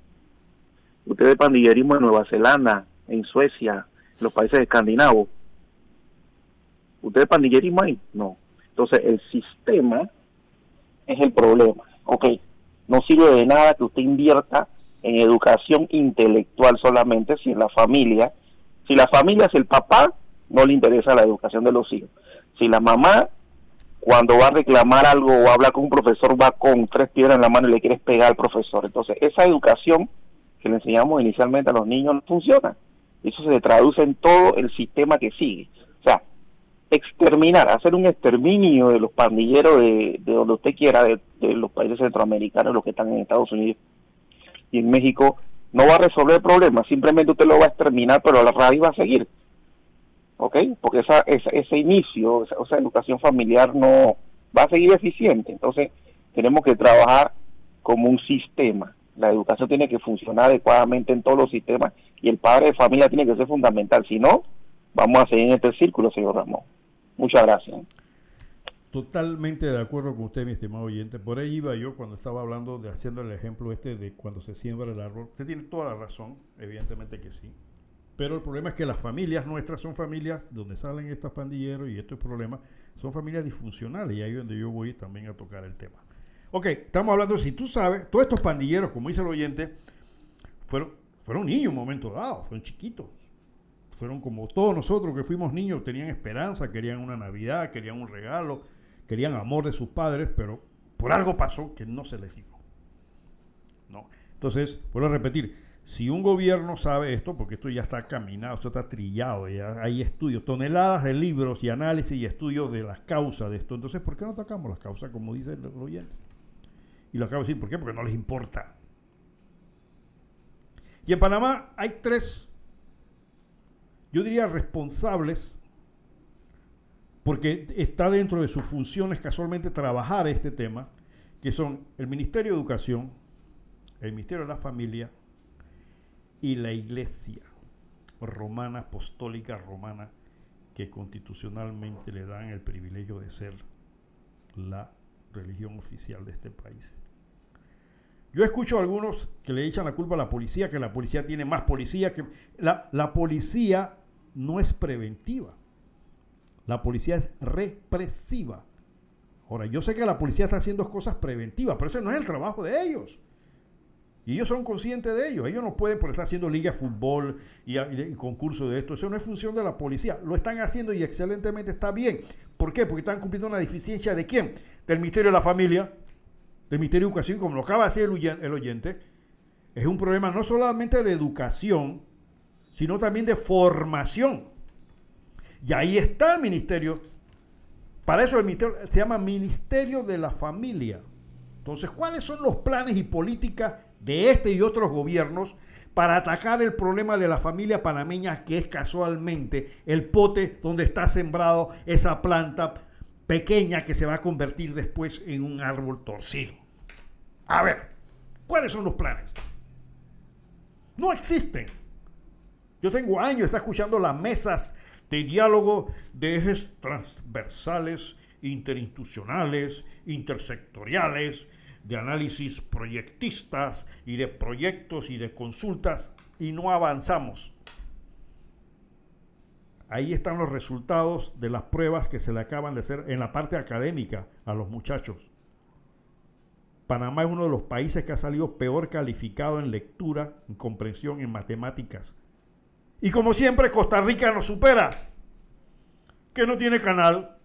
¿Usted ve pandillerismo en Nueva Zelanda, en Suecia, en los países escandinavos? ¿Usted ve pandillerismo ahí? No. Entonces, el sistema es el problema. Ok, no sirve de nada que usted invierta en educación intelectual solamente si en la familia, si la familia es el papá, no le interesa la educación de los hijos. Si la mamá, cuando va a reclamar algo o habla con un profesor, va con tres piedras en la mano y le quiere pegar al profesor. Entonces, esa educación que le enseñamos inicialmente a los niños no funciona. Eso se traduce en todo el sistema que sigue. O sea, exterminar, hacer un exterminio de los pandilleros de, donde usted quiera, de, los países centroamericanos, los que están en Estados Unidos y en México, no va a resolver el problema, simplemente usted lo va a exterminar, pero la radio va a seguir. ¿Ok? Porque esa, ese inicio, esa, esa educación familiar no va a seguir eficiente. Entonces, tenemos que trabajar como un sistema. La educación tiene que funcionar adecuadamente en todos los sistemas y el padre de familia tiene que ser fundamental. Si no, vamos a seguir en este círculo, señor Ramón. Muchas gracias. Totalmente de acuerdo con usted, mi estimado oyente. Por ahí iba yo cuando estaba hablando de haciendo el ejemplo este de cuando se siembra el árbol. Usted tiene toda la razón, evidentemente que sí. Pero el problema es que las familias nuestras son familias donde salen estos pandilleros y estos problemas, son familias disfuncionales y ahí es donde yo voy también a tocar el tema. Ok, estamos hablando, si tú sabes, todos estos pandilleros, como dice el oyente, fueron, fueron niños en un momento dado, fueron chiquitos, fueron como todos nosotros que fuimos niños, tenían esperanza, querían una Navidad, querían un regalo, querían amor de sus padres, pero por algo pasó que no se les dio. ¿No? Entonces, vuelvo a repetir, si un gobierno sabe esto, porque esto ya está caminado, esto está trillado, ya hay estudios, toneladas de libros y análisis y estudios de las causas de esto, entonces, ¿por qué no tocamos las causas como dice el oyente? Y lo acabo de decir, ¿por qué? Porque no les importa. Y en Panamá hay tres yo diría responsables, porque está dentro de sus funciones casualmente trabajar este tema, que son el Ministerio de Educación, el Ministerio de la Familia y la Iglesia romana, apostólica romana, que constitucionalmente le dan el privilegio de ser la religión oficial de este país. Yo escucho a algunos que le echan la culpa a la policía, que la policía tiene más policía, que la, la policía no es preventiva. La policía es represiva. Ahora, yo sé que la policía está haciendo cosas preventivas, pero ese no es el trabajo de ellos. Y ellos son conscientes de ello. Ellos no pueden por estar haciendo liga de fútbol y, y, concurso de esto. Eso no es función de la policía. Lo están haciendo y excelentemente está bien. ¿Por qué? Porque están cumpliendo una deficiencia de quién? Del Ministerio de la Familia, del Ministerio de Educación, como lo acaba de decir el oyente. Es un problema no solamente de educación, sino también de formación. Y ahí está el ministerio. Para eso el ministerio se llama Ministerio de la Familia. Entonces, ¿cuáles son los planes y políticas de este y otros gobiernos para atacar el problema de la familia panameña, que es casualmente el pote donde está sembrado esa planta pequeña que se va a convertir después en un árbol torcido? A ver, ¿cuáles son los planes? No existen. Yo tengo años, está escuchando las mesas de diálogo de ejes transversales, interinstitucionales, intersectoriales, de análisis proyectistas y de proyectos y de consultas y no avanzamos. Ahí están los resultados de las pruebas que se le acaban de hacer en la parte académica a los muchachos. Panamá es uno de los países que ha salido peor calificado en lectura, en comprensión, en matemáticas. Y como siempre, Costa Rica nos supera. Que no tiene canal,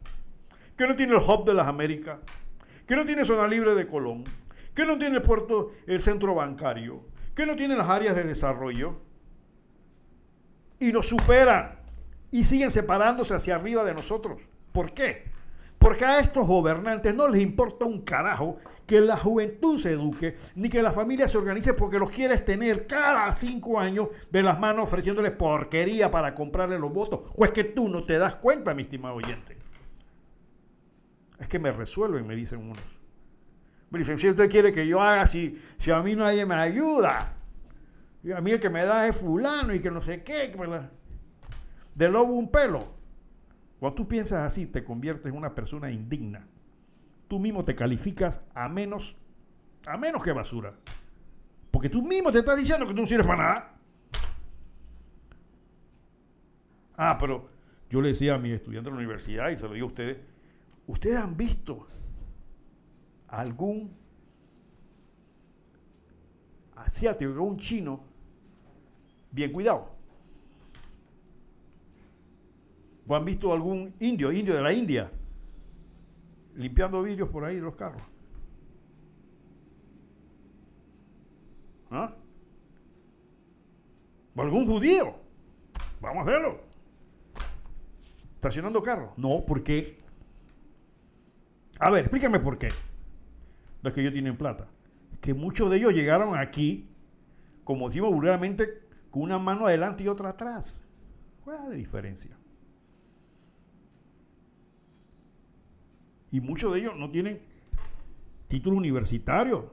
que no tiene el hub de las Américas, que no tiene zona libre de Colón, ¿Qué no tiene puerto, el centro bancario? ¿Qué no tiene las áreas de desarrollo? Y nos superan y siguen separándose hacia arriba de nosotros. ¿Por qué? Porque a estos gobernantes no les importa un carajo que la juventud se eduque, ni que la familia se organice porque los quieres tener cada cinco años de las manos ofreciéndoles porquería para comprarle los votos. O es que tú no te das cuenta, mi estimado oyente. Es que me resuelven, me dicen unos. Me dicen, si usted quiere que yo haga, si, si a mí nadie me ayuda. Y a mí el que me da es fulano y que no sé qué. De lobo un pelo. Cuando tú piensas así, te conviertes en una persona indigna. Tú mismo te calificas a menos, a menos que basura. Porque tú mismo te estás diciendo que tú no sirves para nada. Ah, pero yo le decía a mis estudiantes de la universidad, y se lo digo a ustedes, ¿ustedes han visto algún asiático, un chino, bien cuidado? ¿O han visto algún indio, indio de la India, limpiando vidrios por ahí de los carros? ¿Ah? ¿O algún judío? Vamos a hacerlo. ¿Estacionando carros? No, ¿por qué? A ver, explícame por qué. No es que ellos tienen plata. Que muchos de ellos llegaron aquí, como decimos vulgarmente, con una mano adelante y otra atrás. ¿Cuál es la diferencia? Y muchos de ellos no tienen título universitario.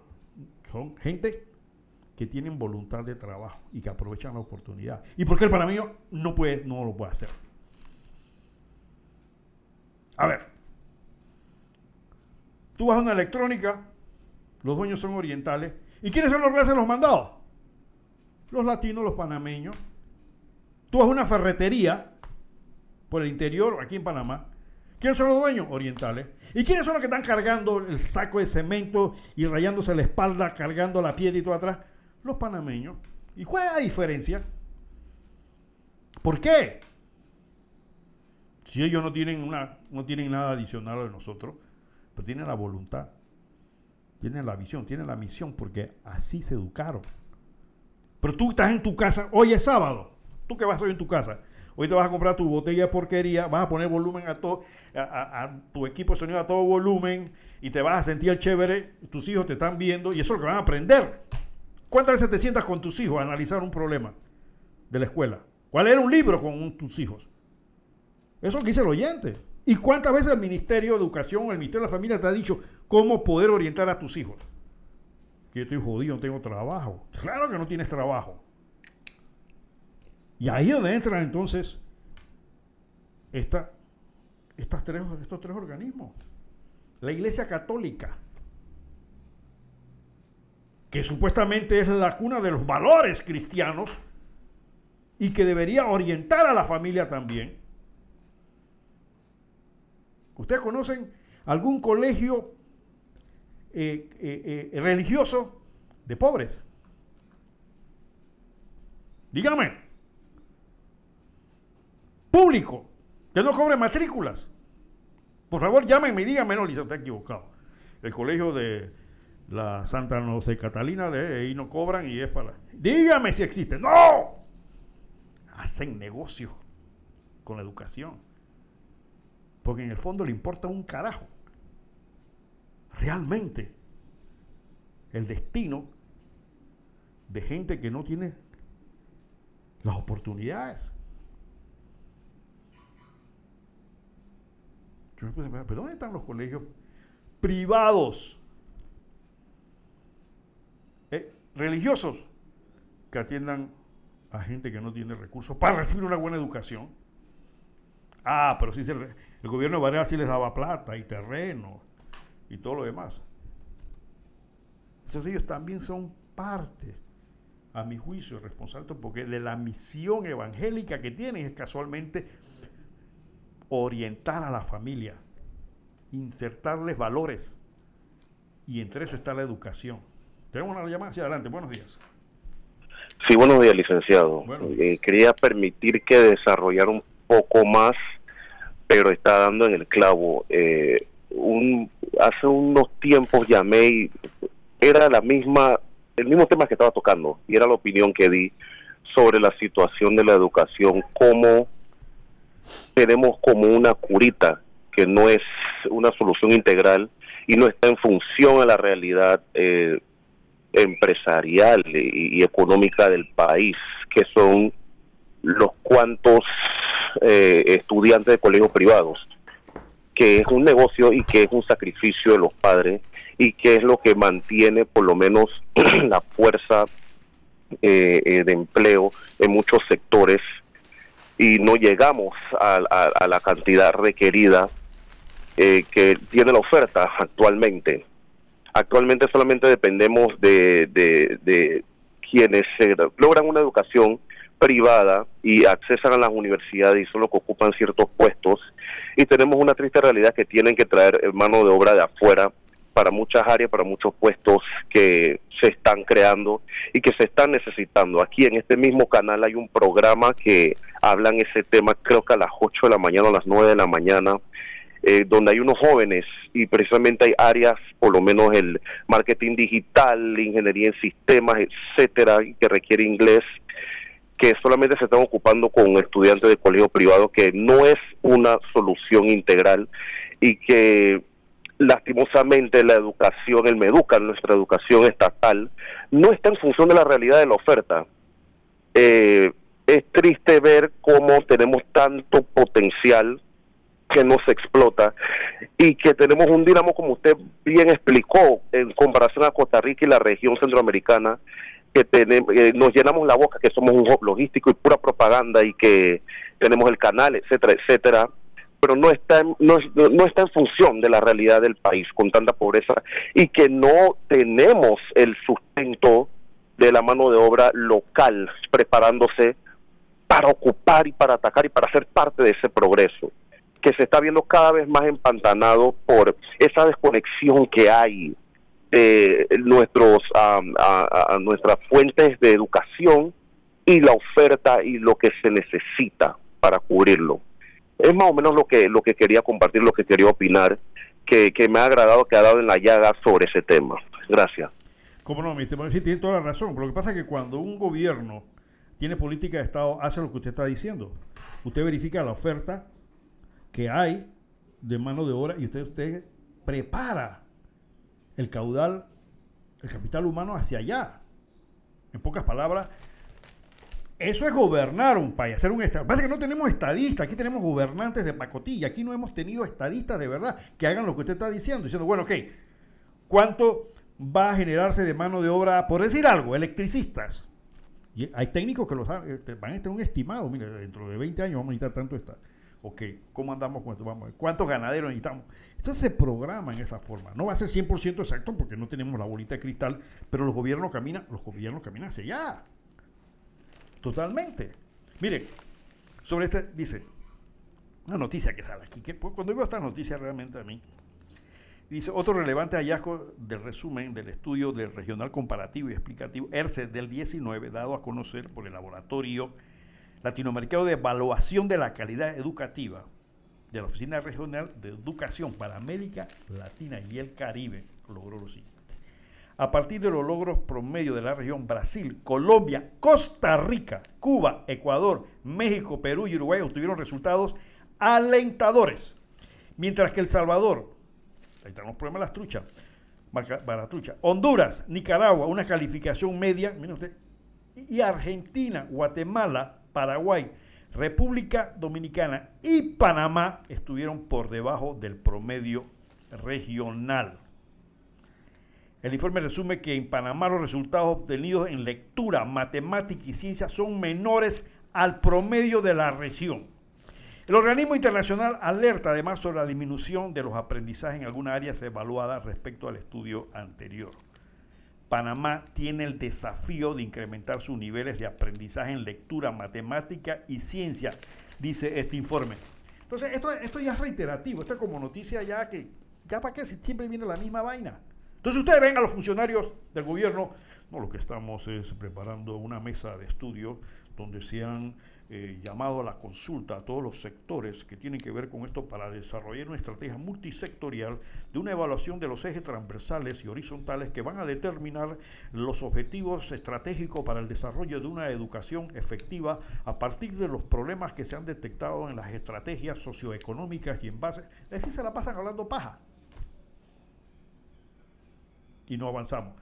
Son gente que tienen voluntad de trabajo y que aprovechan la oportunidad. ¿Y por qué el panameño no, puede, no lo puede hacer? A ver, tú vas a una electrónica, los dueños son orientales. ¿Y quiénes son los que hacen los mandados? Los latinos, los panameños. Tú vas a una ferretería por el interior, aquí en Panamá. ¿Quiénes son los dueños? Orientales. ¿Y quiénes son los que están cargando el saco de cemento y rayándose la espalda, cargando la piedra y todo atrás? Los panameños. ¿Y cuál es la diferencia? ¿Por qué? Si ellos no tienen, una, no tienen nada adicional de nosotros, pero tienen la voluntad, tienen la visión, tienen la misión, porque así se educaron. Pero tú estás en tu casa, hoy es sábado, tú que vas hoy en tu casa, hoy te vas a comprar tu botella de porquería, vas a poner volumen a todo, a, tu equipo de sonido a todo volumen y te vas a sentir el chévere, tus hijos te están viendo y eso es lo que van a aprender. ¿Cuántas veces te sientas con tus hijos a analizar un problema de la escuela? ¿Cuál era un libro con tus hijos? Eso es lo que dice el oyente. ¿Y cuántas veces el Ministerio de Educación o el Ministerio de la Familia te ha dicho cómo poder orientar a tus hijos? Que estoy jodido, no tengo trabajo. Claro que no tienes trabajo. Y ahí es donde entran entonces estas tres, estos tres organismos. La Iglesia Católica, que supuestamente es la cuna de los valores cristianos y que debería orientar a la familia también. ¿Ustedes conocen algún colegio eh, eh, eh, religioso de pobres? Díganme. Que no cobre matrículas. Por favor, llámenme y díganme, no, Lisa, está equivocado. El colegio de la Santa José Catalina, de ahí no cobran y es para... Dígame si existe. ¡No! Hacen negocio con la educación. Porque en el fondo le importa un carajo. Realmente, el destino de gente que no tiene las oportunidades. ¿Pero dónde están los colegios privados? Eh, religiosos que atiendan a gente que no tiene recursos para recibir una buena educación. Ah, pero sí, el gobierno de Varela sí les daba plata y terreno y todo lo demás. Entonces ellos también son parte, a mi juicio, responsables porque de la misión evangélica que tienen es casualmente orientar a la familia, insertarles valores. Y entre eso está la educación. Tenemos una llamada hacia adelante. Buenos días. Sí, buenos días, licenciado. Eh, quería permitir que desarrollara un poco más, pero está dando en el clavo. Eh, un, hace unos tiempos llamé y era la misma, el mismo tema que estaba tocando y era la opinión que di sobre la situación de la educación, como tenemos como una curita que no es una solución integral y no está en función a la realidad eh, empresarial y, económica del país, que son los cuantos eh, estudiantes de colegios privados, que es un negocio y que es un sacrificio de los padres y que es lo que mantiene por lo menos la fuerza eh, de empleo en muchos sectores y no llegamos a la cantidad requerida eh, que tiene la oferta actualmente. Actualmente solamente dependemos de, quienes logran una educación privada y accesan a las universidades y son los que ocupan ciertos puestos. Y tenemos una triste realidad que tienen que traer mano de obra de afuera para muchas áreas, para muchos puestos que se están creando y que se están necesitando. Aquí en este mismo canal hay un programa que hablan ese tema, creo que a las 8 de la mañana o a las 9 de la mañana, eh, donde hay unos jóvenes y precisamente hay áreas, por lo menos el marketing digital, ingeniería en sistemas, etcétera, que requiere inglés, que solamente se están ocupando con estudiantes de colegio privado, que no es una solución integral y que lastimosamente la educación, el Meduca, nuestra educación estatal, no está en función de la realidad de la oferta. Eh, es triste ver cómo tenemos tanto potencial que no se explota y que tenemos un dinamo, como usted bien explicó, en comparación a Costa Rica y la región centroamericana, que tenemos, eh, nos llenamos la boca que somos un logístico y pura propaganda y que tenemos el canal, etcétera, etcétera, pero no está, en, no, no está en función de la realidad del país con tanta pobreza y que no tenemos el sustento de la mano de obra local preparándose para ocupar y para atacar y para ser parte de ese progreso que se está viendo cada vez más empantanado por esa desconexión que hay de nuestros a, nuestras fuentes de educación y la oferta y lo que se necesita para cubrirlo. Es más o menos lo que lo que quería compartir, lo que quería opinar, que, me ha agradado, que ha dado en la llaga sobre ese tema. Gracias. Como no, mi tiene toda la razón. lo que pasa es que cuando un gobierno tiene política de Estado, hace lo que usted está diciendo. Usted verifica la oferta, que hay de mano de obra y usted, usted prepara el caudal, el capital humano hacia allá. En pocas palabras, eso es gobernar un país, hacer un estado. Parece que no tenemos estadistas, aquí tenemos gobernantes de pacotilla, aquí no hemos tenido estadistas de verdad que hagan lo que usted está diciendo, diciendo, bueno, ok, ¿cuánto va a generarse de mano de obra, por decir algo, electricistas? Y hay técnicos que lo saben, eh, van a tener un estimado, mire, dentro de 20 años vamos a necesitar tanto esta ok, ¿cómo andamos con esto? Vamos ¿cuántos ganaderos necesitamos? Eso se programa en esa forma. No va a ser 100% exacto porque no tenemos la bolita de cristal, pero los gobiernos caminan, los gobiernos caminan hacia allá. Totalmente. Mire, sobre este, dice, una noticia que sale aquí, que cuando veo esta noticia realmente a mí, dice, otro relevante hallazgo del resumen del estudio del regional comparativo y explicativo ERCE del 19, dado a conocer por el laboratorio latinoamericano de evaluación de la calidad educativa de la Oficina Regional de Educación para América Latina y el Caribe logró lo siguiente. A partir de los logros promedio de la región Brasil, Colombia, Costa Rica, Cuba, Ecuador, México, Perú y Uruguay obtuvieron resultados alentadores. Mientras que El Salvador, ahí están los problemas de las truchas, trucha, Honduras, Nicaragua, una calificación media, usted, y Argentina, Guatemala, Paraguay, República Dominicana y Panamá estuvieron por debajo del promedio regional. El informe resume que en Panamá los resultados obtenidos en lectura, matemática y ciencia son menores al promedio de la región. El organismo internacional alerta además sobre la disminución de los aprendizajes en algunas áreas evaluadas respecto al estudio anterior. Panamá tiene el desafío de incrementar sus niveles de aprendizaje en lectura, matemática y ciencia, dice este informe. Entonces, esto, esto ya es reiterativo, esto es como noticia ya que, ya para qué, si siempre viene la misma vaina. Entonces ustedes ven a los funcionarios del gobierno, no, lo que estamos es preparando una mesa de estudio donde se han eh, llamado a la consulta a todos los sectores que tienen que ver con esto para desarrollar una estrategia multisectorial de una evaluación de los ejes transversales y horizontales que van a determinar los objetivos estratégicos para el desarrollo de una educación efectiva a partir de los problemas que se han detectado en las estrategias socioeconómicas y en base... Es decir, se la pasan hablando paja. Y no avanzamos.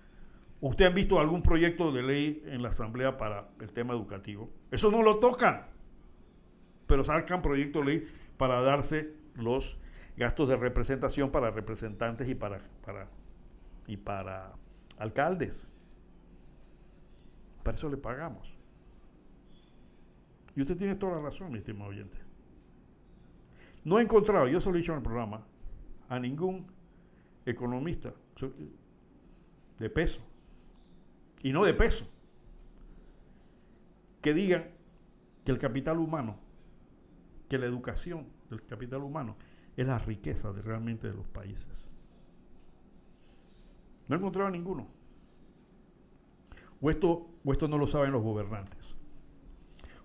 ¿Usted ha visto algún proyecto de ley en la Asamblea para el tema educativo? Eso no lo tocan. Pero sacan proyecto de ley para darse los gastos de representación para representantes y para, para, y para alcaldes. Para eso le pagamos. Y usted tiene toda la razón, mi estimado oyente. No he encontrado, yo se lo he dicho en el programa, a ningún economista de peso y no de peso, que digan que el capital humano, que la educación del capital humano es la riqueza de, realmente de los países. No he encontrado ninguno. O esto, o esto no lo saben los gobernantes.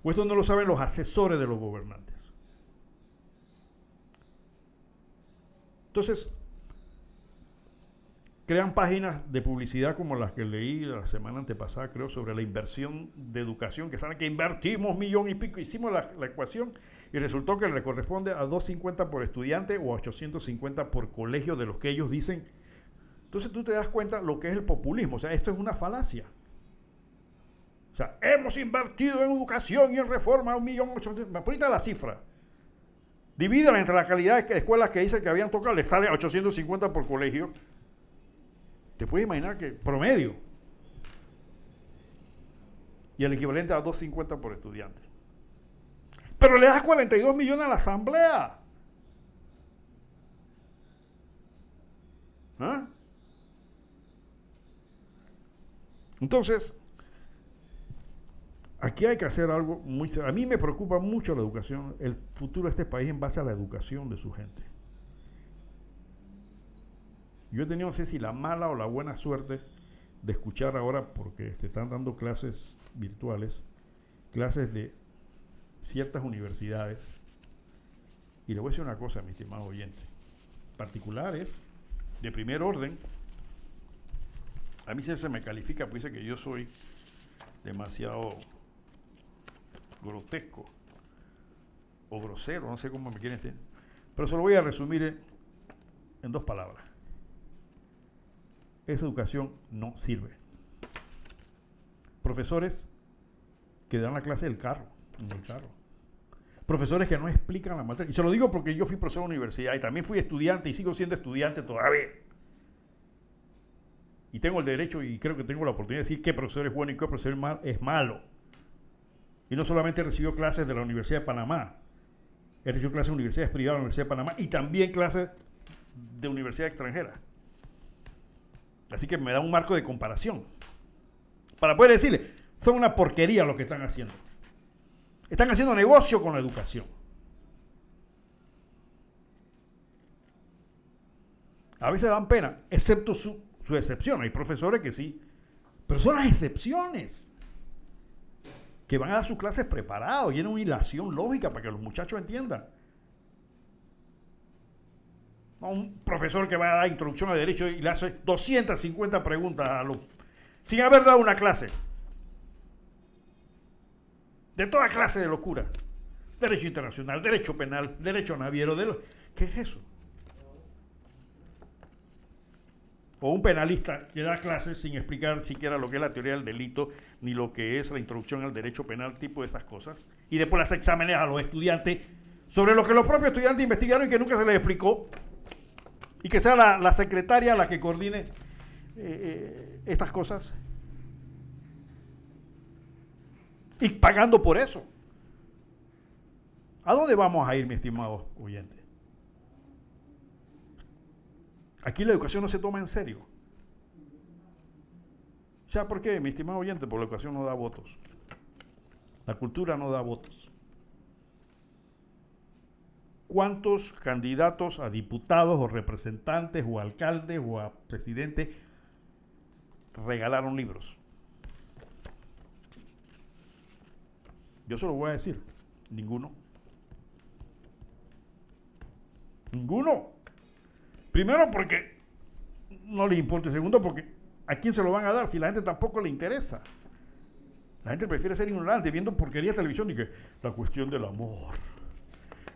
O esto no lo saben los asesores de los gobernantes. Entonces, crean páginas de publicidad como las que leí la semana antepasada, creo, sobre la inversión de educación, que saben que invertimos millón y pico, hicimos la, ecuación y resultó que le corresponde a 250 por estudiante o a 850 por colegio de los que ellos dicen. Entonces tú te das cuenta lo que es el populismo, o sea, esto es una falacia. O sea, hemos invertido en educación y en reforma un millón ochocientos. Ahorita la cifra. Divídala entre la calidad de escuelas que dicen que habían tocado, le sale a 850 por colegio te puedes imaginar que promedio. Y el equivalente a 2.50 por estudiante. Pero le das 42 millones a la asamblea. ¿Ah? Entonces, aquí hay que hacer algo muy... A mí me preocupa mucho la educación, el futuro de este país en base a la educación de su gente. Yo he tenido, no sé si la mala o la buena suerte de escuchar ahora, porque te están dando clases virtuales, clases de ciertas universidades. Y le voy a decir una cosa, mi estimado oyente. Particulares, de primer orden, a mí se me califica, pues dice que yo soy demasiado grotesco o grosero, no sé cómo me quieren decir. Pero se lo voy a resumir en dos palabras esa educación no sirve. Profesores que dan la clase del carro, en el carro. Profesores que no explican la materia. Y se lo digo porque yo fui profesor de universidad y también fui estudiante y sigo siendo estudiante todavía. Y tengo el derecho y creo que tengo la oportunidad de decir qué profesor es bueno y qué profesor es malo. Y no solamente recibió clases de la Universidad de Panamá, he recibido clases de universidades privadas de la Universidad de Panamá y también clases de universidades extranjeras. Así que me da un marco de comparación. Para poder decirle, son una porquería lo que están haciendo. Están haciendo negocio con la educación. A veces dan pena, excepto su, excepción. Hay profesores que sí. Pero son las excepciones. Que van a dar sus clases preparados y en una hilación lógica para que los muchachos entiendan un profesor que va a dar introducción a derecho y le hace 250 preguntas a los, sin haber dado una clase. De toda clase de locura. Derecho internacional, derecho penal, derecho naviero. De ¿Qué es eso? O un penalista que da clases sin explicar siquiera lo que es la teoría del delito, ni lo que es la introducción al derecho penal, tipo de esas cosas. Y después las exámenes a los estudiantes sobre lo que los propios estudiantes investigaron y que nunca se les explicó y que sea la, secretaria la que coordine eh, eh, estas cosas. Y pagando por eso. ¿A dónde vamos a ir, mi estimado oyente? Aquí la educación no se toma en serio. ¿Sabe por qué, mi estimado oyente? Porque la educación no da votos. La cultura no da votos cuántos candidatos a diputados o representantes o alcaldes o a presidente regalaron libros. Yo se lo voy a decir, ninguno. Ninguno. Primero porque no le importa. Segundo porque ¿a quién se lo van a dar si la gente tampoco le interesa? La gente prefiere ser ignorante viendo porquería de televisión y que la cuestión del amor,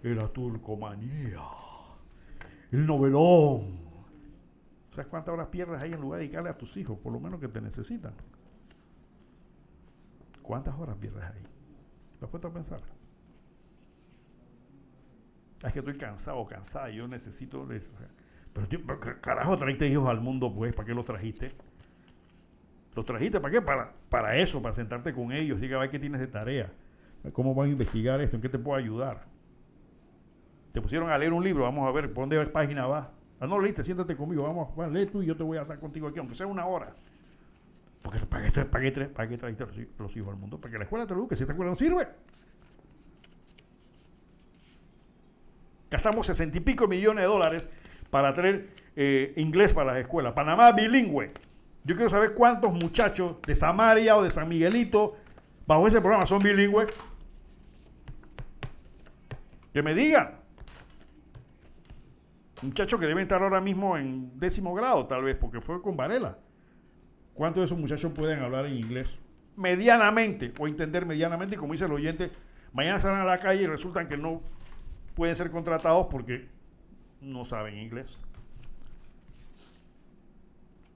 la turcomanía, el novelón. ¿Sabes cuántas horas pierdes ahí en lugar de dedicarle a tus hijos, por lo menos que te necesitan? ¿Cuántas horas pierdes ahí? ¿Te has puesto a pensar? Es que estoy cansado, cansada, yo necesito... Pero, carajo, traiste hijos al mundo, pues, ¿para qué los trajiste? ¿Los trajiste para qué? Para, para eso, para sentarte con ellos, diga, a ver qué tienes de tarea, cómo van a investigar esto, en qué te puedo ayudar. Te pusieron a leer un libro, vamos a ver, ¿por dónde página va? Ah, no leíste, siéntate conmigo, vamos, a lee tú y yo te voy a estar contigo aquí, aunque sea una hora. Porque ¿para qué, para qué, para los, hijos al mundo? Para que la escuela te eduque, si esta escuela no sirve. Gastamos sesenta y pico millones de dólares para traer eh, inglés para las escuelas. Panamá bilingüe. Yo quiero saber cuántos muchachos de Samaria o de San Miguelito bajo ese programa son bilingües. Que me digan. Muchachos que deben estar ahora mismo en décimo grado, tal vez, porque fue con Varela. ¿Cuántos de esos muchachos pueden hablar en inglés? Medianamente, o entender medianamente, como dice el oyente, mañana salen a la calle y resultan que no pueden ser contratados porque no saben inglés.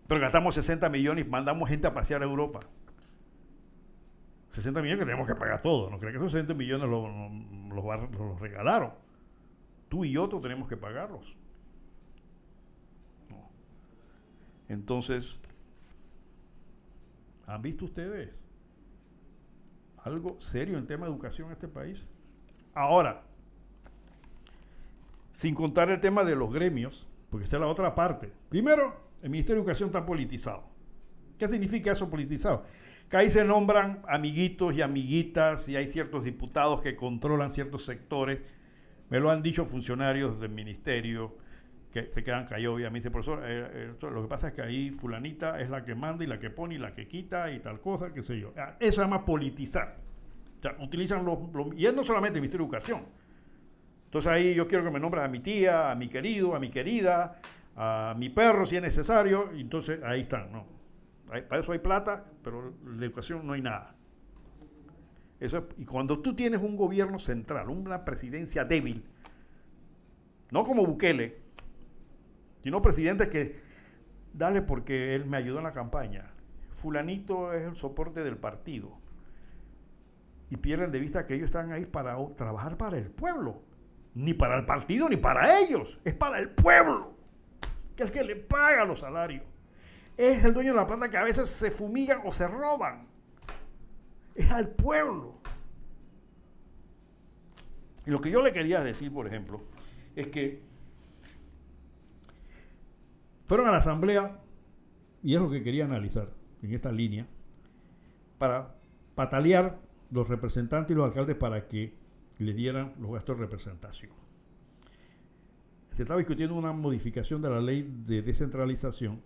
Pero gastamos 60 millones y mandamos gente a pasear a Europa. 60 millones que tenemos que pagar todo. No creo que esos 60 millones los, regalaron. Tú y yo tenemos que pagarlos. Entonces, ¿han visto ustedes algo serio en tema de educación en este país? Ahora, sin contar el tema de los gremios, porque esta es la otra parte. Primero, el Ministerio de Educación está politizado. ¿Qué significa eso politizado? Que ahí se nombran amiguitos y amiguitas y hay ciertos diputados que controlan ciertos sectores. Me lo han dicho funcionarios del ministerio que se quedan callados, obviamente. Profesor, lo que pasa es que ahí fulanita es la que manda y la que pone y la que quita y tal cosa, qué sé yo. Ah, eso se llama politizar. O sea, utilizan los, y es no solamente el Ministerio de Educación, entonces ahí yo quiero que me nombres a mi tía, a mi querido, a mi querida, a mi perro si es necesario. Y entonces ahí están, ¿no? para eso hay plata, pero la educación no hay nada. Eso, y cuando tú tienes un gobierno central, una presidencia débil, no como Bukele, sino presidentes que, dale porque él me ayudó en la campaña, fulanito es el soporte del partido, y pierden de vista que ellos están ahí para trabajar para el pueblo ni para el partido ni para ellos, es para el pueblo, que es el que le paga los salarios. Es el dueño de la plata que a veces se fumigan o se roban. Es al pueblo. Y lo que yo le quería decir, por ejemplo, es que fueron a la asamblea, y es lo que quería analizar en esta línea, para patalear los representantes y los alcaldes para que le dieran los gastos de representación. Se estaba discutiendo una modificación de la ley de descentralización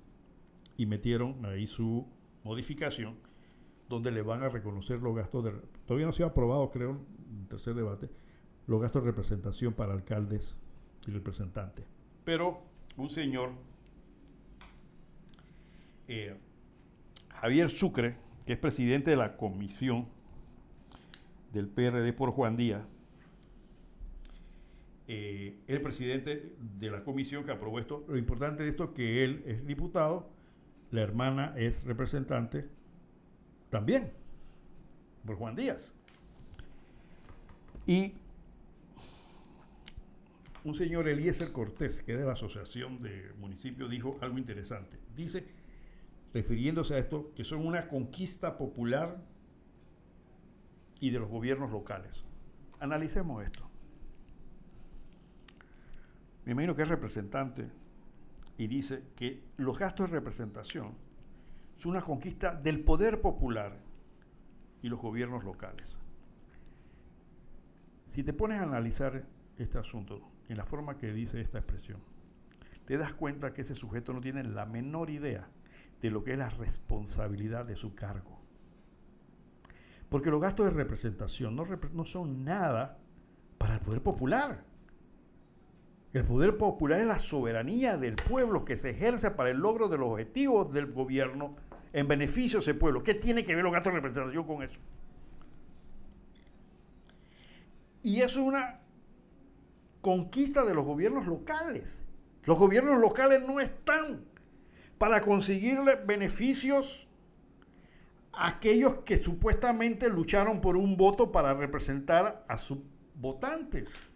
y metieron ahí su modificación donde le van a reconocer los gastos de... Todavía no se ha aprobado, creo, en el tercer debate, los gastos de representación para alcaldes y representantes. Pero un señor, eh, Javier Sucre, que es presidente de la comisión del PRD por Juan Díaz, eh, el presidente de la comisión que aprobó esto. Lo importante de esto es que él es diputado, la hermana es representante también, por Juan Díaz. Y un señor Eliezer Cortés, que es de la Asociación de Municipios, dijo algo interesante. Dice, refiriéndose a esto, que son una conquista popular y de los gobiernos locales. Analicemos esto me imagino que es representante, y dice que los gastos de representación son una conquista del poder popular y los gobiernos locales. Si te pones a analizar este asunto en la forma que dice esta expresión, te das cuenta que ese sujeto no tiene la menor idea de lo que es la responsabilidad de su cargo. Porque los gastos de representación no, son nada para el poder popular. El poder popular es la soberanía del pueblo que se ejerce para el logro de los objetivos del gobierno en beneficio de ese pueblo. ¿Qué tiene que ver los gastos de representación con eso? Y eso es una conquista de los gobiernos locales. Los gobiernos locales no están para conseguirle beneficios a aquellos que supuestamente lucharon por un voto para representar a sus votantes.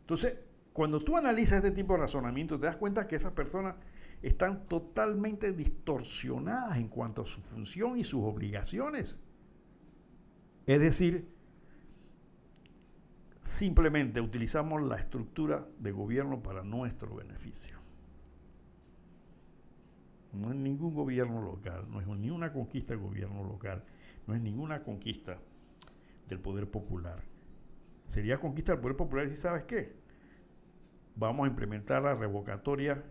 Entonces, cuando tú analizas este tipo de razonamiento, te das cuenta que esas personas están totalmente distorsionadas en cuanto a su función y sus obligaciones. Es decir, simplemente utilizamos la estructura de gobierno para nuestro beneficio. No es ningún gobierno local, no es ni una conquista del gobierno local, no es ninguna conquista del poder popular. Sería conquista del poder popular si sabes qué, vamos a implementar la revocatoria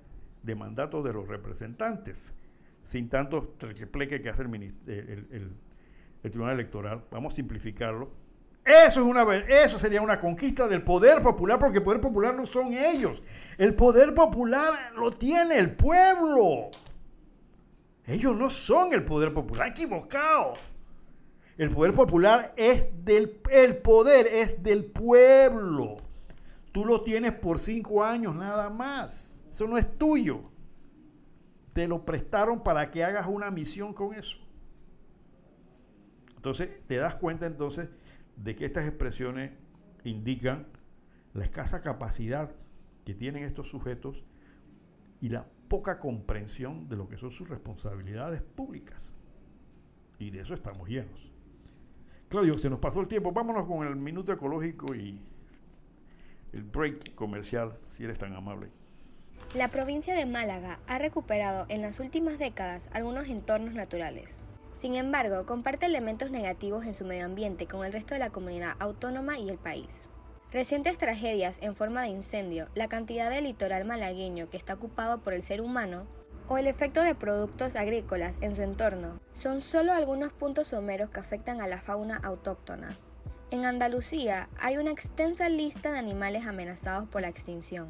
de mandatos de los representantes, sin tanto trequepleque que hace el, Tribunal Electoral. Vamos a simplificarlo. Eso, es una, eso sería una conquista del poder popular, porque el poder popular no son ellos. El poder popular lo tiene el pueblo. Ellos no son el poder popular, equivocado. El poder popular es del el poder es del pueblo. Tú lo tienes por cinco años nada más. Eso no es tuyo. Te lo prestaron para que hagas una misión con eso. Entonces, te das cuenta entonces de que estas expresiones indican la escasa capacidad que tienen estos sujetos y la poca comprensión de lo que son sus responsabilidades públicas. Y de eso estamos llenos. Claudio, se nos pasó el tiempo. Vámonos con el minuto ecológico y el break comercial, si eres tan amable. La provincia de Málaga ha recuperado en las últimas décadas algunos entornos naturales. Sin embargo, comparte elementos negativos en su medio ambiente con el resto de la comunidad autónoma y el país. Recientes tragedias en forma de incendio, la cantidad de litoral malagueño que está ocupado por el ser humano o el efecto de productos agrícolas en su entorno son solo algunos puntos someros que afectan a la fauna autóctona. En Andalucía hay una extensa lista de animales amenazados por la extinción.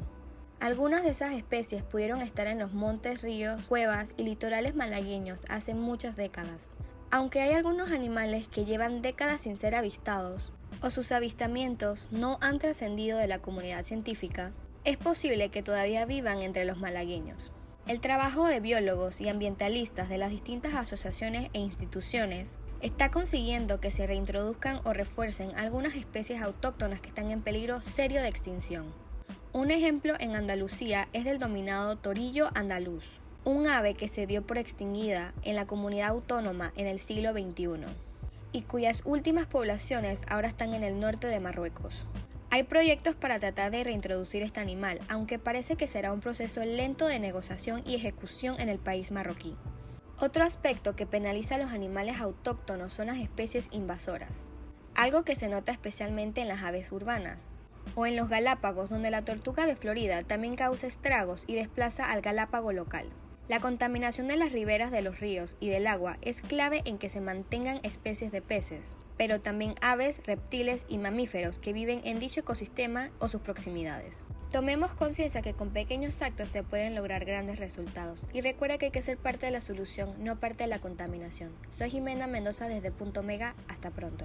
Algunas de esas especies pudieron estar en los montes, ríos, cuevas y litorales malagueños hace muchas décadas. Aunque hay algunos animales que llevan décadas sin ser avistados, o sus avistamientos no han trascendido de la comunidad científica, es posible que todavía vivan entre los malagueños. El trabajo de biólogos y ambientalistas de las distintas asociaciones e instituciones está consiguiendo que se reintroduzcan o refuercen algunas especies autóctonas que están en peligro serio de extinción. Un ejemplo en Andalucía es del dominado torillo andaluz, un ave que se dio por extinguida en la comunidad autónoma en el siglo XXI y cuyas últimas poblaciones ahora están en el norte de Marruecos. Hay proyectos para tratar de reintroducir este animal, aunque parece que será un proceso lento de negociación y ejecución en el país marroquí. Otro aspecto que penaliza a los animales autóctonos son las especies invasoras, algo que se nota especialmente en las aves urbanas, o en los Galápagos, donde la tortuga de Florida también causa estragos y desplaza al galápago local. La contaminación de las riberas de los ríos y del agua es clave en que se mantengan especies de peces, pero también aves, reptiles y mamíferos que viven en dicho ecosistema o sus proximidades. Tomemos conciencia que con pequeños actos se pueden lograr grandes resultados y recuerda que hay que ser parte de la solución, no parte de la contaminación. Soy Jimena Mendoza desde Punto Mega, hasta pronto.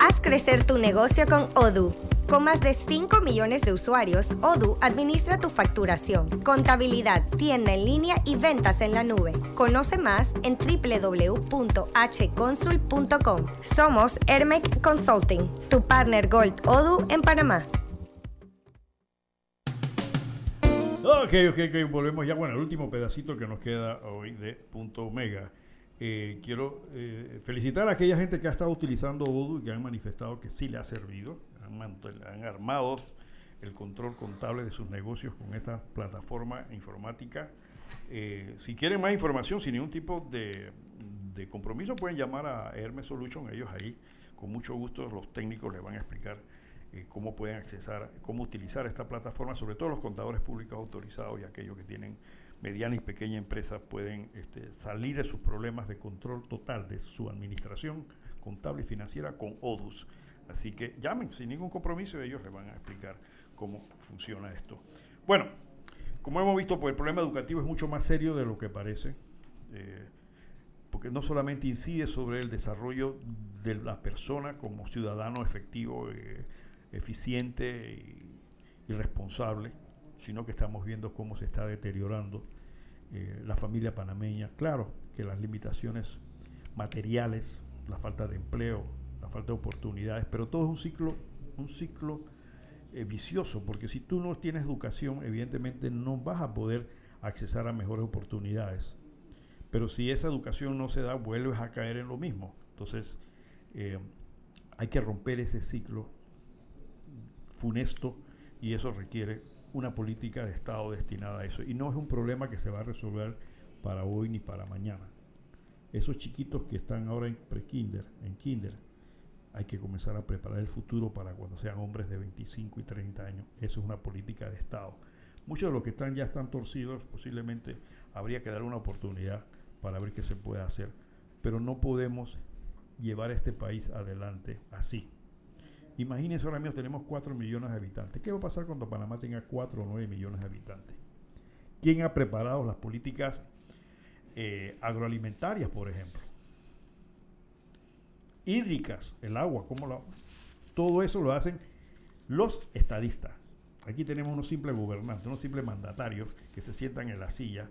Haz crecer tu negocio con Odoo. Con más de 5 millones de usuarios, Odoo administra tu facturación, contabilidad, tienda en línea y ventas en la nube. Conoce más en www.hconsul.com. Somos Hermec Consulting, tu partner Gold Odoo en Panamá. Ok, ok, ok, volvemos ya. Bueno, el último pedacito que nos queda hoy de Punto Omega. Eh, quiero eh, felicitar a aquella gente que ha estado utilizando Odoo y que han manifestado que sí le ha servido. Han, armado el control contable de sus negocios con esta plataforma informática. Eh, si quieren más información, sin ningún tipo de, compromiso, pueden llamar a Hermes Solution. Ellos ahí, con mucho gusto, los técnicos les van a explicar cómo pueden accesar, cómo utilizar esta plataforma, sobre todo los contadores públicos autorizados y aquellos que tienen mediana y pequeña empresa pueden este, salir de sus problemas de control total de su administración contable y financiera con ODUS. Así que llamen sin ningún compromiso y ellos les van a explicar cómo funciona esto. Bueno, como hemos visto, pues el problema educativo es mucho más serio de lo que parece, eh, porque no solamente incide sobre el desarrollo de la persona como ciudadano efectivo, eh, eficiente y, responsable, sino que estamos viendo cómo se está deteriorando eh, la familia panameña. Claro que las limitaciones materiales, la falta de empleo, la falta de oportunidades, pero todo es un ciclo, un ciclo eh, vicioso, porque si tú no tienes educación, evidentemente no vas a poder accesar a mejores oportunidades. Pero si esa educación no se da, vuelves a caer en lo mismo. Entonces, eh, hay que romper ese ciclo funesto y eso requiere una política de Estado destinada a eso. Y no es un problema que se va a resolver para hoy ni para mañana. Esos chiquitos que están ahora en pre-kinder, en kinder, hay que comenzar a preparar el futuro para cuando sean hombres de 25 y 30 años. Eso es una política de Estado. Muchos de los que están ya están torcidos, posiblemente habría que dar una oportunidad para ver qué se puede hacer. Pero no podemos llevar este país adelante así. Imagínense ahora mismo tenemos 4 millones de habitantes. ¿Qué va a pasar cuando Panamá tenga 4 o 9 millones de habitantes? ¿Quién ha preparado las políticas eh, agroalimentarias, por ejemplo? hídricas, el agua, cómo lo, todo eso lo hacen los estadistas. Aquí tenemos unos simples gobernantes, unos simples mandatarios que se sientan en la silla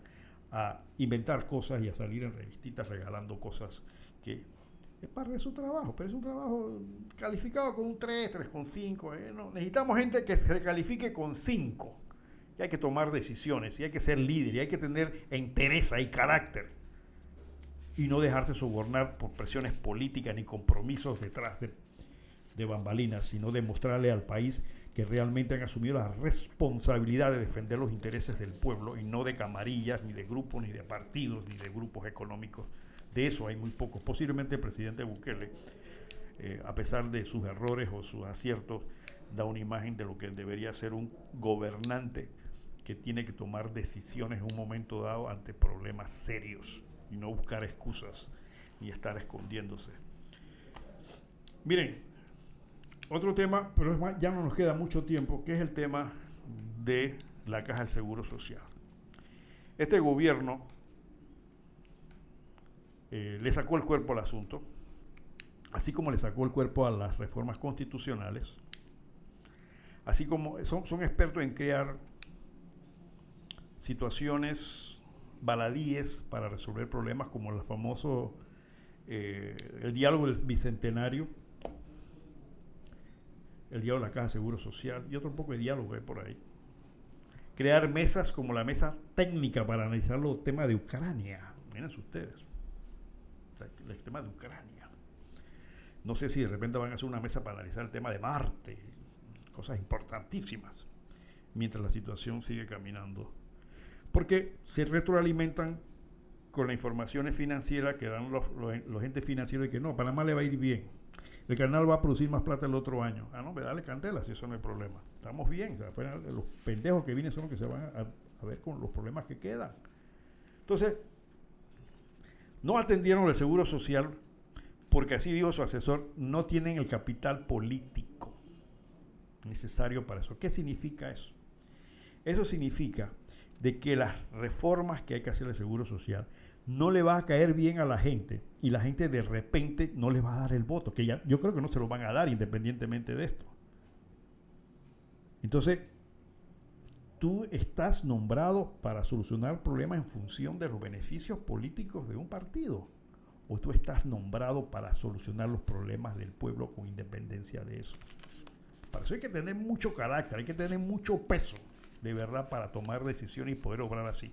a inventar cosas y a salir en revistitas regalando cosas que es parte de su trabajo, pero es un trabajo calificado con un 3, 3,5. ¿eh? No, necesitamos gente que se califique con 5. Y hay que tomar decisiones, y hay que ser líder, y hay que tener entereza y carácter y no dejarse sobornar por presiones políticas ni compromisos detrás de, de bambalinas, sino demostrarle al país que realmente han asumido la responsabilidad de defender los intereses del pueblo y no de camarillas, ni de grupos, ni de partidos, ni de grupos económicos. De eso hay muy pocos. Posiblemente el presidente Bukele, eh, a pesar de sus errores o sus aciertos, da una imagen de lo que debería ser un gobernante que tiene que tomar decisiones en un momento dado ante problemas serios y no buscar excusas ni estar escondiéndose. Miren, otro tema, pero ya no nos queda mucho tiempo, que es el tema de la Caja del Seguro Social. Este gobierno eh, le sacó el cuerpo al asunto, así como le sacó el cuerpo a las reformas constitucionales, así como son, expertos en crear situaciones baladíes para resolver problemas como el famoso eh, el diálogo del bicentenario, el diálogo de la Caja de Seguro Social y otro poco de diálogo por ahí. Crear mesas como la mesa técnica para analizar los temas de Ucrania. Miren ustedes, el tema de Ucrania. No sé si de repente van a hacer una mesa para analizar el tema de Marte, cosas importantísimas, mientras la situación sigue caminando porque se retroalimentan con las informaciones financieras que dan los, los, entes financieros de que no, Panamá le va a ir bien. El canal va a producir más plata el otro año. Ah, no, me dale candela, si eso no es problema. Estamos bien. los pendejos que vienen son los que se van a ver con los problemas que quedan. Entonces, no atendieron el seguro social porque así dijo su asesor, no tienen el capital político necesario para eso. ¿Qué significa eso? Eso significa de que las reformas que hay que hacer al Seguro Social no le va a caer bien a la gente y la gente de repente no le va a dar el voto, que ya, yo creo que no se lo van a dar independientemente de esto. Entonces, tú estás nombrado para solucionar problemas en función de los beneficios políticos de un partido o tú estás nombrado para solucionar los problemas del pueblo con independencia de eso. Para eso hay que tener mucho carácter, hay que tener mucho peso de verdad para tomar decisiones y poder obrar así.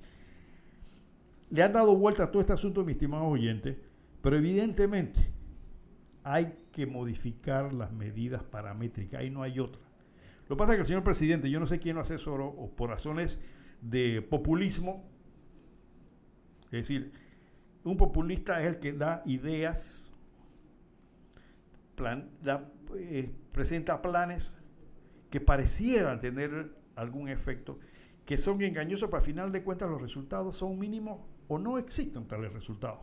Le han dado vuelta a todo este asunto, mis estimados oyentes, pero evidentemente hay que modificar las medidas paramétricas, ahí no hay otra. Lo que pasa es que el señor presidente, yo no sé quién lo asesoró, o por razones de populismo, es decir, un populista es el que da ideas, plan, eh, presenta planes que parecieran tener algún efecto que son engañosos, para final de cuentas los resultados son mínimos o no existen tales resultados.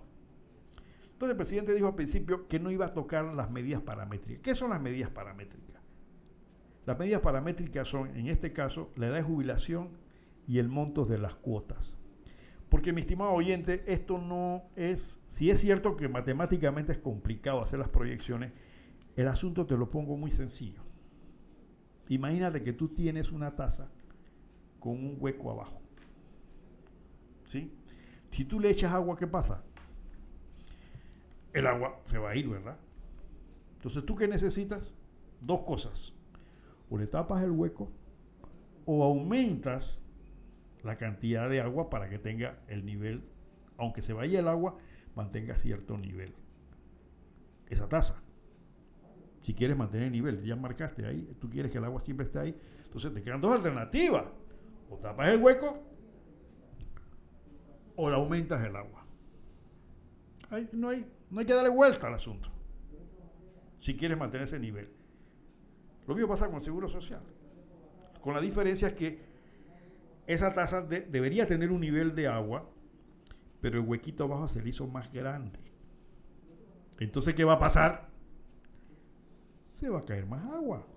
Entonces el presidente dijo al principio que no iba a tocar las medidas paramétricas. ¿Qué son las medidas paramétricas? Las medidas paramétricas son, en este caso, la edad de jubilación y el monto de las cuotas. Porque mi estimado oyente, esto no es, si es cierto que matemáticamente es complicado hacer las proyecciones, el asunto te lo pongo muy sencillo. Imagínate que tú tienes una taza con un hueco abajo. ¿Sí? Si tú le echas agua, ¿qué pasa? El agua se va a ir, ¿verdad? Entonces, ¿tú qué necesitas? Dos cosas. O le tapas el hueco o aumentas la cantidad de agua para que tenga el nivel, aunque se vaya el agua, mantenga cierto nivel. Esa taza. Si quieres mantener el nivel, ya marcaste ahí, tú quieres que el agua siempre esté ahí. Entonces te quedan dos alternativas. O tapas el hueco o le aumentas el agua. no, hay, no hay que darle vuelta al asunto. Si quieres mantener ese nivel. Lo mismo pasa con el seguro social. Con la diferencia es que esa taza debería tener un nivel de agua, pero el huequito abajo se le hizo más grande. Entonces, ¿qué va a pasar? Se va a caer más agua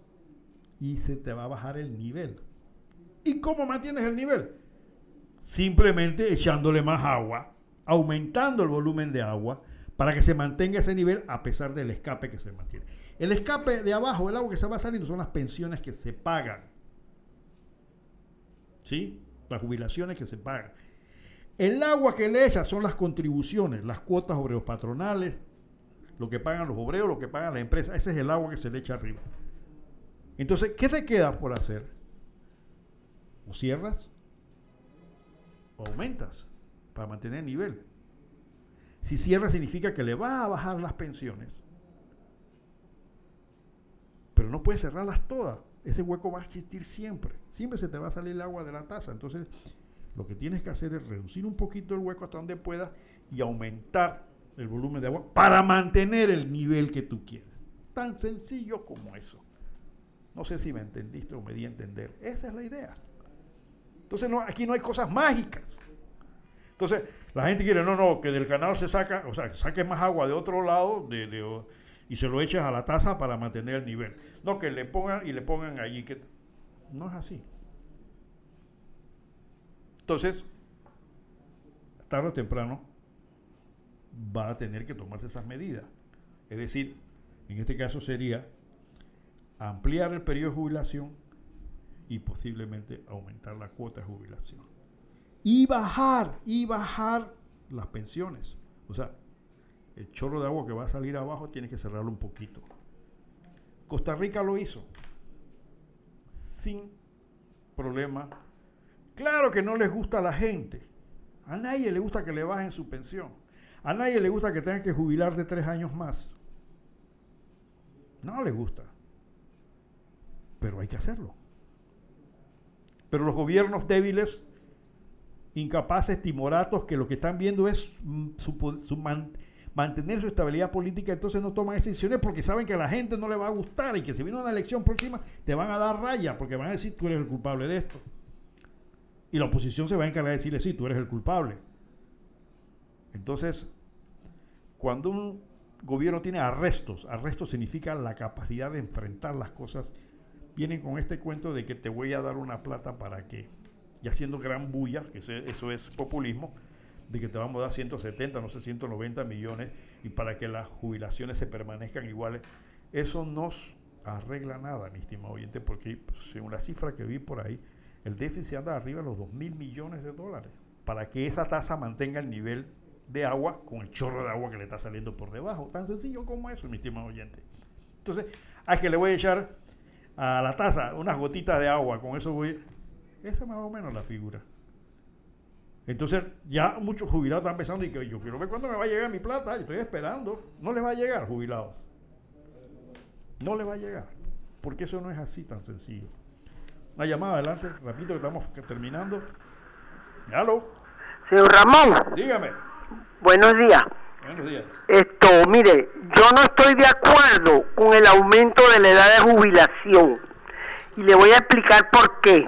y se te va a bajar el nivel. ¿Y cómo mantienes el nivel? Simplemente echándole más agua, aumentando el volumen de agua para que se mantenga ese nivel a pesar del escape que se mantiene. El escape de abajo, el agua que se va saliendo, son las pensiones que se pagan. ¿Sí? Las jubilaciones que se pagan. El agua que le echa son las contribuciones, las cuotas obreros patronales, lo que pagan los obreros, lo que pagan las empresas. Ese es el agua que se le echa arriba. Entonces, ¿qué te queda por hacer? O cierras o aumentas para mantener el nivel. Si cierras significa que le va a bajar las pensiones. No puedes cerrarlas todas. Ese hueco va a existir siempre. Siempre se te va a salir el agua de la taza. Entonces, lo que tienes que hacer es reducir un poquito el hueco hasta donde puedas y aumentar el volumen de agua para mantener el nivel que tú quieres. Tan sencillo como eso. No sé si me entendiste o me di a entender. Esa es la idea. Entonces no, aquí no hay cosas mágicas. Entonces la gente quiere, no, no, que del canal se saca, o sea, saque más agua de otro lado de, y se lo eches a la taza para mantener el nivel. No, que le pongan y le pongan allí. que No es así. Entonces, tarde o temprano va a tener que tomarse esas medidas. Es decir, en este caso sería ampliar el periodo de jubilación y posiblemente aumentar la cuota de jubilación. Y bajar, y bajar las pensiones. O sea, el chorro de agua que va a salir abajo tiene que cerrarlo un poquito. Costa Rica lo hizo sin problema. Claro que no les gusta a la gente. A nadie le gusta que le bajen su pensión. A nadie le gusta que tengan que jubilar de tres años más. No le gusta pero hay que hacerlo. Pero los gobiernos débiles, incapaces, timoratos, que lo que están viendo es mm, mantener su estabilidad política, entonces no toman decisiones porque saben que a la gente no le va a gustar y que si viene una elección próxima te van a dar raya porque van a decir tú eres el culpable de esto. Y la oposición se va a encargar de decirle sí, tú eres el culpable. Entonces, cuando un gobierno tiene arrestos, arrestos significa la capacidad de enfrentar las cosas vienen con este cuento de que te voy a dar una plata para que, y haciendo gran bulla, que eso es populismo, de que te vamos a dar 170, no sé, 190 millones y para que las jubilaciones se permanezcan iguales. Eso no arregla nada, mi estimado oyente, porque según la cifra que vi por ahí, el déficit anda arriba de los 2 mil millones de dólares para que esa tasa mantenga el nivel de agua con el chorro de agua que le está saliendo por debajo. Tan sencillo como eso, mi estimado oyente. Entonces, a que le voy a echar a la taza unas gotitas de agua, con eso voy. Esa es más o menos la figura. Entonces, ya muchos jubilados están pensando y que yo quiero ver cuándo me va a llegar mi plata, estoy esperando. No les va a llegar, jubilados. No les va a llegar. Porque eso no es así tan sencillo. Una llamada adelante, rapidito que estamos terminando. ¿Aló? Señor Ramón. Dígame. Buenos días. Buenos días. Esto, mire, yo no estoy de acuerdo con el aumento de la edad de jubilación. Y le voy a explicar por qué.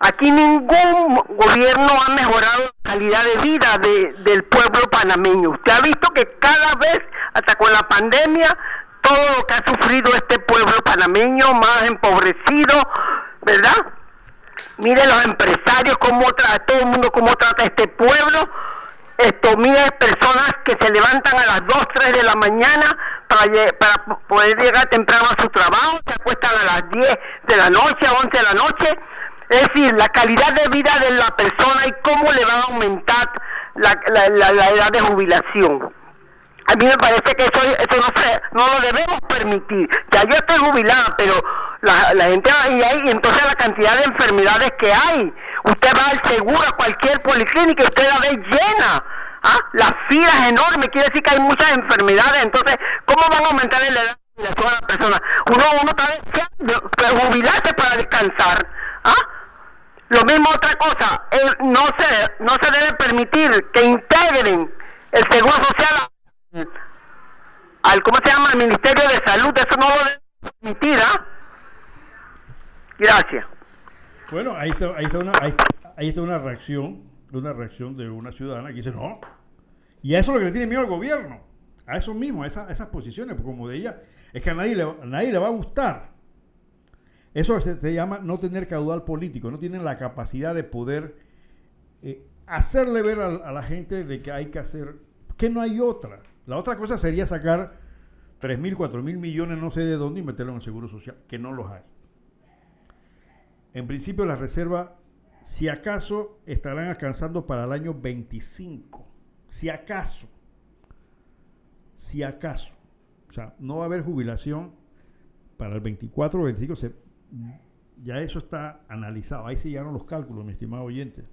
Aquí ningún gobierno ha mejorado la calidad de vida de- del pueblo panameño. Usted ha visto que cada vez, hasta con la pandemia, todo lo que ha sufrido este pueblo panameño, más empobrecido, ¿verdad? Mire los empresarios, cómo trata, todo el mundo cómo trata este pueblo. Esto, mire personas que se levantan a las 2, 3 de la mañana para, para poder llegar temprano a su trabajo, se acuestan a las 10 de la noche, a 11 de la noche. Es decir, la calidad de vida de la persona y cómo le van a aumentar la, edad de jubilación. A mí me parece que eso, eso no, se, no lo debemos permitir. Ya yo estoy jubilada, pero la, la gente y hay, y entonces la cantidad de enfermedades que hay. Usted va al seguro a cualquier policlínica y usted la ve llena. ¿Ah? Las filas enormes, quiere decir que hay muchas enfermedades. Entonces, ¿cómo van a aumentar la edad de jubilación a la persona? Uno, uno está jubilarse para descansar. ¿Ah? Lo mismo otra cosa, eh, no se no se debe permitir que integren el seguro social al, ¿cómo se llama? al Ministerio de Salud, eso no lo debe permitir, ¿ah? Gracias. Bueno, ahí está, ahí está una, ahí, ahí está una reacción, una reacción de una ciudadana que dice no. Y a eso es lo que le tiene miedo al gobierno, a eso mismo, a, esa- esas posiciones, como de ella, es que a nadie le, a nadie le va a gustar. Eso se, se llama no tener caudal político, no tienen la capacidad de poder eh, hacerle ver a, la gente de que hay que hacer, que no hay otra. La otra cosa sería sacar 3 mil, 4 mil millones, no sé de dónde, y meterlo en el Seguro Social, que no los hay. En principio la reserva, si acaso, estarán alcanzando para el año 25. Si acaso. Si acaso. O sea, no va a haber jubilación para el 24 o 25. se- ya eso está analizado. Ahí se llegaron los cálculos, mi estimado oyente.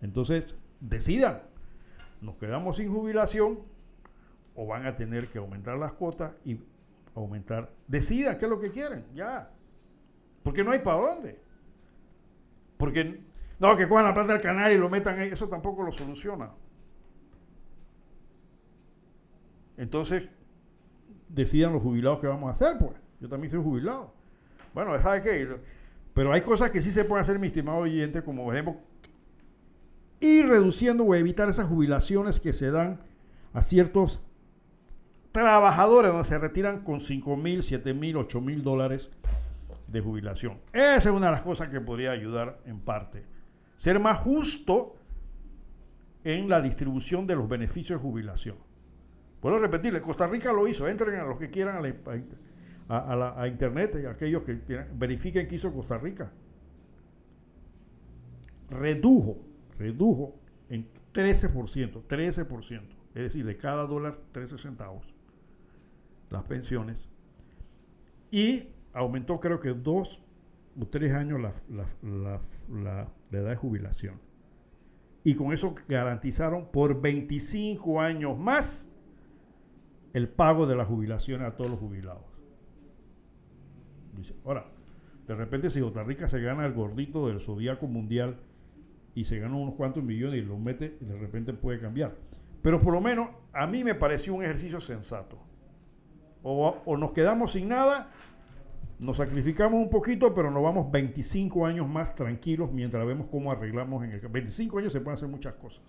Entonces, decidan. Nos quedamos sin jubilación o van a tener que aumentar las cuotas y aumentar. Decidan qué es lo que quieren. Ya. Porque no hay para dónde. Porque no, que cojan la plata del canal y lo metan ahí, eso tampoco lo soluciona. Entonces, decidan los jubilados qué vamos a hacer, pues. Yo también soy jubilado. Bueno, ¿sabe qué? Pero hay cosas que sí se pueden hacer, mi estimado oyente, como por ejemplo, ir reduciendo o evitar esas jubilaciones que se dan a ciertos trabajadores donde se retiran con 5 mil, 7 mil, 8 mil dólares de jubilación. Esa es una de las cosas que podría ayudar en parte. Ser más justo en la distribución de los beneficios de jubilación. Puedo repetirle, Costa Rica lo hizo. Entren a los que quieran a, la- a- a la- a internet, y aquellos que verifiquen qué hizo Costa Rica. Redujo, redujo en 13%, 13%, es decir, de cada dólar 13 centavos las pensiones y aumentó creo que dos o tres años la, la- la- la- la edad de jubilación. Y con eso garantizaron por 25 años más el pago de las jubilaciones a todos los jubilados. Ahora, de repente si Costa Rica se gana el gordito del zodiaco mundial y se gana unos cuantos millones y lo mete, de repente puede cambiar. Pero por lo menos a mí me pareció un ejercicio sensato. O, nos quedamos sin nada, nos sacrificamos un poquito, pero nos vamos 25 años más tranquilos mientras vemos cómo arreglamos en el... 25 años se pueden hacer muchas cosas.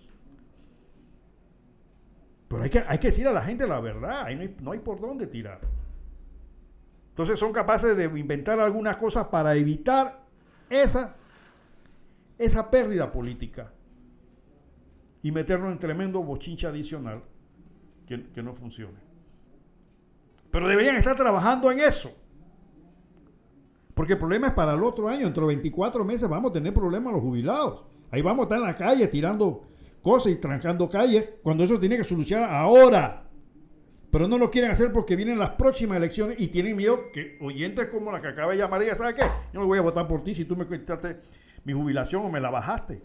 Pero hay que, hay que decir a la gente la verdad, no hay, no hay por dónde tirar. Entonces son capaces de inventar algunas cosas para evitar esa, esa pérdida política y meternos en tremendo bochinche adicional que, que no funcione. Pero deberían estar trabajando en eso. Porque el problema es para el otro año, dentro de 24 meses vamos a tener problemas los jubilados. Ahí vamos a estar en la calle tirando cosas y trancando calles, cuando eso tiene que solucionar ahora. Pero no lo quieren hacer porque vienen las próximas elecciones y tienen miedo que oyentes como la que acaba de llamar ella, ¿sabe qué? Yo no voy a votar por ti si tú me quitaste mi jubilación o me la bajaste.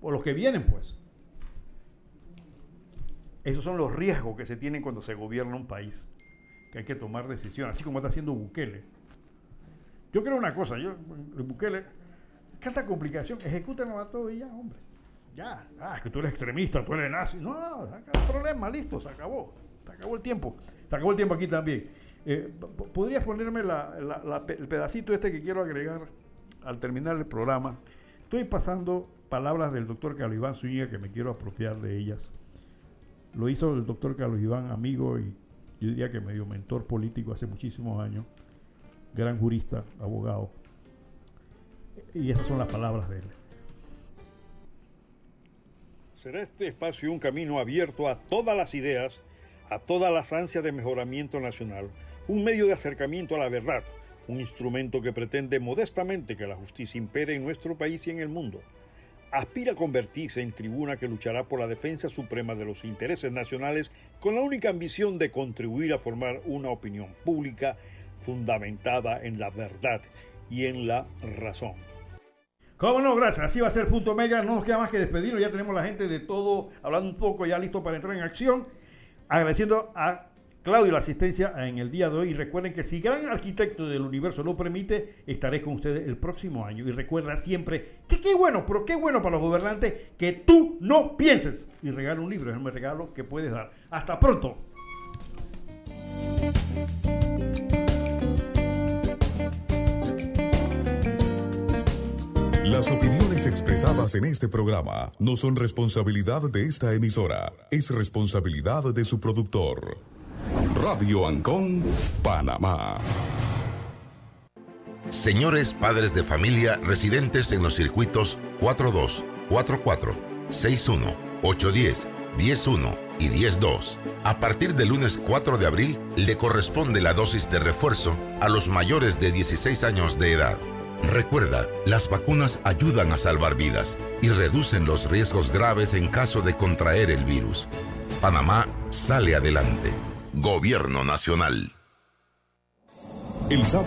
O los que vienen, pues. Esos son los riesgos que se tienen cuando se gobierna un país. Que hay que tomar decisiones, así como está haciendo Bukele. Yo creo una cosa, yo, Bukele, tanta complicación, ejecútenlo a todo y ya, hombre. Ya, ah, que tú eres extremista, tú eres nazi. No, no, el problema, listo, se acabó. Se acabó el tiempo. Se acabó el tiempo aquí también. Eh, ¿Podrías ponerme la- la- la el pedacito este que quiero agregar al terminar el programa, estoy pasando palabras del doctor Carlos Iván Zúñiga que me quiero apropiar de ellas. Lo hizo el doctor Carlos Iván, amigo y yo diría que medio mentor político hace muchísimos años, gran jurista, abogado. Y esas son las palabras de él. Será este espacio un camino abierto a todas las ideas, a todas las ansias de mejoramiento nacional, un medio de acercamiento a la verdad, un instrumento que pretende modestamente que la justicia impere en nuestro país y en el mundo. Aspira a convertirse en tribuna que luchará por la defensa suprema de los intereses nacionales con la única ambición de contribuir a formar una opinión pública fundamentada en la verdad y en la razón. ¿Cómo no? Gracias. Así va a ser punto mega. No nos queda más que despedirnos. Ya tenemos la gente de todo hablando un poco, ya listo para entrar en acción. Agradeciendo a Claudio la asistencia en el día de hoy. Y recuerden que si gran arquitecto del universo lo permite, estaré con ustedes el próximo año. Y recuerda siempre que qué bueno, pero qué bueno para los gobernantes que tú no pienses. Y regala un libro, es el regalo que puedes dar. Hasta pronto. Las opiniones expresadas en este programa no son responsabilidad de esta emisora, es responsabilidad de su productor. Radio Ancón, Panamá. Señores padres de familia residentes en los circuitos 42, 44, 61, 810, 101 y 102. A partir del lunes 4 de abril le corresponde la dosis de refuerzo a los mayores de 16 años de edad. Recuerda, las vacunas ayudan a salvar vidas y reducen los riesgos graves en caso de contraer el virus. Panamá sale adelante. Gobierno Nacional. El sábado